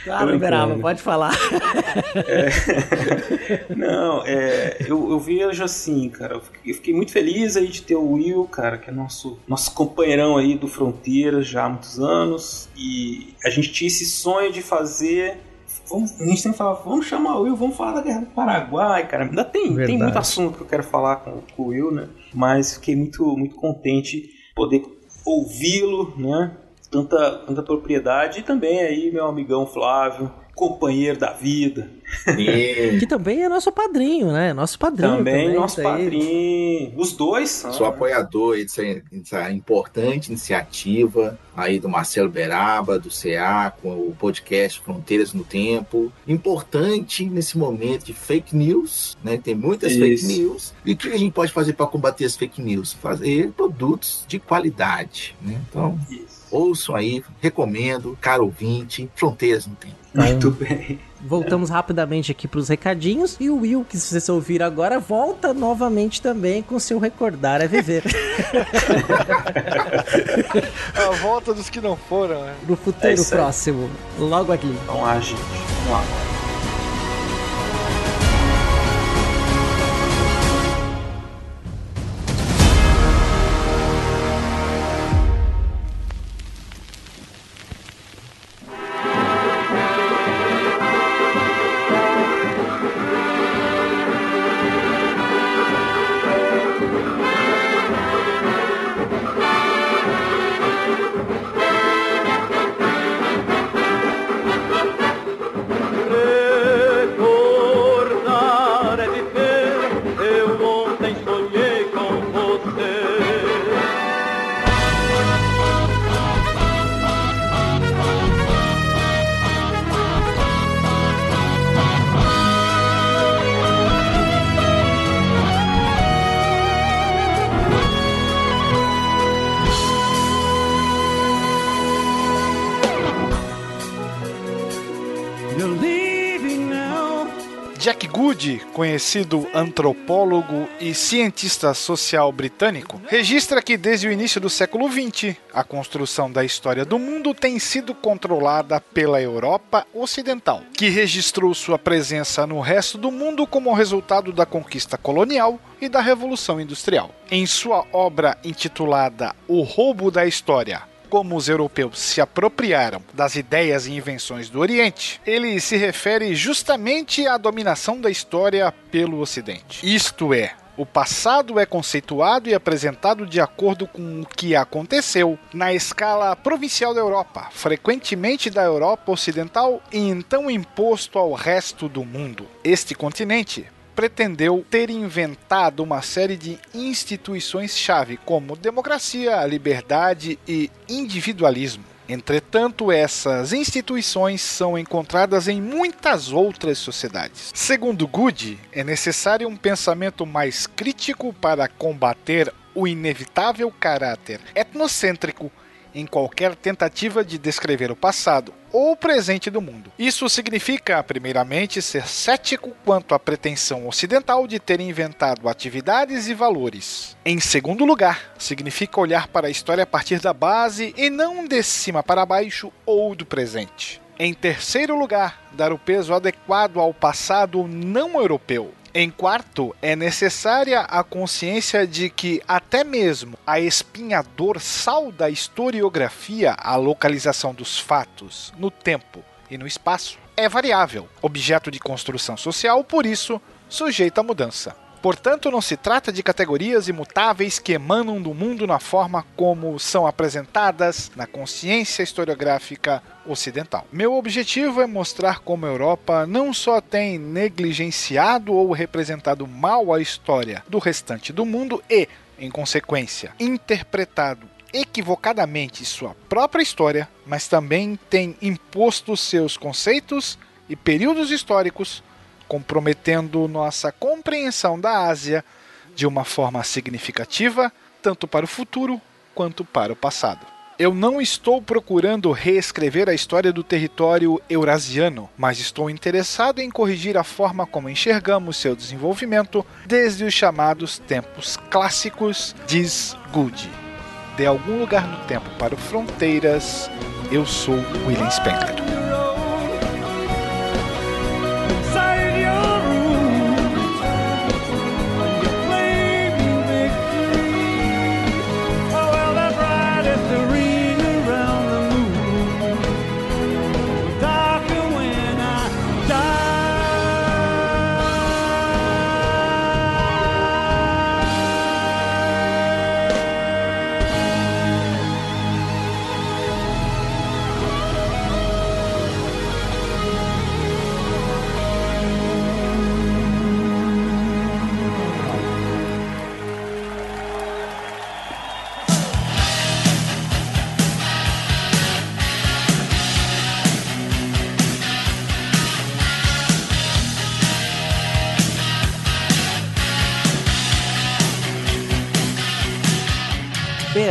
claro, Beraba, pode falar. É... Não, é, eu, eu vejo assim, cara, eu fiquei muito feliz aí de ter o Will, cara, que é nosso, nosso companheirão aí do Fronteiras já há muitos anos. E a gente tinha esse sonho de fazer Vamos, a gente tem que falar, vamos chamar o Will, vamos falar da Guerra do Paraguai, cara. Ainda tem, tem muito assunto que eu quero falar com, com o Will, né? Mas fiquei muito, muito contente poder ouvi-lo, né? Tanta, tanta propriedade. E também aí, meu amigão Flávio, companheiro da vida. E... que também é nosso padrinho, né? Nosso padrinho. Também, também nosso padrinho. Os dois. Sou apoiador dessa, dessa importante iniciativa aí do Marcelo Beraba, do CA, com o podcast Fronteiras no Tempo. Importante nesse momento de fake news, né? Tem muitas Isso. fake news. E o que a gente pode fazer para combater as fake news? Fazer produtos de qualidade, né? Então, Isso. Ouçam aí, recomendo, caro ouvinte, Fronteiras no Tempo. Muito bem. Voltamos rapidamente aqui para os recadinhos e o Will, que se você ouvir agora, volta novamente também com seu recordar é viver. A volta dos que não foram, né? No futuro é próximo, logo aqui. Vamos lá, gente. Vamos lá. Conhecido antropólogo e cientista social britânico, registra que desde o início do século XX, a construção da história do mundo tem sido controlada pela Europa Ocidental, que registrou sua presença no resto do mundo como resultado da conquista colonial e da Revolução Industrial. Em sua obra intitulada O Roubo da História, como os europeus se apropriaram das ideias e invenções do Oriente, ele se refere justamente à dominação da história pelo Ocidente. Isto é, o passado é conceituado e apresentado de acordo com o que aconteceu na escala provincial da Europa, frequentemente da Europa Ocidental e então imposto ao resto do mundo. Este continente pretendeu ter inventado uma série de instituições-chave, como democracia, liberdade e individualismo. Entretanto, essas instituições são encontradas em muitas outras sociedades. Segundo Good, é necessário um pensamento mais crítico para combater o inevitável caráter etnocêntrico em qualquer tentativa de descrever o passado ou presente do mundo. Isso significa, primeiramente, ser cético quanto à pretensão ocidental de ter inventado atividades e valores. Em segundo lugar, significa olhar para a história a partir da base e não de cima para baixo ou do presente. Em terceiro lugar, dar o peso adequado ao passado não europeu, em quarto, é necessária a consciência de que até mesmo a espinha dorsal da historiografia, a localização dos fatos no tempo e no espaço, é variável, objeto de construção social, por isso sujeita a mudança. Portanto, não se trata de categorias imutáveis que emanam do mundo na forma como são apresentadas na consciência historiográfica ocidental. Meu objetivo é mostrar como a Europa não só tem negligenciado ou representado mal a história do restante do mundo e, em consequência, interpretado equivocadamente sua própria história, mas também tem imposto seus conceitos e períodos históricos comprometendo nossa compreensão da Ásia de uma forma significativa, tanto para o futuro quanto para o passado. Eu não estou procurando reescrever a história do território eurasiano, mas estou interessado em corrigir a forma como enxergamos seu desenvolvimento desde os chamados tempos clássicos, diz Good. De algum lugar no tempo para Fronteiras, eu sou William Spengler.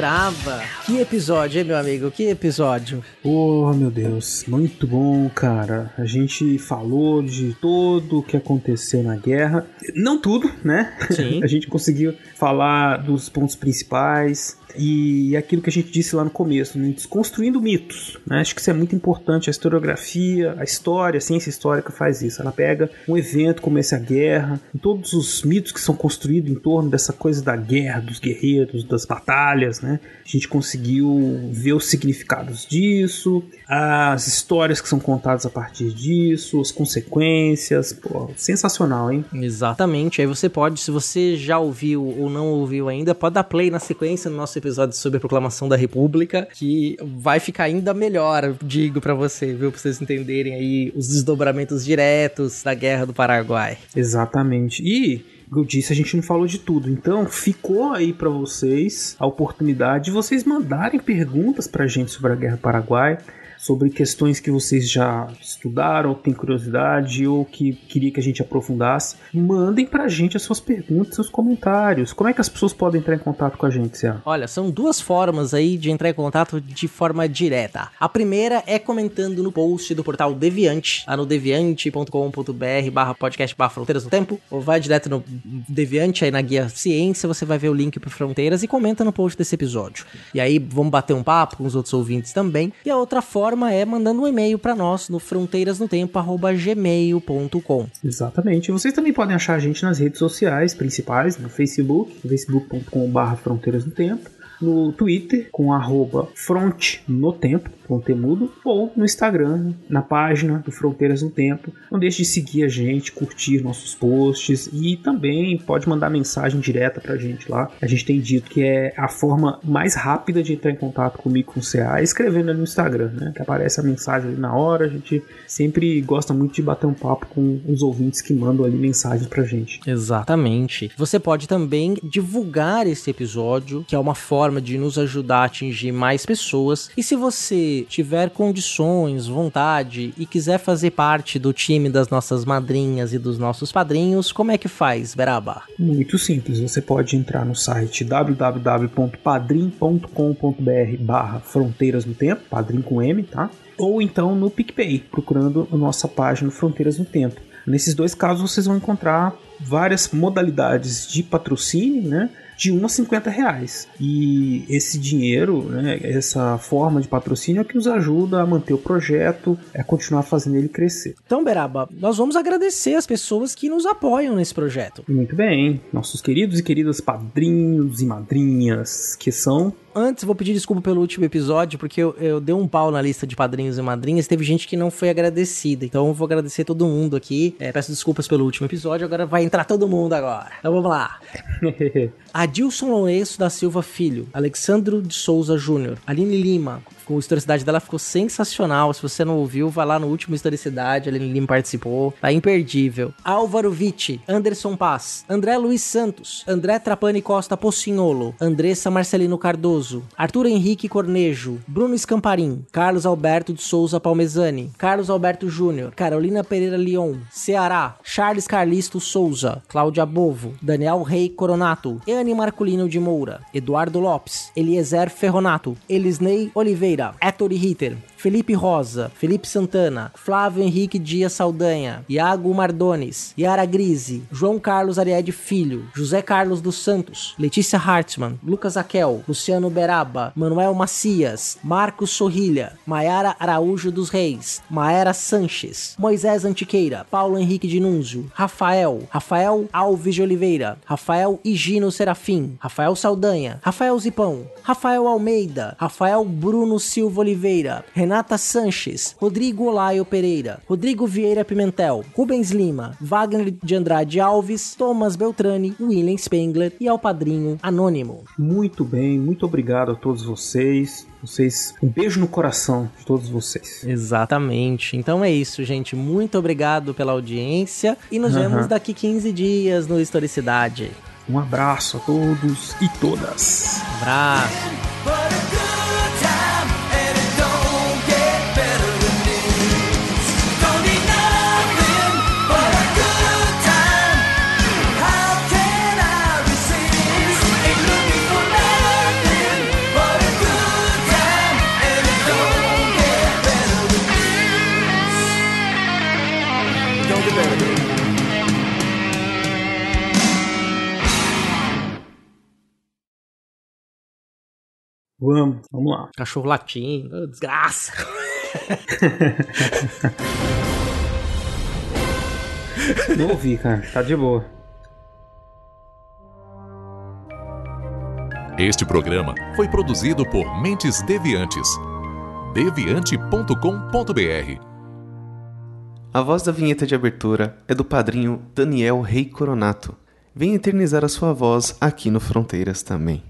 Beraba. Que episódio, hein, meu amigo? Que episódio. Oh, meu Deus. Muito bom, cara. A gente falou de tudo o que aconteceu na guerra. Não tudo, né? Sim. a gente conseguiu falar dos pontos principais. E aquilo que a gente disse lá no começo, né? desconstruindo mitos. Né? Acho que isso é muito importante. A historiografia, a história, a ciência histórica faz isso. Ela pega um evento como esse, a guerra, todos os mitos que são construídos em torno dessa coisa da guerra, dos guerreiros, das batalhas. Né? A gente conseguiu ver os significados disso, as histórias que são contadas a partir disso, as consequências. Pô, sensacional, hein? Exatamente. Aí você pode, se você já ouviu ou não ouviu ainda, pode dar play na sequência no nosso episódio sobre a proclamação da República, que vai ficar ainda melhor, digo para você, viu? Pra vocês entenderem aí os desdobramentos diretos da Guerra do Paraguai. Exatamente. E eu disse, a gente não falou de tudo. Então, ficou aí para vocês a oportunidade de vocês mandarem perguntas pra gente sobre a Guerra do Paraguai. Sobre questões que vocês já estudaram, têm curiosidade, ou que queria que a gente aprofundasse, mandem pra gente as suas perguntas, seus comentários. Como é que as pessoas podem entrar em contato com a gente? Olha, são duas formas aí de entrar em contato de forma direta. A primeira é comentando no post do portal Deviante, lá no deviante.com.br barra podcast barra fronteiras no tempo, ou vai direto no Deviante aí na guia ciência, você vai ver o link para fronteiras e comenta no post desse episódio. E aí vamos bater um papo com os outros ouvintes também. E a outra forma é mandando um e-mail para nós no fronteirasnotempo@gmail.com. Exatamente. Vocês também podem achar a gente nas redes sociais principais, no Facebook, facebook.com.br fronteiras no Twitter com arroba front temudo, ou no Instagram, na página do Fronteiras no Tempo. Não deixe de seguir a gente, curtir nossos posts e também pode mandar mensagem direta pra gente lá. A gente tem dito que é a forma mais rápida de entrar em contato comigo com o CA, escrevendo ali no Instagram, né? Que aparece a mensagem ali na hora. A gente sempre gosta muito de bater um papo com os ouvintes que mandam ali mensagens pra gente. Exatamente. Você pode também divulgar esse episódio, que é uma forma de nos ajudar a atingir mais pessoas. E se você tiver condições, vontade e quiser fazer parte do time das nossas madrinhas e dos nossos padrinhos, como é que faz, Beraba? Muito simples, você pode entrar no site www.padrim.com.br barra Fronteiras no Tempo, padrim com M, tá? Ou então no PicPay, procurando a nossa página Fronteiras no Tempo. Nesses dois casos vocês vão encontrar várias modalidades de patrocínio, né? De 1 a 50 reais. E esse dinheiro, né, essa forma de patrocínio é que nos ajuda a manter o projeto, a continuar fazendo ele crescer. Então, Beraba, nós vamos agradecer as pessoas que nos apoiam nesse projeto. Muito bem, nossos queridos e queridas padrinhos e madrinhas, que são Antes, vou pedir desculpa pelo último episódio, porque eu, eu dei um pau na lista de padrinhos e madrinhas. Teve gente que não foi agradecida. Então, eu vou agradecer todo mundo aqui. É, peço desculpas pelo último episódio. Agora vai entrar todo mundo agora. Então, vamos lá. Adilson Lourenço da Silva Filho. Alexandro de Souza Júnior. Aline Lima com historicidade dela ficou sensacional. Se você não ouviu, vai lá no último historicidade, a Lima participou. Tá imperdível. Álvaro Vitti, Anderson Paz, André Luiz Santos, André Trapani Costa Pocinholo, Andressa Marcelino Cardoso, Arthur Henrique Cornejo, Bruno Escamparim, Carlos Alberto de Souza Palmezani, Carlos Alberto Júnior, Carolina Pereira Leon, Ceará, Charles Carlisto Souza, Cláudia Bovo, Daniel Rei Coronato, Eane Marculino de Moura, Eduardo Lopes, Eliezer Ferronato, Elisnei Oliveira, Héctor Ritter, Felipe Rosa, Felipe Santana, Flávio Henrique Dias Saldanha, Iago Mardones, Yara Grise, João Carlos Ariede Filho, José Carlos dos Santos, Letícia Hartmann, Lucas Aquel, Luciano Beraba, Manuel Macias, Marcos Sorrilha, Maiara Araújo dos Reis, Maera Sanches, Moisés Antiqueira, Paulo Henrique Dinúnzio, Rafael, Rafael Alves de Oliveira, Rafael Higino Serafim, Rafael Saldanha, Rafael Zipão, Rafael Almeida, Rafael Bruno Silva Oliveira, Renata Sanches, Rodrigo Olaio Pereira, Rodrigo Vieira Pimentel, Rubens Lima, Wagner de Andrade Alves, Thomas Beltrani, William Spengler e ao padrinho Anônimo. Muito bem, muito obrigado a todos vocês. Vocês, um beijo no coração de todos vocês. Exatamente. Então é isso, gente. Muito obrigado pela audiência e nos Uhum. vemos daqui 15 dias no Historicidade. Um abraço a todos e todas. Abraço. Vamos, vamos lá. Cachorro latindo, oh, desgraça. Não ouvi, cara. Tá de boa. Este programa foi produzido por Mentes Deviantes. deviante.com.br A voz da vinheta de abertura é do padrinho Daniel Rei Coronato. Venha eternizar a sua voz aqui no Fronteiras também.